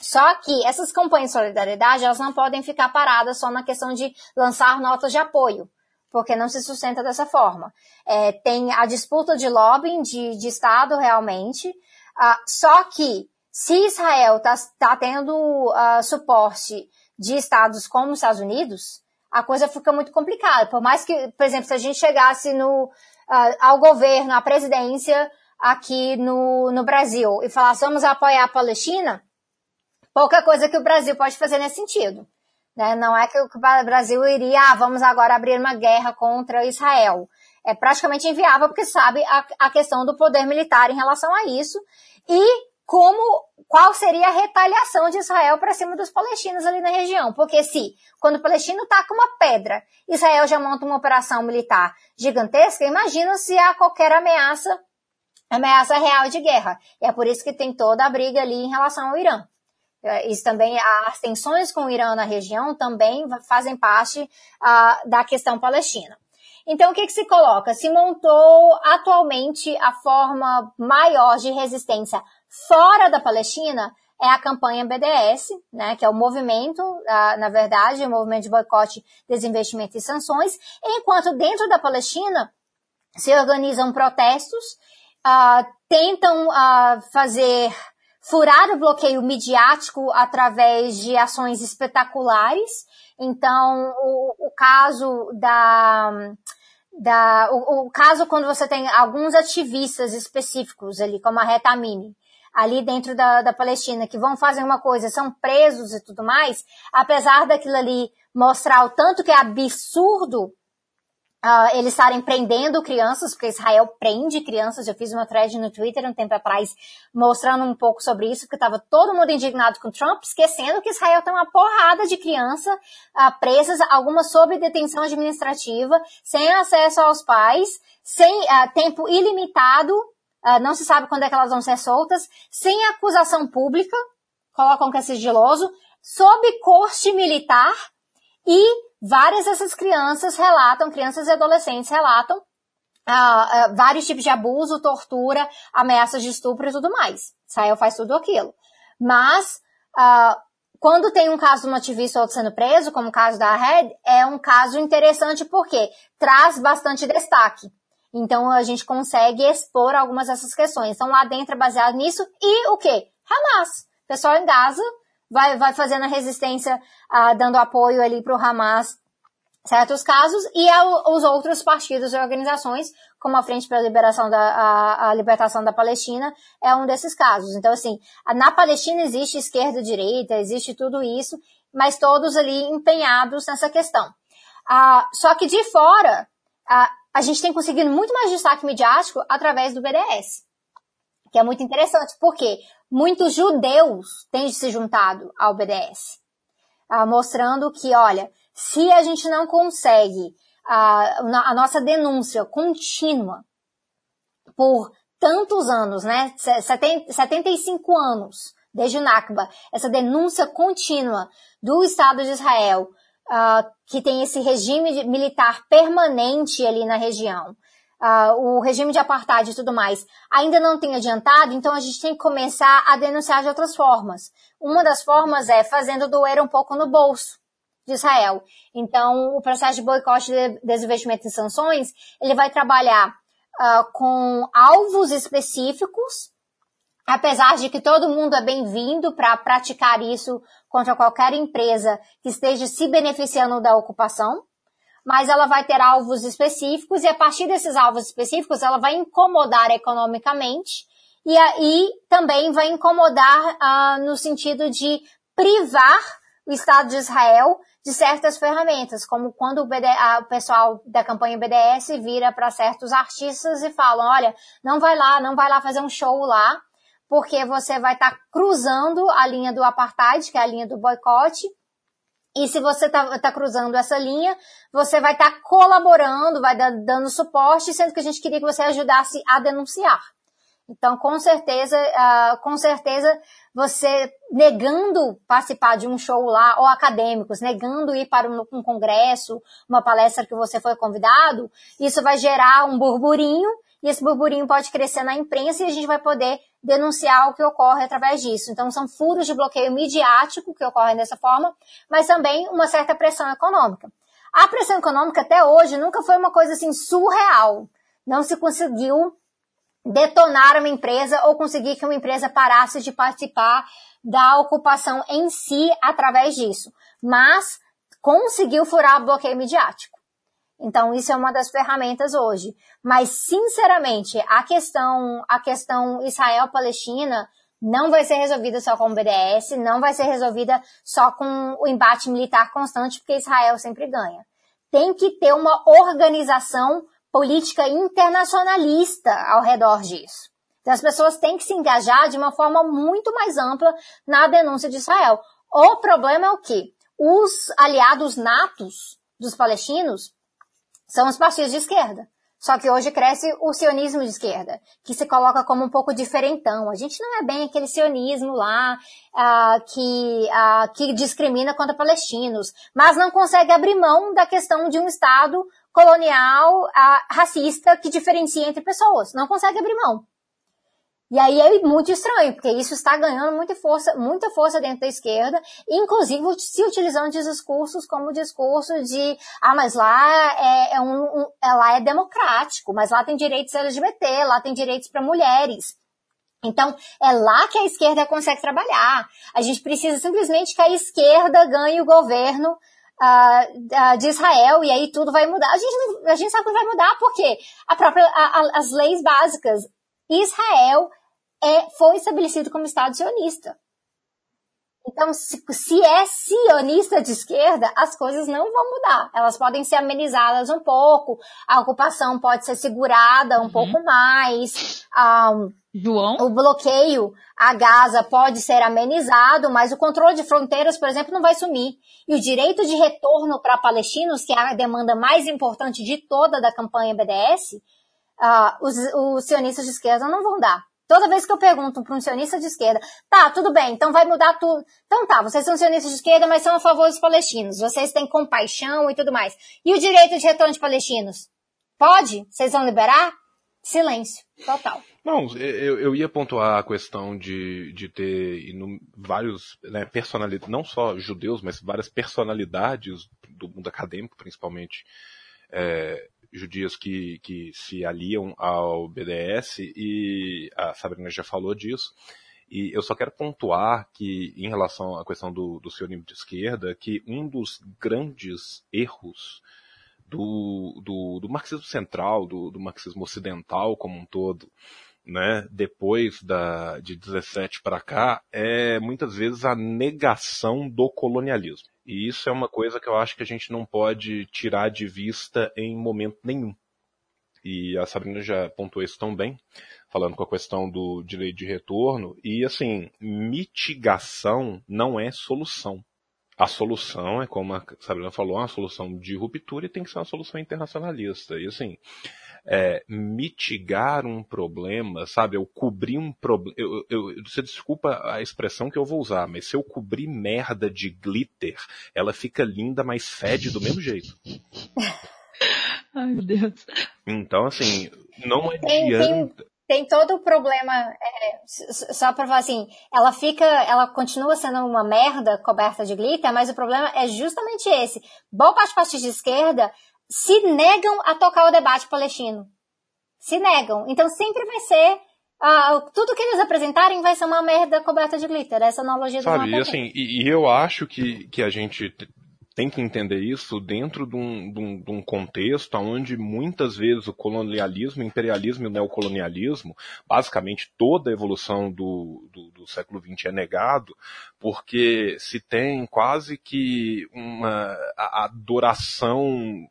Só que essas campanhas de solidariedade, elas não podem ficar paradas só na questão de lançar notas de apoio, porque não se sustenta dessa forma. É, tem a disputa de lobbying de, de Estado realmente, uh, só que se Israel está tá tendo uh, suporte de estados como os Estados Unidos, a coisa fica muito complicada. Por mais que, por exemplo, se a gente chegasse no, uh, ao governo, à presidência aqui no, no Brasil e falasse vamos apoiar a Palestina, pouca coisa que o Brasil pode fazer nesse sentido. Né? Não é que o Brasil iria, ah, vamos agora abrir uma guerra contra Israel. É praticamente inviável porque sabe a, a questão do poder militar em relação a isso. E como qual seria a retaliação de Israel para cima dos palestinos ali na região. Porque se, quando o palestino taca uma pedra, Israel já monta uma operação militar gigantesca, imagina se há qualquer ameaça, ameaça real de guerra. E é por isso que tem toda a briga ali em relação ao Irã. É, isso também, as tensões com o Irã na região também fazem parte uh, da questão palestina. Então, o que, que se coloca? Se montou atualmente a forma maior de resistência Fora da Palestina é a campanha BDS, né, que é o movimento, na verdade, o movimento de boicote, desinvestimento e sanções, enquanto dentro da Palestina se organizam protestos, uh, tentam uh, fazer furar o bloqueio midiático através de ações espetaculares. Então, o, o caso da da, o, o, caso quando você tem alguns ativistas específicos ali, como a Reta Mini, ali dentro da, da Palestina que vão fazer uma coisa, são presos e tudo mais, apesar daquilo ali mostrar o tanto que é absurdo Uh, eles estarem prendendo crianças, porque Israel prende crianças. Eu fiz uma thread no Twitter um tempo atrás mostrando um pouco sobre isso, porque estava todo mundo indignado com Trump, esquecendo que Israel tem uma porrada de crianças uh, presas, algumas sob detenção administrativa, sem acesso aos pais, sem uh, tempo ilimitado, não se sabe quando é que elas vão ser soltas, sem acusação pública, colocam que é sigiloso, sob corte militar e Várias dessas crianças relatam, crianças e adolescentes relatam uh, uh, vários tipos de abuso, tortura, ameaças de estupro e tudo mais. Israel faz tudo aquilo. Mas, uh, quando tem um caso de um ativista ou outro sendo preso, como o caso da Red, é um caso interessante porque traz bastante destaque. Então a gente consegue expor algumas dessas questões. Então lá dentro é baseado nisso. E o que? Hamas. O pessoal em Gaza vai, vai fazendo a resistência, uh, dando apoio ali para o Hamas certos casos e os outros partidos e organizações, como a Frente pela Liberação da, a, a, Libertação da Palestina, é um desses casos. Então, assim, na Palestina existe esquerda direita, existe tudo isso, mas todos ali empenhados nessa questão. Uh, só que de fora, uh, a gente tem conseguido muito mais destaque midiático através do BDS, que é muito interessante, porque muitos judeus têm se juntado ao BDS, uh, mostrando que, olha, se a gente não consegue a, a nossa denúncia contínua por tantos anos, né, 75 anos desde o Nakba, essa denúncia contínua do Estado de Israel, uh, que tem esse regime militar permanente ali na região, uh, o regime de apartheid e tudo mais, ainda não tem adiantado, então a gente tem que começar a denunciar de outras formas. Uma das formas é fazendo doer um pouco no bolso de Israel. Então, o processo de boicote de desinvestimento e sanções, ele vai trabalhar uh, com alvos específicos, apesar de que todo mundo é bem-vindo para praticar isso contra qualquer empresa que esteja se beneficiando da ocupação mas ela vai ter alvos específicos e a partir desses alvos específicos ela vai incomodar economicamente e aí também vai incomodar uh, no sentido de privar o Estado de Israel de certas ferramentas, como quando o, BD, o pessoal da campanha BDS vira para certos artistas e falam, olha, não vai lá, não vai lá fazer um show lá, porque você vai estar tá cruzando a linha do apartheid, que é a linha do boicote, e se você está tá cruzando essa linha, você vai estar tá colaborando, vai dar, dando suporte, sendo que a gente queria que você ajudasse a denunciar. Então, com certeza, uh, com certeza, você negando participar de um show lá, ou acadêmicos, negando ir para um, um congresso, uma palestra que você foi convidado, isso vai gerar um burburinho, e esse burburinho pode crescer na imprensa e a gente vai poder denunciar o que ocorre através disso. Então, são furos de bloqueio midiático que ocorrem dessa forma, mas também uma certa pressão econômica. A pressão econômica até hoje nunca foi uma coisa assim surreal. Não se conseguiu detonar uma empresa ou conseguir que uma empresa parasse de participar da ocupação em si através disso. Mas conseguiu furar o bloqueio midiático. Então, isso é uma das ferramentas hoje. Mas, sinceramente, a questão, a questão Israel-Palestina não vai ser resolvida só com o BDS, não vai ser resolvida só com o embate militar constante, porque Israel sempre ganha. Tem que ter uma organização política internacionalista ao redor disso. Então, as pessoas têm que se engajar de uma forma muito mais ampla na denúncia de Israel. O problema é o que? Os aliados natos dos palestinos são os partidos de esquerda. Só que hoje cresce o sionismo de esquerda, que se coloca como um pouco diferentão. A gente não é bem aquele sionismo lá uh, que, uh, que discrimina contra palestinos, mas não consegue abrir mão da questão de um Estado colonial uh, racista que diferencia entre pessoas. Não consegue abrir mão. E aí é muito estranho, porque isso está ganhando muita força, muita força dentro da esquerda, inclusive se utilizando de discursos como o discurso de, ah, mas lá é, é um, um é, lá é democrático, mas lá tem direitos LGBT, lá tem direitos para mulheres. Então, é lá que a esquerda consegue trabalhar. A gente precisa simplesmente que a esquerda ganhe o governo uh, uh, de Israel e aí tudo vai mudar. A gente, a gente sabe que vai mudar porque a própria, a, a, as leis básicas. Israel é, foi estabelecido como Estado sionista. Então, se, se, é sionista de esquerda, as coisas não vão mudar. Elas podem ser amenizadas um pouco, a ocupação pode ser segurada um uhum. pouco mais, um, João? o bloqueio a Gaza pode ser amenizado, mas o controle de fronteiras, por exemplo, não vai sumir. E o direito de retorno para palestinos, que é a demanda mais importante de toda da campanha BDS, uh, ah, os, os sionistas de esquerda não vão dar. Toda vez que eu pergunto para um sionista de esquerda, tá, tudo bem, então vai mudar tudo. Então tá, vocês são sionistas de esquerda, mas são a favor dos palestinos. Vocês têm compaixão e tudo mais. E o direito de retorno de palestinos? Pode? Vocês vão liberar? Silêncio, total. Não, eu, eu ia pontuar a questão de, de ter vários né, personalidades, não só judeus, mas várias personalidades do mundo acadêmico, principalmente, é, judias que, que se aliam ao BDS e a Sabrina já falou disso. E eu só quero pontuar que, em relação à questão do, do sionismo de esquerda, que um dos grandes erros do, do, do marxismo central, do, do, marxismo ocidental como um todo, né, depois da, de 17 para cá, é muitas vezes a negação do colonialismo. E isso é uma coisa que eu acho que a gente não pode tirar de vista em momento nenhum. E a Sabrina já pontuou isso tão bem, falando com a questão do direito de retorno. E assim, mitigação não é solução. A solução é, como a Sabrina falou, uma solução de ruptura e tem que ser uma solução internacionalista. E assim, é, mitigar um problema, sabe? Eu cobrir um problema. Eu, eu, você desculpa a expressão que eu vou usar, mas se eu cobrir merda de glitter, ela fica linda, mas fede do mesmo jeito. <laughs> Ai, meu Deus. Então, assim, não adianta. Tem, tem todo o problema, é, só pra falar assim, ela fica, ela continua sendo uma merda coberta de glitter, mas o problema é justamente esse. Boa parte dos partidos de esquerda se negam a tocar o debate palestino. Se negam. Então sempre vai ser. Uh, tudo que eles apresentarem vai ser uma merda coberta de glitter. Essa analogia Sabe, do e assim, e, e, eu acho que, que a gente tem que entender isso dentro de um, de um, de um contexto onde muitas vezes o colonialismo, o imperialismo e o neocolonialismo, basicamente toda a evolução do, do, do século XX é negado, porque se tem quase que uma adoração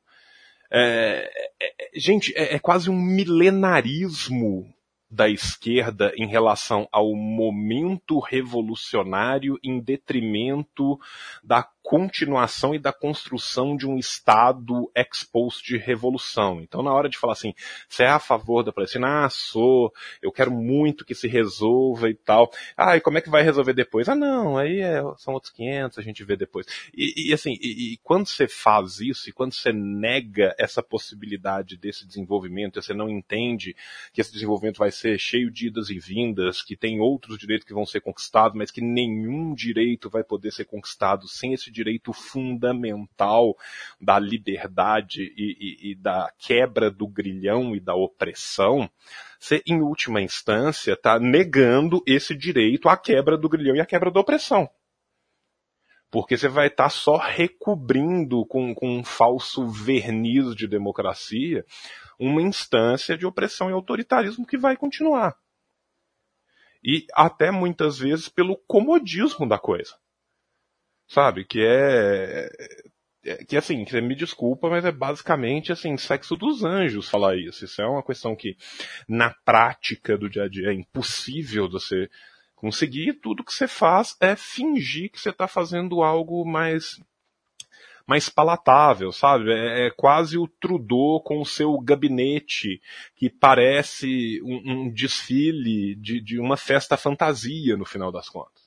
é, é, é, gente, é, é quase um milenarismo da esquerda em relação ao momento revolucionário em detrimento da continuação e da construção de um Estado exposto de revolução. Então, na hora de falar assim, você é a favor da Palestina? Ah, sou, eu quero muito que se resolva e tal. Ah, e como é que vai resolver depois? Ah, não, aí é, são outros 500, a gente vê depois. E, e assim, e, e, quando você faz isso, e quando você nega essa possibilidade desse desenvolvimento, você não entende que esse desenvolvimento vai ser cheio de idas e vindas, que tem outros direitos que vão ser conquistados, mas que nenhum direito vai poder ser conquistado sem esse direito fundamental da liberdade e, e, e da quebra do grilhão e da opressão, você, em última instância, está negando esse direito à quebra do grilhão e à quebra da opressão porque você vai estar tá só recobrindo com, com, um falso verniz de democracia uma instância de opressão e autoritarismo que vai continuar. E até muitas vezes pelo comodismo da coisa sabe? Que é, é que assim, você me desculpa, mas é basicamente assim, sexo dos anjos falar isso. Isso é uma questão que na prática do dia a dia é impossível você conseguir. Tudo que você faz é fingir que você está fazendo algo mais mais palatável, sabe? É, é, quase o Trudeau com o seu gabinete, que parece um, um desfile de, de uma festa fantasia no final das contas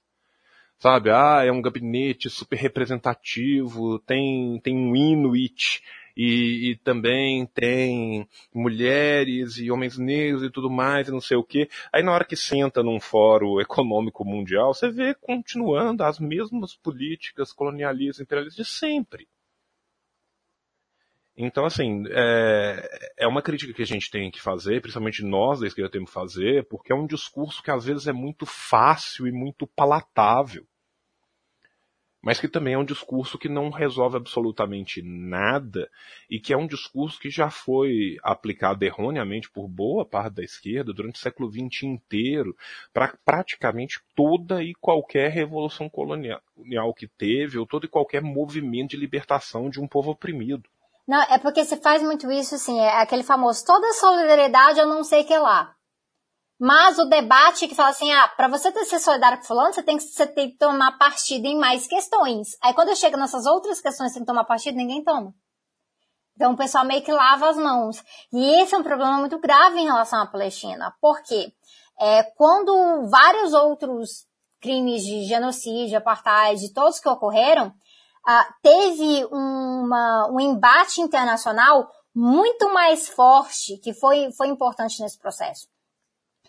sabe? Ah, é um gabinete super representativo, tem, tem um Inuit, e, e, também tem mulheres e homens negros e tudo mais, e não sei o que. Aí na hora que senta num fórum econômico mundial, você vê continuando as mesmas políticas colonialistas, imperialistas de sempre. Então, assim, é, é uma crítica que a gente tem que fazer, principalmente nós da esquerda temos que fazer, porque é um discurso que às vezes é muito fácil e muito palatável mas que também é um discurso que não resolve absolutamente nada e que é um discurso que já foi aplicado erroneamente por boa parte da esquerda durante o século XX inteiro para praticamente toda e qualquer revolução colonial que teve ou todo e qualquer movimento de libertação de um povo oprimido. Não, é porque se faz muito isso, assim, é aquele famoso toda solidariedade eu não sei que lá. Mas o debate que fala assim, ah, para você ter ser solidário com fulano, você tem, que, você tem que tomar partido em mais questões. Aí quando eu chego nessas outras questões sem tomar partido, ninguém toma. Então o pessoal meio que lava as mãos. E esse é um problema muito grave em relação à Palestina. Por quê? É, quando vários outros crimes de genocídio, apartheid, todos que ocorreram, ah, teve uma, um embate internacional muito mais forte, que foi, foi importante nesse processo.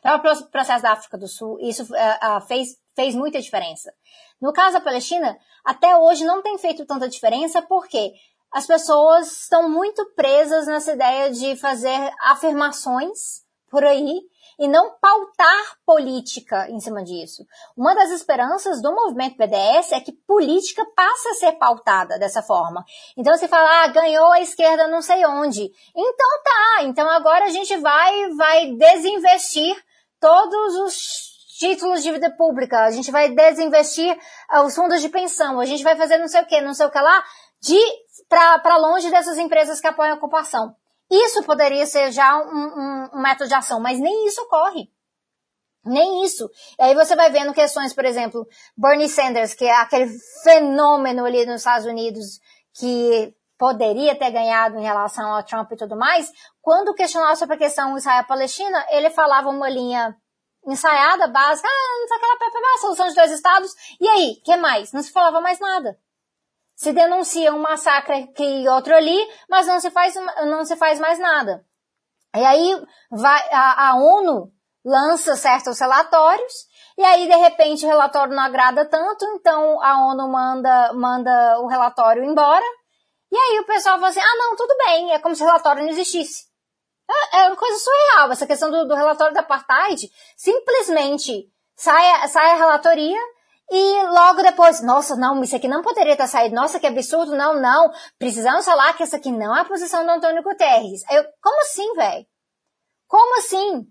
Para o processo da África do Sul, isso uh, uh, fez, fez muita diferença. No caso da Palestina, até hoje não tem feito tanta diferença porque as pessoas estão muito presas nessa ideia de fazer afirmações por aí e não pautar política em cima disso. Uma das esperanças do movimento BDS é que política passa a ser pautada dessa forma. Então você fala, ah, ganhou a esquerda não sei onde. Então tá, então agora a gente vai, vai desinvestir todos os títulos de vida pública, a gente vai desinvestir uh, os fundos de pensão, a gente vai fazer não sei o que, não sei o que lá, de para longe dessas empresas que apoiam a ocupação. Isso poderia ser já um, um, um método de ação, mas nem isso ocorre. Nem isso. E aí você vai vendo questões, por exemplo, Bernie Sanders, que é aquele fenômeno ali nos Estados Unidos que poderia ter ganhado em relação ao Trump e tudo mais, quando questionava sobre a questão Israel-Palestina, ele falava uma linha ensaiada, básica, ah, não sei aquela solução de dois estados, e aí, que mais? Não se falava mais nada se denuncia um massacre aqui e outro ali, mas não se faz, não se faz mais nada. E aí vai, a, a ONU lança certos relatórios, e aí de repente o relatório não agrada tanto, então a ONU manda, manda o relatório embora, e aí o pessoal fala assim, ah não, tudo bem, é como se o relatório não existisse. É, é uma coisa surreal, essa questão do, do relatório da apartheid, simplesmente sai, sai a relatoria, e logo depois, nossa, não, isso aqui não poderia ter saído, nossa, que absurdo, não, não, precisamos falar que essa aqui não é a posição do Antônio Guterres. Eu, como assim, velho? Como assim?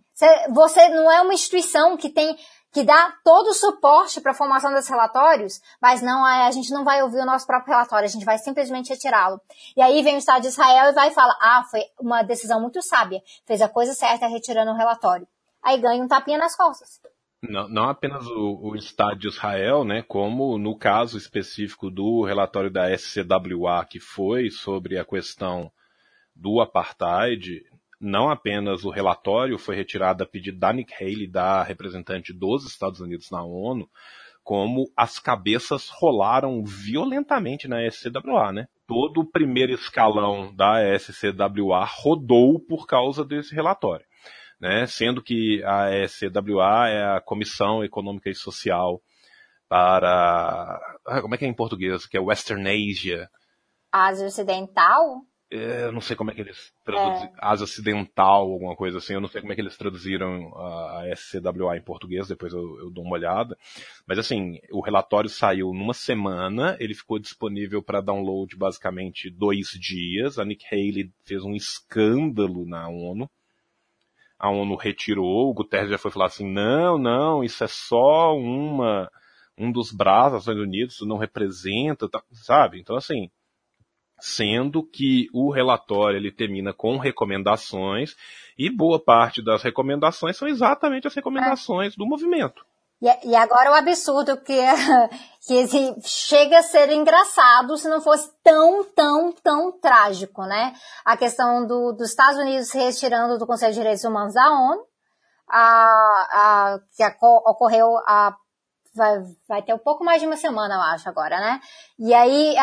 Você não é uma instituição que tem, que dá todo o suporte para a formação desses relatórios, mas não, a gente não vai ouvir o nosso próprio relatório, a gente vai simplesmente retirá-lo. E aí vem o Estado de Israel e vai e fala, ah, foi uma decisão muito sábia, fez a coisa certa retirando o relatório. Aí ganha um tapinha nas costas. Não, não apenas o, o, Estado de Israel, né, como no caso específico do relatório da SCWA, que foi sobre a questão do apartheid, não apenas o relatório foi retirado a pedido da Nick Haley, da representante dos Estados Unidos na ONU, como as cabeças rolaram violentamente na SCWA, né? Todo o primeiro escalão da SCWA rodou por causa desse relatório né? sendo que a SCWA é a Comissão Econômica e Social para. Ah, como é que é em português? Que é Western Asia. Ásia Ocidental? É, eu não sei como é que eles traduziram. É. Ásia Ocidental, alguma coisa assim. Eu não sei como é que eles traduziram a SCWA em português, depois eu, eu dou uma olhada. Mas assim, o relatório saiu numa semana, ele ficou disponível para download basicamente dois dias. A Nick Haley fez um escândalo na ONU a ONU retirou, o Guterres já foi falar assim, não, não, isso é só uma, um dos braços das Nações Unidas, isso não representa, tá, sabe? Então assim, sendo que o relatório ele termina com recomendações e boa parte das recomendações são exatamente as recomendações é. do movimento. E, e agora o absurdo que, <laughs> que chega a ser engraçado se não fosse tão, tão, tão trágico, né? A questão do, dos Estados Unidos se retirando do Conselho de Direitos Humanos da ONU, a, a, que a, ocorreu a, vai, vai ter um pouco mais de uma semana, eu acho, agora, né? E aí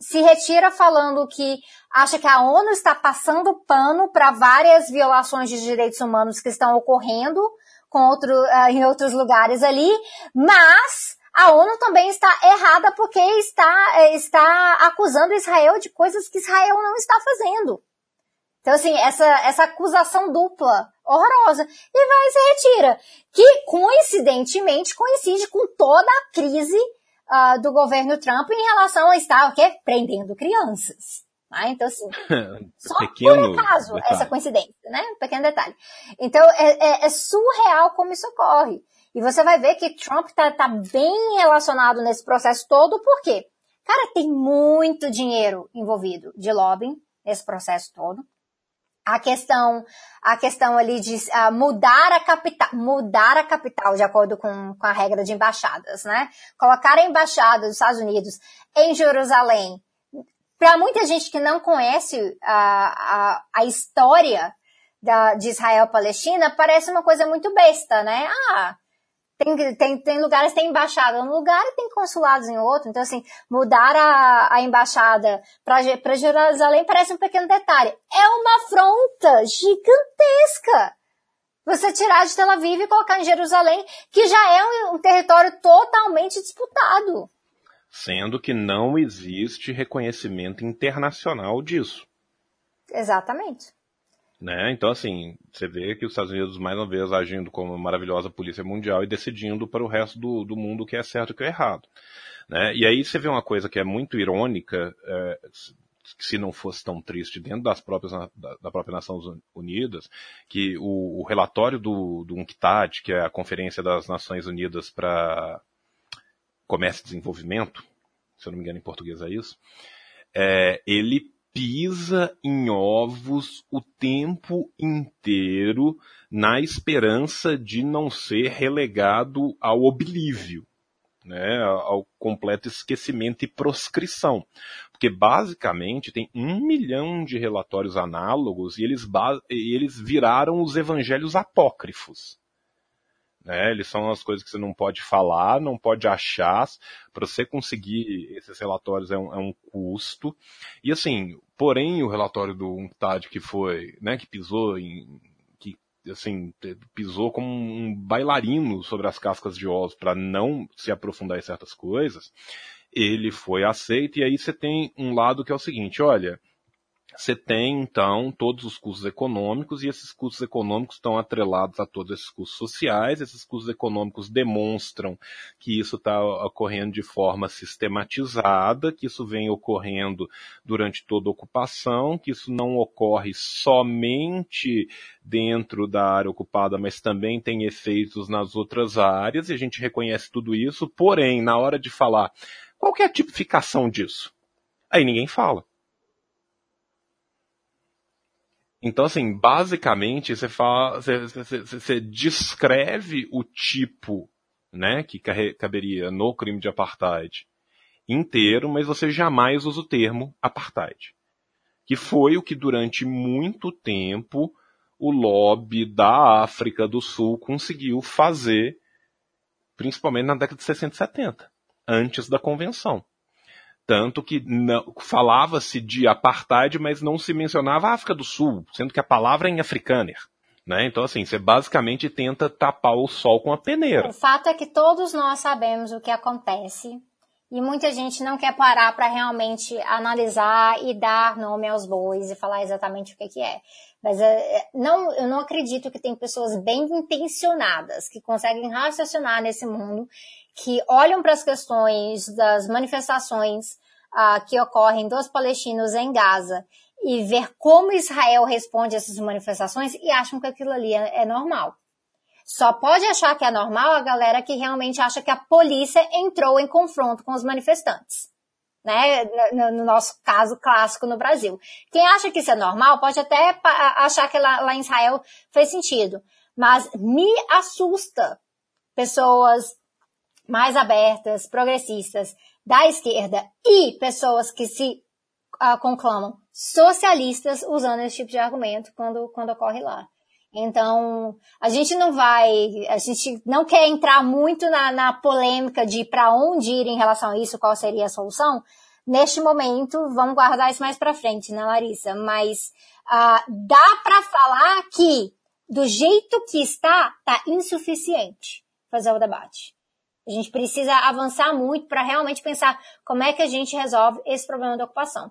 se retira falando que acha que a ONU está passando pano para várias violações de direitos humanos que estão ocorrendo com outro, uh, em outros lugares ali, mas a ONU também está errada porque está, eh, está acusando Israel de coisas que Israel não está fazendo. Então, assim, essa, essa acusação dupla, horrorosa, e vai e se retira. Que, coincidentemente, coincide com toda a crise uh, do governo Trump em relação a estar o quê? prendendo crianças. Né? Então, assim, <laughs> só Pequeno por acaso detalhe. essa coincidência, né? Um pequeno detalhe. Então, é, é, é, surreal como isso ocorre. E você vai ver que Trump tá, tá bem relacionado nesse processo todo, por quê? Cara, tem muito dinheiro envolvido de lobbying nesse processo todo. A questão, a questão ali de uh, mudar a capital, mudar a capital de acordo com, com a regra de embaixadas, né? Colocar a embaixada dos Estados Unidos em Jerusalém. Para muita gente que não conhece a, a, a história da, de Israel-Palestina, parece uma coisa muito besta, né? Ah, tem, tem, tem lugares que tem embaixada num lugar e tem consulados em outro. Então, assim, mudar a, a embaixada para Jerusalém parece um pequeno detalhe. É uma afronta gigantesca. Você tirar de Tel Aviv e colocar em Jerusalém, que já é um, um território totalmente disputado. Sendo que não existe reconhecimento internacional disso. Exatamente. Né? Então, assim, você vê que os Estados Unidos, mais uma vez, agindo como uma maravilhosa polícia mundial e decidindo para o resto do, do mundo o que é certo e o que é errado. Né? E aí você vê uma coisa que é muito irônica, é, se não fosse tão triste dentro das próprias, da, da própria Nações Unidas, que o, o relatório do, do UNCTAD, que é a Conferência das Nações Unidas para Comércio e Desenvolvimento, se eu não me engano em português é isso, é, ele pisa em ovos o tempo inteiro na esperança de não ser relegado ao oblívio, né, ao completo esquecimento e proscrição. Porque basicamente tem um milhão de relatórios análogos e eles, eles viraram os evangelhos apócrifos. Né? Eles são as coisas que você não pode falar, não pode achar. Para você conseguir esses relatórios é um, é um, custo. E assim, porém o relatório do UNCTAD que foi, né, que pisou em, que assim, pisou como um bailarino sobre as cascas de ovos para não se aprofundar em certas coisas, ele foi aceito e aí você tem um lado que é o seguinte, olha, você tem, então, todos os custos econômicos, e esses custos econômicos estão atrelados a todos esses custos sociais. Esses custos econômicos demonstram que isso está ocorrendo de forma sistematizada, que isso vem ocorrendo durante toda a ocupação, que isso não ocorre somente dentro da área ocupada, mas também tem efeitos nas outras áreas, e a gente reconhece tudo isso. Porém, na hora de falar qual é a tipificação disso? Aí ninguém fala. Então, assim, basicamente, você, fala, você, descreve o tipo né, que caberia no crime de apartheid inteiro, mas você jamais usa o termo apartheid. Que foi o que durante muito tempo o lobby da África do Sul conseguiu fazer, principalmente na década de 60 e 70, antes da convenção. Tanto que falava-se de apartheid, mas não se mencionava a África do Sul, sendo que a palavra é em afrikaner. Né? Então, assim, você basicamente tenta tapar o sol com a peneira. O fato é que todos nós sabemos o que acontece e muita gente não quer parar para realmente analisar e dar nome aos bois e falar exatamente o que, que é. Mas é, não, eu não acredito que tem pessoas bem intencionadas que conseguem raciocinar nesse mundo que olham para as questões das manifestações uh, que ocorrem dos palestinos em Gaza e ver como Israel responde a essas manifestações e acham que aquilo ali é, é normal. Só pode achar que é normal a galera que realmente acha que a polícia entrou em confronto com os manifestantes. Né, no, no nosso caso clássico no Brasil. Quem acha que isso é normal pode até achar que lá, lá em Israel fez sentido. Mas me assusta pessoas mais abertas, progressistas, da esquerda e pessoas que se uh, conclamam socialistas usando esse tipo de argumento quando, quando ocorre lá. Então, a gente não vai, a gente não quer entrar muito na, na polêmica de para onde ir em relação a isso, qual seria a solução. Neste momento, vamos guardar isso mais para frente, né, Larissa? Mas uh, dá para falar que, do jeito que está, tá insuficiente fazer o debate. A gente precisa avançar muito para realmente pensar como é que a gente resolve esse problema da ocupação.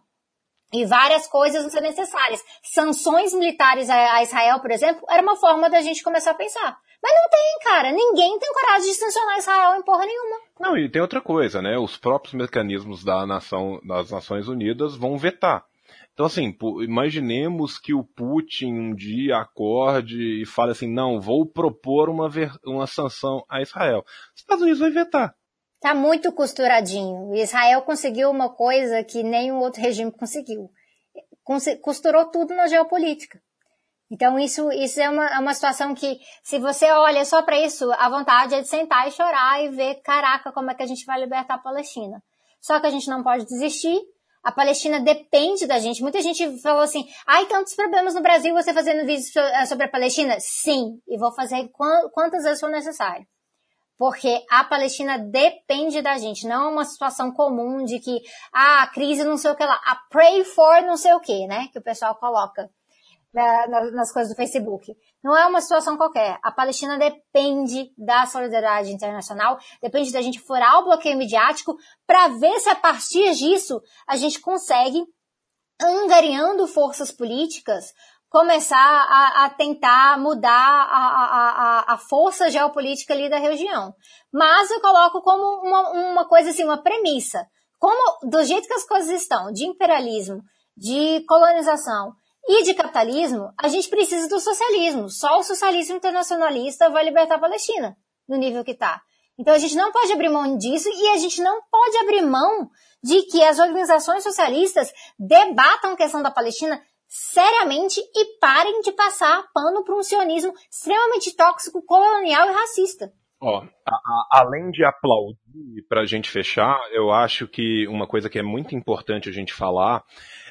E várias coisas vão ser necessárias. Sanções militares a Israel, por exemplo, era uma forma da gente começar a pensar. Mas não tem, cara. Ninguém tem coragem de sancionar Israel em porra nenhuma. Não, e tem outra coisa, né? Os próprios mecanismos da nação, das Nações Unidas vão vetar. Então, assim, imaginemos que o Putin um dia acorde e fale assim: não, vou propor uma, uma sanção a Israel. Os Estados Unidos vai vetar. Tá muito costuradinho. Israel conseguiu uma coisa que nenhum outro regime conseguiu. Costurou tudo na geopolítica. Então isso, isso é uma, é uma situação que, se você olha só para isso, a vontade é de sentar e chorar e ver, caraca, como é que a gente vai libertar a Palestina. Só que a gente não pode desistir. A Palestina depende da gente. Muita gente falou assim, ai, tantos problemas no Brasil, você fazendo vídeo eh, sobre a Palestina? Sim, e vou fazer quantas vezes for necessário. Porque a Palestina depende da gente, não é uma situação comum de que, ah, a crise não sei o que lá, a pray for não sei o que, né, que o pessoal coloca nas coisas do Facebook. Não é uma situação qualquer. A Palestina depende da solidariedade internacional, depende da gente furar o bloqueio midiático para ver se a partir disso a gente consegue, angariando forças políticas, começar a, a tentar mudar a, a, a, força geopolítica ali da região. Mas eu coloco como uma, uma coisa assim, uma premissa. Como, do jeito que as coisas estão, de imperialismo, de colonização, e de capitalismo, a gente precisa do socialismo. Só o socialismo internacionalista vai libertar a Palestina, no nível que está. Então a gente não pode abrir mão disso e a gente não pode abrir mão de que as organizações socialistas debatam a questão da Palestina seriamente e parem de passar pano para um sionismo extremamente tóxico, colonial e racista. Ó, a, a, além de aplaudir, para a gente fechar, eu acho que uma coisa que é muito importante a gente falar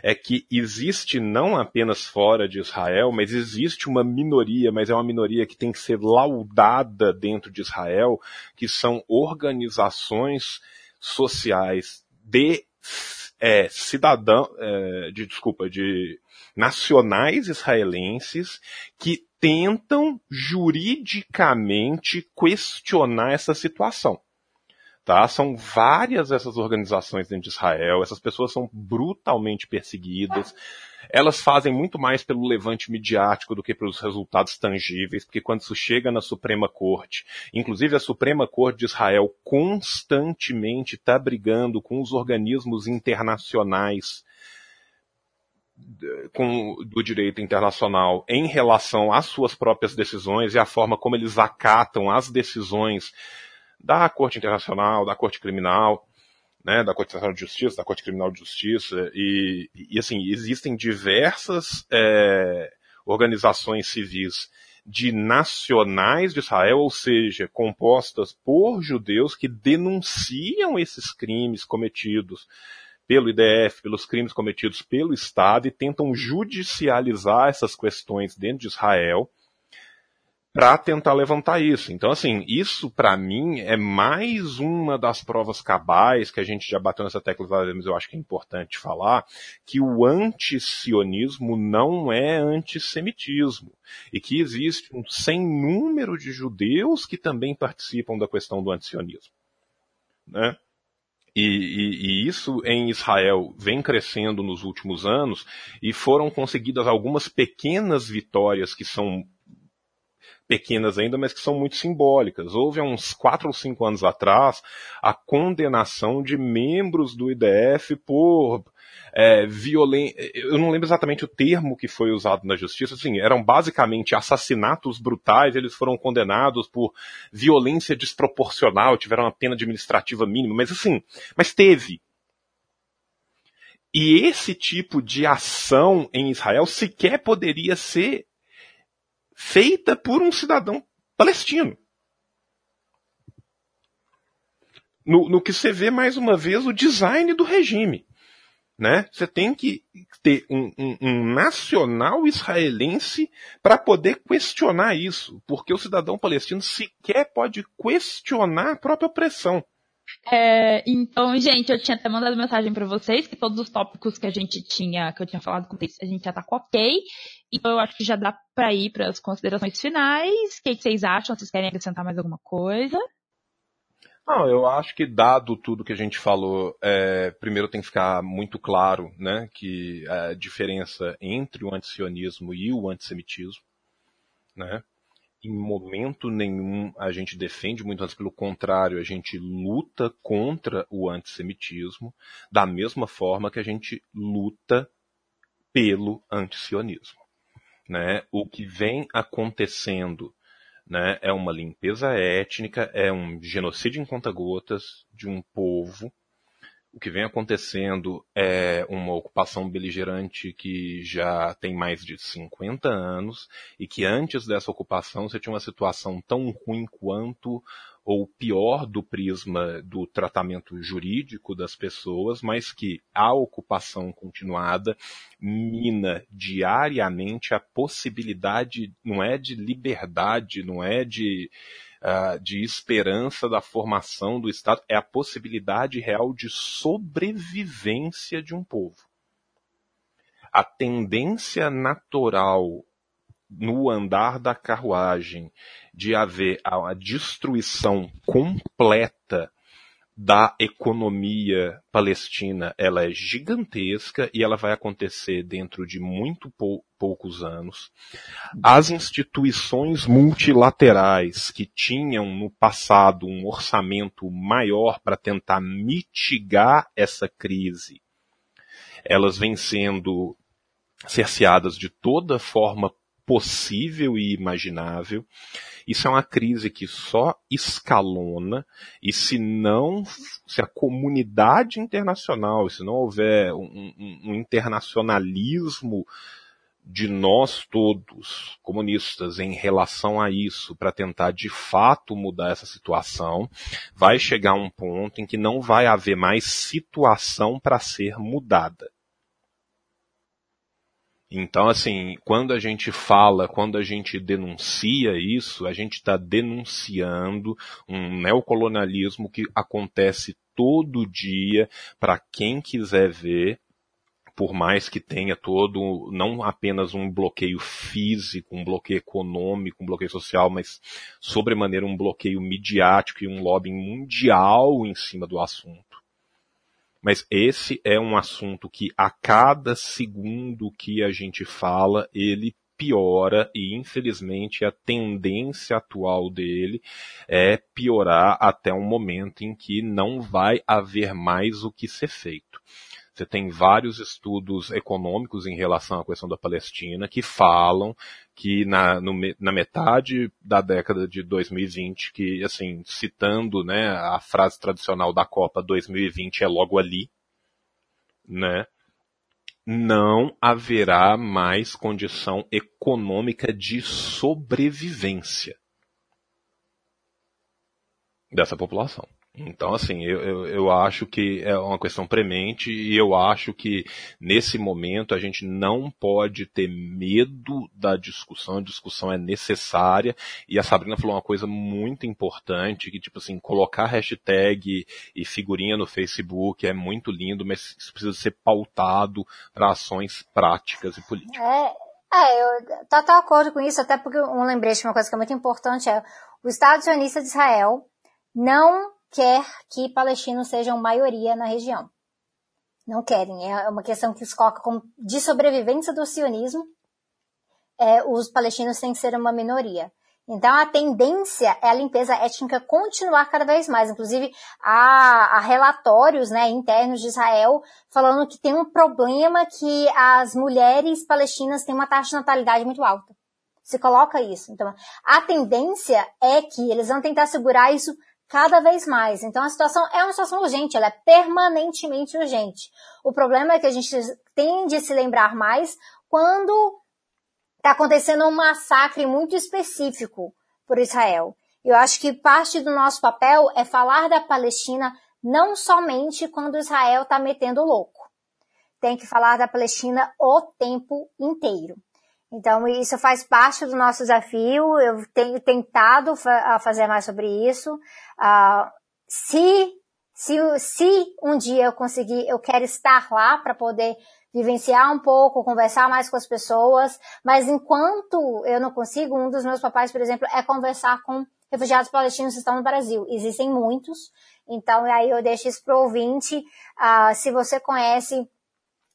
é que existe não apenas fora de Israel, mas existe uma minoria, mas é uma minoria que tem que ser laudada dentro de Israel, que são organizações sociais de é, cidadão, é, de desculpa, de nacionais israelenses que tentam juridicamente questionar essa situação. Tá? São várias essas organizações dentro de Israel, essas pessoas são brutalmente perseguidas. Elas fazem muito mais pelo levante midiático do que pelos resultados tangíveis, porque quando isso chega na Suprema Corte, inclusive a Suprema Corte de Israel constantemente está brigando com os organismos internacionais com, do direito internacional em relação às suas próprias decisões e a forma como eles acatam as decisões da Corte Internacional, da Corte Criminal, né, da Corte Internacional de Justiça, da Corte Criminal de Justiça, e, e assim, existem diversas é, organizações civis de nacionais de Israel, ou seja, compostas por judeus que denunciam esses crimes cometidos pelo IDF, pelos crimes cometidos pelo Estado e tentam judicializar essas questões dentro de Israel para tentar levantar isso. Então, assim, isso para mim é mais uma das provas cabais que a gente já bateu nessa tecla várias mas eu acho que é importante falar, que o antisionismo não é antissemitismo. E que existe um sem número de judeus que também participam da questão do antisionismo. Né? E, e, e, isso em Israel vem crescendo nos últimos anos e foram conseguidas algumas pequenas vitórias que são pequenas ainda, mas que são muito simbólicas. Houve há uns quatro ou cinco anos atrás a condenação de membros do IDF por é, violen... eu não lembro exatamente o termo que foi usado na justiça, assim, eram basicamente assassinatos brutais, eles foram condenados por violência desproporcional, tiveram uma pena administrativa mínima, mas assim, mas teve. E esse tipo de ação em Israel sequer poderia ser feita por um cidadão palestino. No, no que você vê mais uma vez o design do regime né? Você tem que ter um, um, um nacional israelense para poder questionar isso, porque o cidadão palestino sequer pode questionar a própria opressão. É, então, gente, eu tinha até mandado mensagem para vocês que todos os tópicos que a gente tinha, que eu tinha falado com vocês, a gente já tá com ok. Então, eu acho que já dá para ir para as considerações finais. O que, que vocês acham? Vocês querem acrescentar mais alguma coisa? Não, eu acho que dado tudo que a gente falou, é, primeiro tem que ficar muito claro, né, que a diferença entre o antisionismo e o antissemitismo, né, em momento nenhum a gente defende, muito antes pelo contrário, a gente luta contra o antissemitismo, da mesma forma que a gente luta pelo antisionismo. Né? O que vem acontecendo né, é uma limpeza étnica, é um genocídio em conta-gotas de um povo o que vem acontecendo é uma ocupação beligerante que já tem mais de 50 anos e que antes dessa ocupação você tinha uma situação tão ruim quanto ou pior do prisma do tratamento jurídico das pessoas, mas que a ocupação continuada mina diariamente a possibilidade, não é de liberdade, não é de uh, de esperança da formação do Estado, é a possibilidade real de sobrevivência de um povo. A tendência natural no andar da carruagem de haver a destruição completa da economia palestina ela é gigantesca e ela vai acontecer dentro de muito pou, poucos anos. As instituições multilaterais que tinham no passado um orçamento maior para tentar mitigar essa crise, elas vêm sendo cerceadas de toda forma possível e imaginável. Isso é uma crise que só escalona e se não, se a comunidade internacional, se não houver um, um, um internacionalismo de nós todos, comunistas, em relação a isso, para tentar de fato mudar essa situação, vai chegar um ponto em que não vai haver mais situação para ser mudada. Então, assim, quando a gente fala, quando a gente denuncia isso, a gente está denunciando um neocolonialismo que acontece todo dia para quem quiser ver, por mais que tenha todo, não apenas um bloqueio físico, um bloqueio econômico, um bloqueio social, mas sobremaneira um bloqueio midiático e um lobbying mundial em cima do assunto. Mas esse é um assunto que a cada segundo que a gente fala, ele piora e infelizmente a tendência atual dele é piorar até um momento em que não vai haver mais o que ser feito. Você tem vários estudos econômicos em relação à questão da Palestina que falam que na, no, na metade da década de 2020, que assim, citando né, a frase tradicional da Copa 2020 é logo ali, né? Não haverá mais condição econômica de sobrevivência dessa população. Então, assim, eu, eu, eu, acho que é uma questão premente e eu acho que nesse momento a gente não pode ter medo da discussão, a discussão é necessária e a Sabrina falou uma coisa muito importante, que tipo assim, colocar hashtag e figurinha no Facebook é muito lindo, mas isso precisa ser pautado para ações práticas e políticas. É, é eu de acordo com isso, até porque um lembrete, uma coisa que é muito importante é o Estado sionista de Israel não quer que palestinos sejam maioria na região. Não querem. É uma questão que os coloca como de sobrevivência do sionismo. É, os palestinos têm que ser uma minoria. Então a tendência é a limpeza étnica continuar cada vez mais. Inclusive há, há, relatórios né, internos de Israel falando que tem um problema que as mulheres palestinas têm uma taxa de natalidade muito alta. Se coloca isso. Então a tendência é que eles vão tentar segurar isso cada vez mais. Então a situação é uma situação urgente, ela é permanentemente urgente. O problema é que a gente tem de se lembrar mais quando está acontecendo um massacre muito específico por Israel. Eu acho que parte do nosso papel é falar da Palestina não somente quando Israel está metendo louco. Tem que falar da Palestina o tempo inteiro. Então, isso faz parte do nosso desafio. Eu tenho tentado fa fazer mais sobre isso. Uh, se, se, se um dia eu conseguir, eu quero estar lá para poder vivenciar um pouco, conversar mais com as pessoas. Mas enquanto eu não consigo, um dos meus papais, por exemplo, é conversar com refugiados palestinos que estão no Brasil. Existem muitos. Então, aí eu deixo isso para o ouvinte. Uh, se você conhece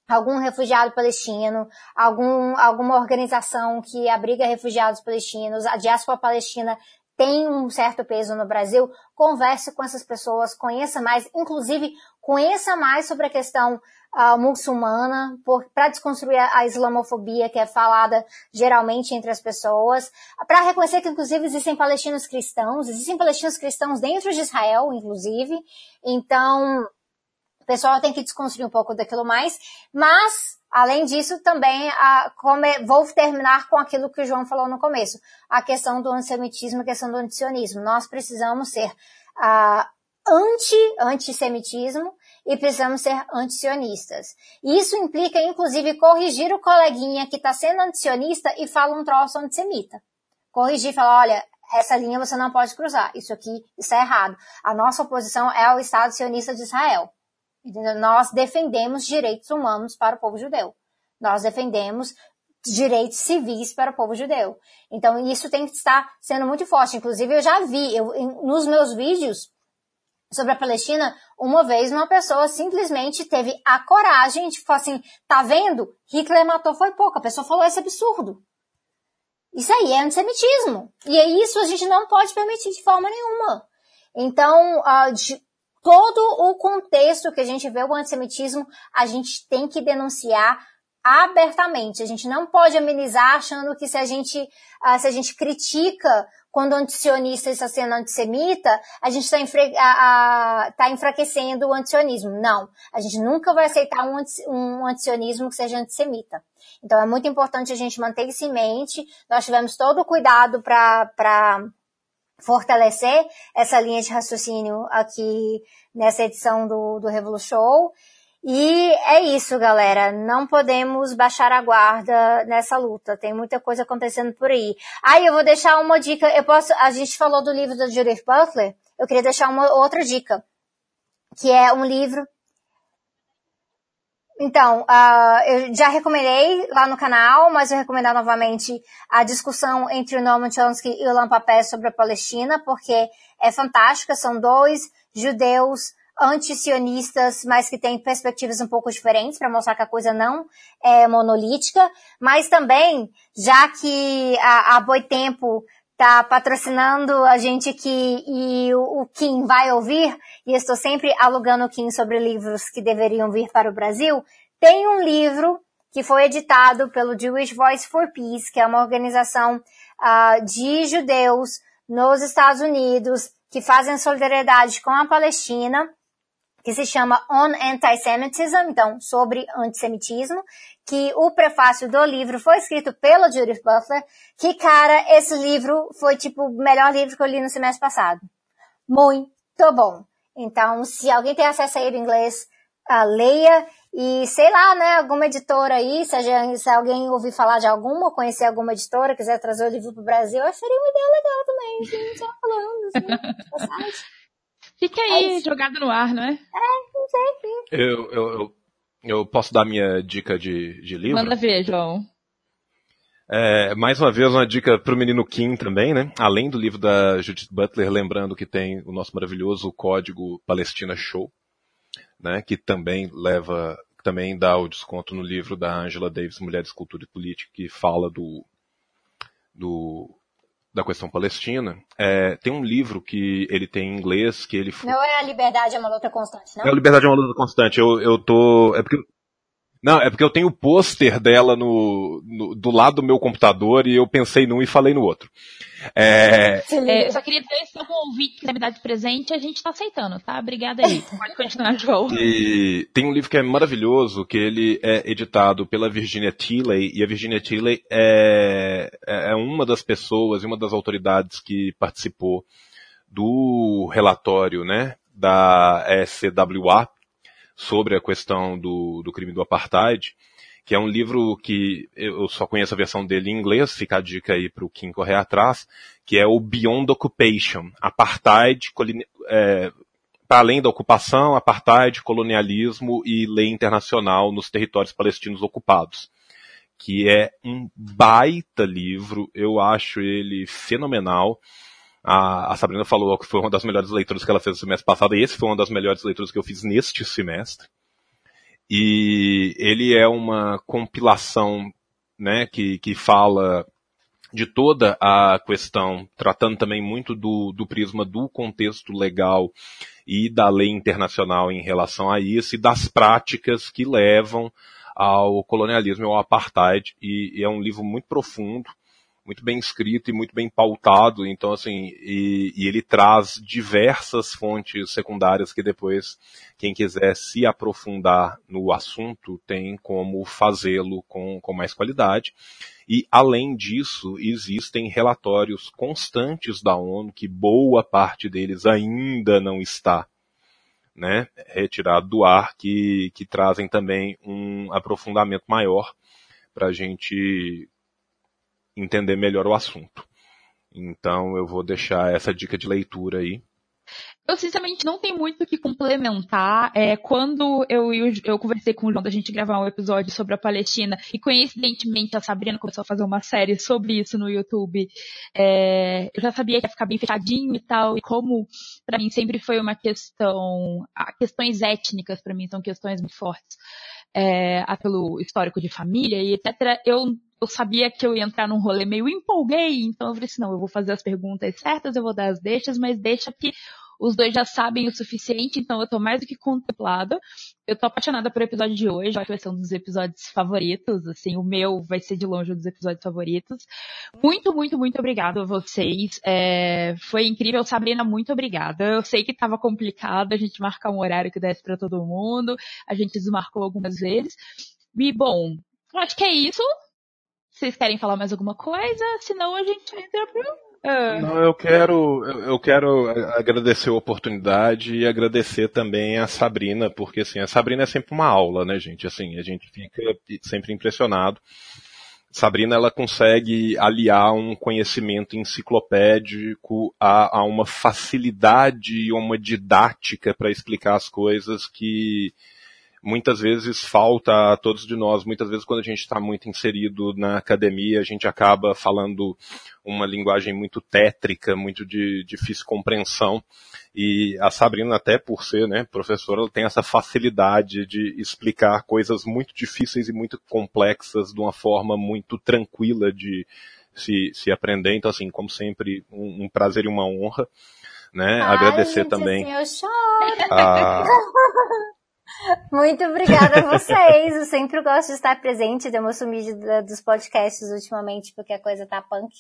algum refugiado palestino, algum, alguma organização que abriga refugiados palestinos, a diáspora palestina tem um certo peso no Brasil, converse com essas pessoas, conheça mais, inclusive conheça mais sobre a questão uh, muçulmana, para desconstruir a, a, islamofobia que é falada geralmente entre as pessoas, para reconhecer que inclusive existem palestinos cristãos, existem palestinos cristãos dentro de Israel, inclusive, então pessoal tem que desconstruir um pouco daquilo mais, mas Além disso, também a, vou terminar com aquilo que o João falou no começo, a questão do antissemitismo, a questão do antisionismo. Nós precisamos ser anti-antissemitismo e precisamos ser antisionistas. Isso implica, inclusive, corrigir o coleguinha que está sendo antisionista e fala um troço antissemita. Corrigir e falar, olha, essa linha você não pode cruzar. Isso aqui, isso é errado. A nossa oposição é ao Estado sionista de Israel. Nós defendemos direitos humanos para o povo judeu. Nós defendemos direitos civis para o povo judeu. Então, isso tem que estar sendo muito forte. Inclusive, eu já vi, eu, nos meus vídeos sobre a Palestina, uma vez uma pessoa simplesmente teve a coragem de falar assim, tá vendo? Hitler matou foi pouco. A pessoa falou esse absurdo. Isso aí é antissemitismo. E é isso a gente não pode permitir de forma nenhuma. Então, uh, de, todo o contexto que a gente vê o antissemitismo, a gente tem que denunciar abertamente. A gente não pode amenizar achando que se a gente, uh, se a gente critica quando o antisionista está sendo antissemita, a gente está tá enfraquecendo o antisionismo. Não. A gente nunca vai aceitar um, anti, um antisionismo que seja antissemita. Então é muito importante a gente manter isso em mente. Nós tivemos todo o cuidado para fortalecer essa linha de raciocínio aqui nessa edição do, do Revolution. E é isso, galera. Não podemos baixar a guarda nessa luta. Tem muita coisa acontecendo por aí. Ah, eu vou deixar uma dica. Eu posso. A gente falou do livro da Judith Butler. Eu queria deixar uma outra dica, que é um livro. Então, uh, eu já recomendei lá no canal, mas vou recomendar novamente a discussão entre o Norman Chomsky e o Lampa Papé sobre a Palestina, porque é fantástica. São dois judeus antisionistas, mas que têm perspectivas um pouco diferentes para mostrar que a coisa não é monolítica, mas também, já que a, a Boitempo está patrocinando a gente aqui e o, o Kim vai ouvir, e estou sempre alugando o Kim sobre livros que deveriam vir para o Brasil, tem um livro que foi editado pelo Jewish Voice for Peace, que é uma organização uh, de judeus nos Estados Unidos que fazem solidariedade com a Palestina, que se chama On Antisemitism, então, sobre antissemitismo, que o prefácio do livro foi escrito pela Judith Butler, que, cara, esse livro foi, tipo, o melhor livro que eu li no semestre passado. Muito bom. Então, se alguém tem acesso a ele em inglês, uh, leia e sei lá, né, alguma editora aí, se, gente, se, alguém ouvir falar de alguma, conhecer alguma editora, quiser trazer o livro pro Brasil, eu acharia uma ideia legal também, assim, só falando, assim, <laughs> Fica aí, é jogado no ar, não é? É, não sei, sim. Eu, eu, eu, eu posso dar minha dica de, de livro? Manda ver, João. É, mais uma vez, uma dica para o menino Kim também, né? Além do livro da Judith Butler, lembrando que tem o nosso maravilhoso código Palestina Show, né? Que também leva também dá o desconto no livro da Angela Davis, Mulheres, Cultura e Política, que fala do, do da questão palestina. É, tem um livro que ele tem em inglês que ele não é a liberdade é uma luta constante, não? É a liberdade é uma luta constante. Eu, eu tô é porque não, é porque eu tenho o pôster dela no, no, do lado do meu computador e eu pensei num e falei no outro. É... é só queria dizer, se algum ouvinte quiser me dar de presente, a gente tá aceitando, tá? Obrigada aí. <laughs> Pode continuar, João. E tem um livro que é maravilhoso, que ele é editado pela Virginia Tilley, e a Virginia Tilley é, é, é uma das pessoas e uma das autoridades que participou do relatório, né, da SCWA, sobre a questão do, do crime do apartheid, que é um livro que eu só conheço a versão dele em inglês, fica a dica aí para o Kim correr atrás, que é o Beyond Occupation, Apartheid, é, para além da ocupação, apartheid, colonialismo e lei internacional nos territórios palestinos ocupados. Que é um baita livro, eu acho ele fenomenal. A, a, Sabrina falou que foi uma das melhores leituras que ela fez no semestre passado, e esse foi uma das melhores leituras que eu fiz neste semestre. e ele é uma compilação né, que, que fala de toda a questão, tratando também muito do, do prisma do contexto legal e da lei internacional em relação a isso e das práticas que levam ao colonialismo e ao apartheid. E, e é um livro muito profundo, muito bem escrito e muito bem pautado. Então, assim, e, e ele traz diversas fontes secundárias que depois, quem quiser se aprofundar no assunto, tem como fazê-lo com, com mais qualidade. E, além disso, existem relatórios constantes da ONU, que boa parte deles ainda não está né, retirado do ar, que, que trazem também um aprofundamento maior para a gente entender melhor o assunto. Então eu vou deixar essa dica de leitura aí. Eu, sinceramente, não tenho muito o que complementar. É, quando eu, eu, eu, conversei com o João da gente gravar um episódio sobre a Palestina, e coincidentemente a Sabrina começou a fazer uma série sobre isso no YouTube, é, eu já sabia que ia ficar bem fechadinho e tal, e como para mim sempre foi uma questão, questões étnicas para mim são questões muito fortes, é, pelo histórico de família e etc. Eu eu sabia que eu ia entrar num rolê meio empolguei, então eu falei assim, não, eu vou fazer as perguntas certas, eu vou dar as deixas, mas deixa que os dois já sabem o suficiente, então eu tô mais do que contemplada. Eu tô apaixonada por episódio de hoje, vai ser um dos episódios favoritos, assim, o meu vai ser de longe um dos episódios favoritos. Muito, muito, muito obrigada a vocês. É, foi incrível, Sabrina, muito obrigada. Eu sei que tava complicado a gente marcar um horário que desse para todo mundo, a gente desmarcou algumas vezes. E, bom, acho que é isso. Vocês querem falar mais alguma coisa? Senão a gente entra pro é. Não, eu quero, eu quero agradecer a oportunidade e agradecer também a Sabrina, porque assim, a Sabrina é sempre uma aula, né, gente? Assim, a gente fica sempre impressionado. Sabrina, ela consegue aliar um conhecimento enciclopédico a, a uma facilidade e uma didática para explicar as coisas que, muitas vezes falta a todos de nós. Muitas vezes, quando a gente está muito inserido na academia, a gente acaba falando uma linguagem muito tétrica, muito de difícil compreensão. E a Sabrina, até por ser né, professora, ela tem essa facilidade de explicar coisas muito difíceis e muito complexas de uma forma muito tranquila de se, se aprender. Então, assim, como sempre, um, um prazer e uma honra. Né? Ai, Agradecer gente, também. Assim, eu choro. A... Muito obrigada a vocês. Eu sempre gosto de estar presente. Deu uma sumida dos podcasts ultimamente, porque a coisa tá punk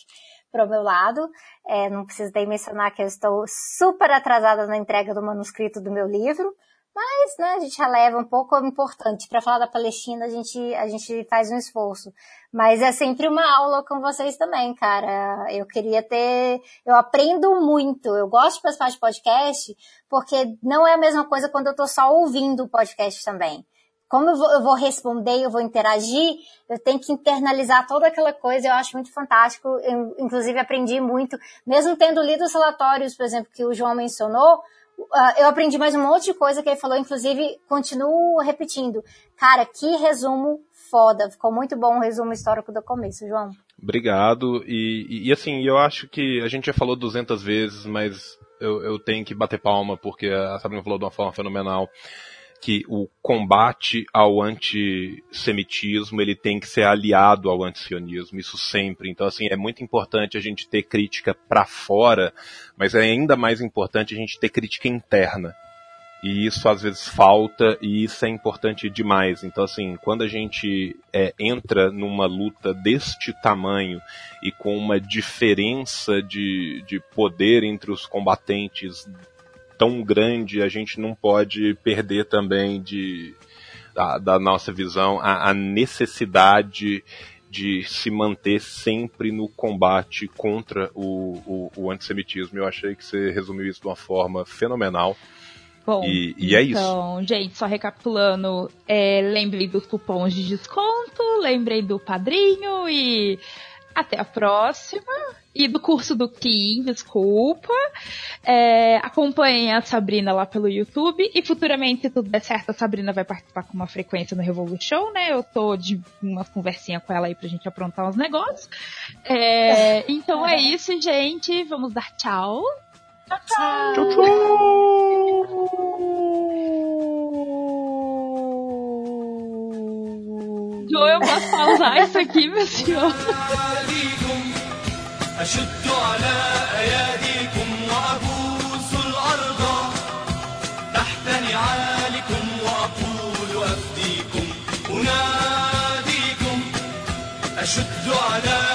pro meu lado. É, não nem mencionar que eu estou super atrasada na entrega do manuscrito do meu livro. Mas, né, a gente releva um pouco é importante. Para falar da Palestina, a gente, a gente faz um esforço. Mas é sempre uma aula com vocês também, cara. Eu queria ter. Eu aprendo muito. Eu gosto de participar de podcast, porque não é a mesma coisa quando eu tô só ouvindo o podcast também. Como eu vou, eu vou responder, eu vou interagir, eu tenho que internalizar toda aquela coisa, eu acho muito fantástico. Eu, inclusive, aprendi muito, mesmo tendo lido os relatórios, por exemplo, que o João mencionou, eu aprendi mais um monte de coisa que ele falou, inclusive, continuo repetindo. Cara, que resumo foda. Ficou muito bom o resumo histórico do começo, João. Obrigado. E, e, assim, eu acho que a gente já falou 200 vezes, mas eu, eu tenho que bater palma porque a Sabrina falou de uma forma fenomenal que o combate ao antissemitismo ele tem que ser aliado ao antisionismo, isso sempre. Então, assim, é muito importante a gente ter crítica para fora, mas é ainda mais importante a gente ter crítica interna. E isso às vezes falta e isso é importante demais. Então, assim, quando a gente é, entra numa luta deste tamanho e com uma diferença de, de poder entre os combatentes tão grande, a gente não pode perder também de, da, da nossa visão a, a necessidade de se manter sempre no combate contra o, o, o, antissemitismo. Eu achei que você resumiu isso de uma forma fenomenal. Bom, e, e é isso. Então, gente, só recapitulando, é, lembrei dos cupons de desconto, lembrei do padrinho e até a próxima. E do curso do Kim, desculpa. É, acompanhem a Sabrina lá pelo YouTube. E futuramente, se tudo der certo, a Sabrina vai participar com uma frequência no Revolution, né? Eu tô de uma conversinha com ela aí pra gente aprontar uns negócios. É, <laughs> então é isso, gente. Vamos dar tchau. Tchau, tchau. tchau, tchau. <laughs> cantar isso aqui, meu senhor. أشد على أياديكم وأبوس الأرض تحت نعالكم وأقول أفديكم أناديكم أشد على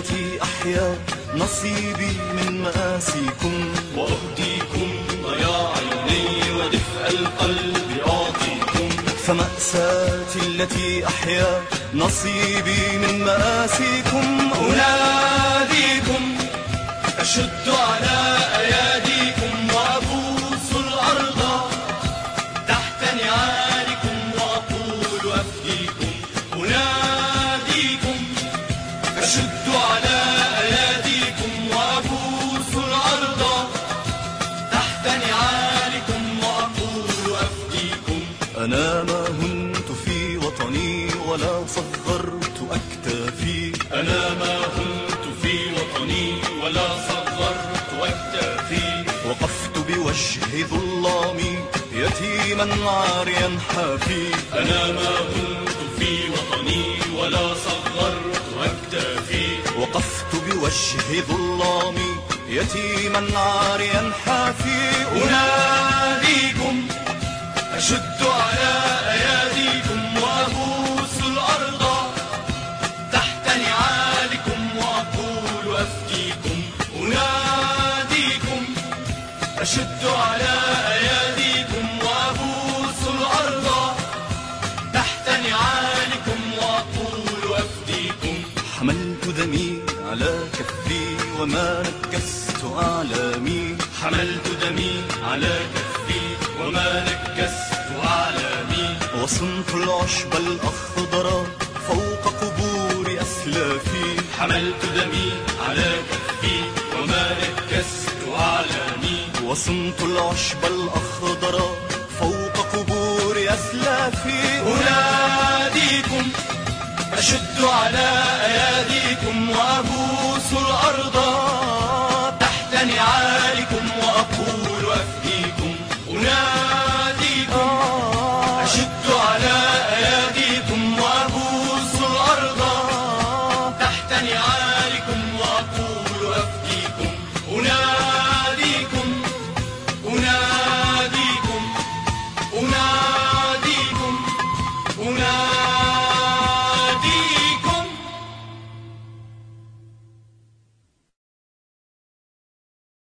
التي أحيا نصيبي من مآسيكم. وأهديكم ضياع عيني ودفء القلب أعطيكم فمأساتي التي أحيا نصيبي من مآسيكم. أناديكم أشد على يتيما عاريا حافي أنا ما هنت في وطني ولا صغرت أكتافي وقفت بوجه ظلامي يتيما عاريا حافي أناديكم أشد على أياديكم حملت دمي على كفي وما نكست أعلامي وصنت العشب الأخضر فوق قبور أسلافي. حملت دمي على كفي وما نكست أعلامي وصنت العشب الأخضر فوق قبور أسلافي. أناديكم أشد على أياديكم وأبوس الأرض.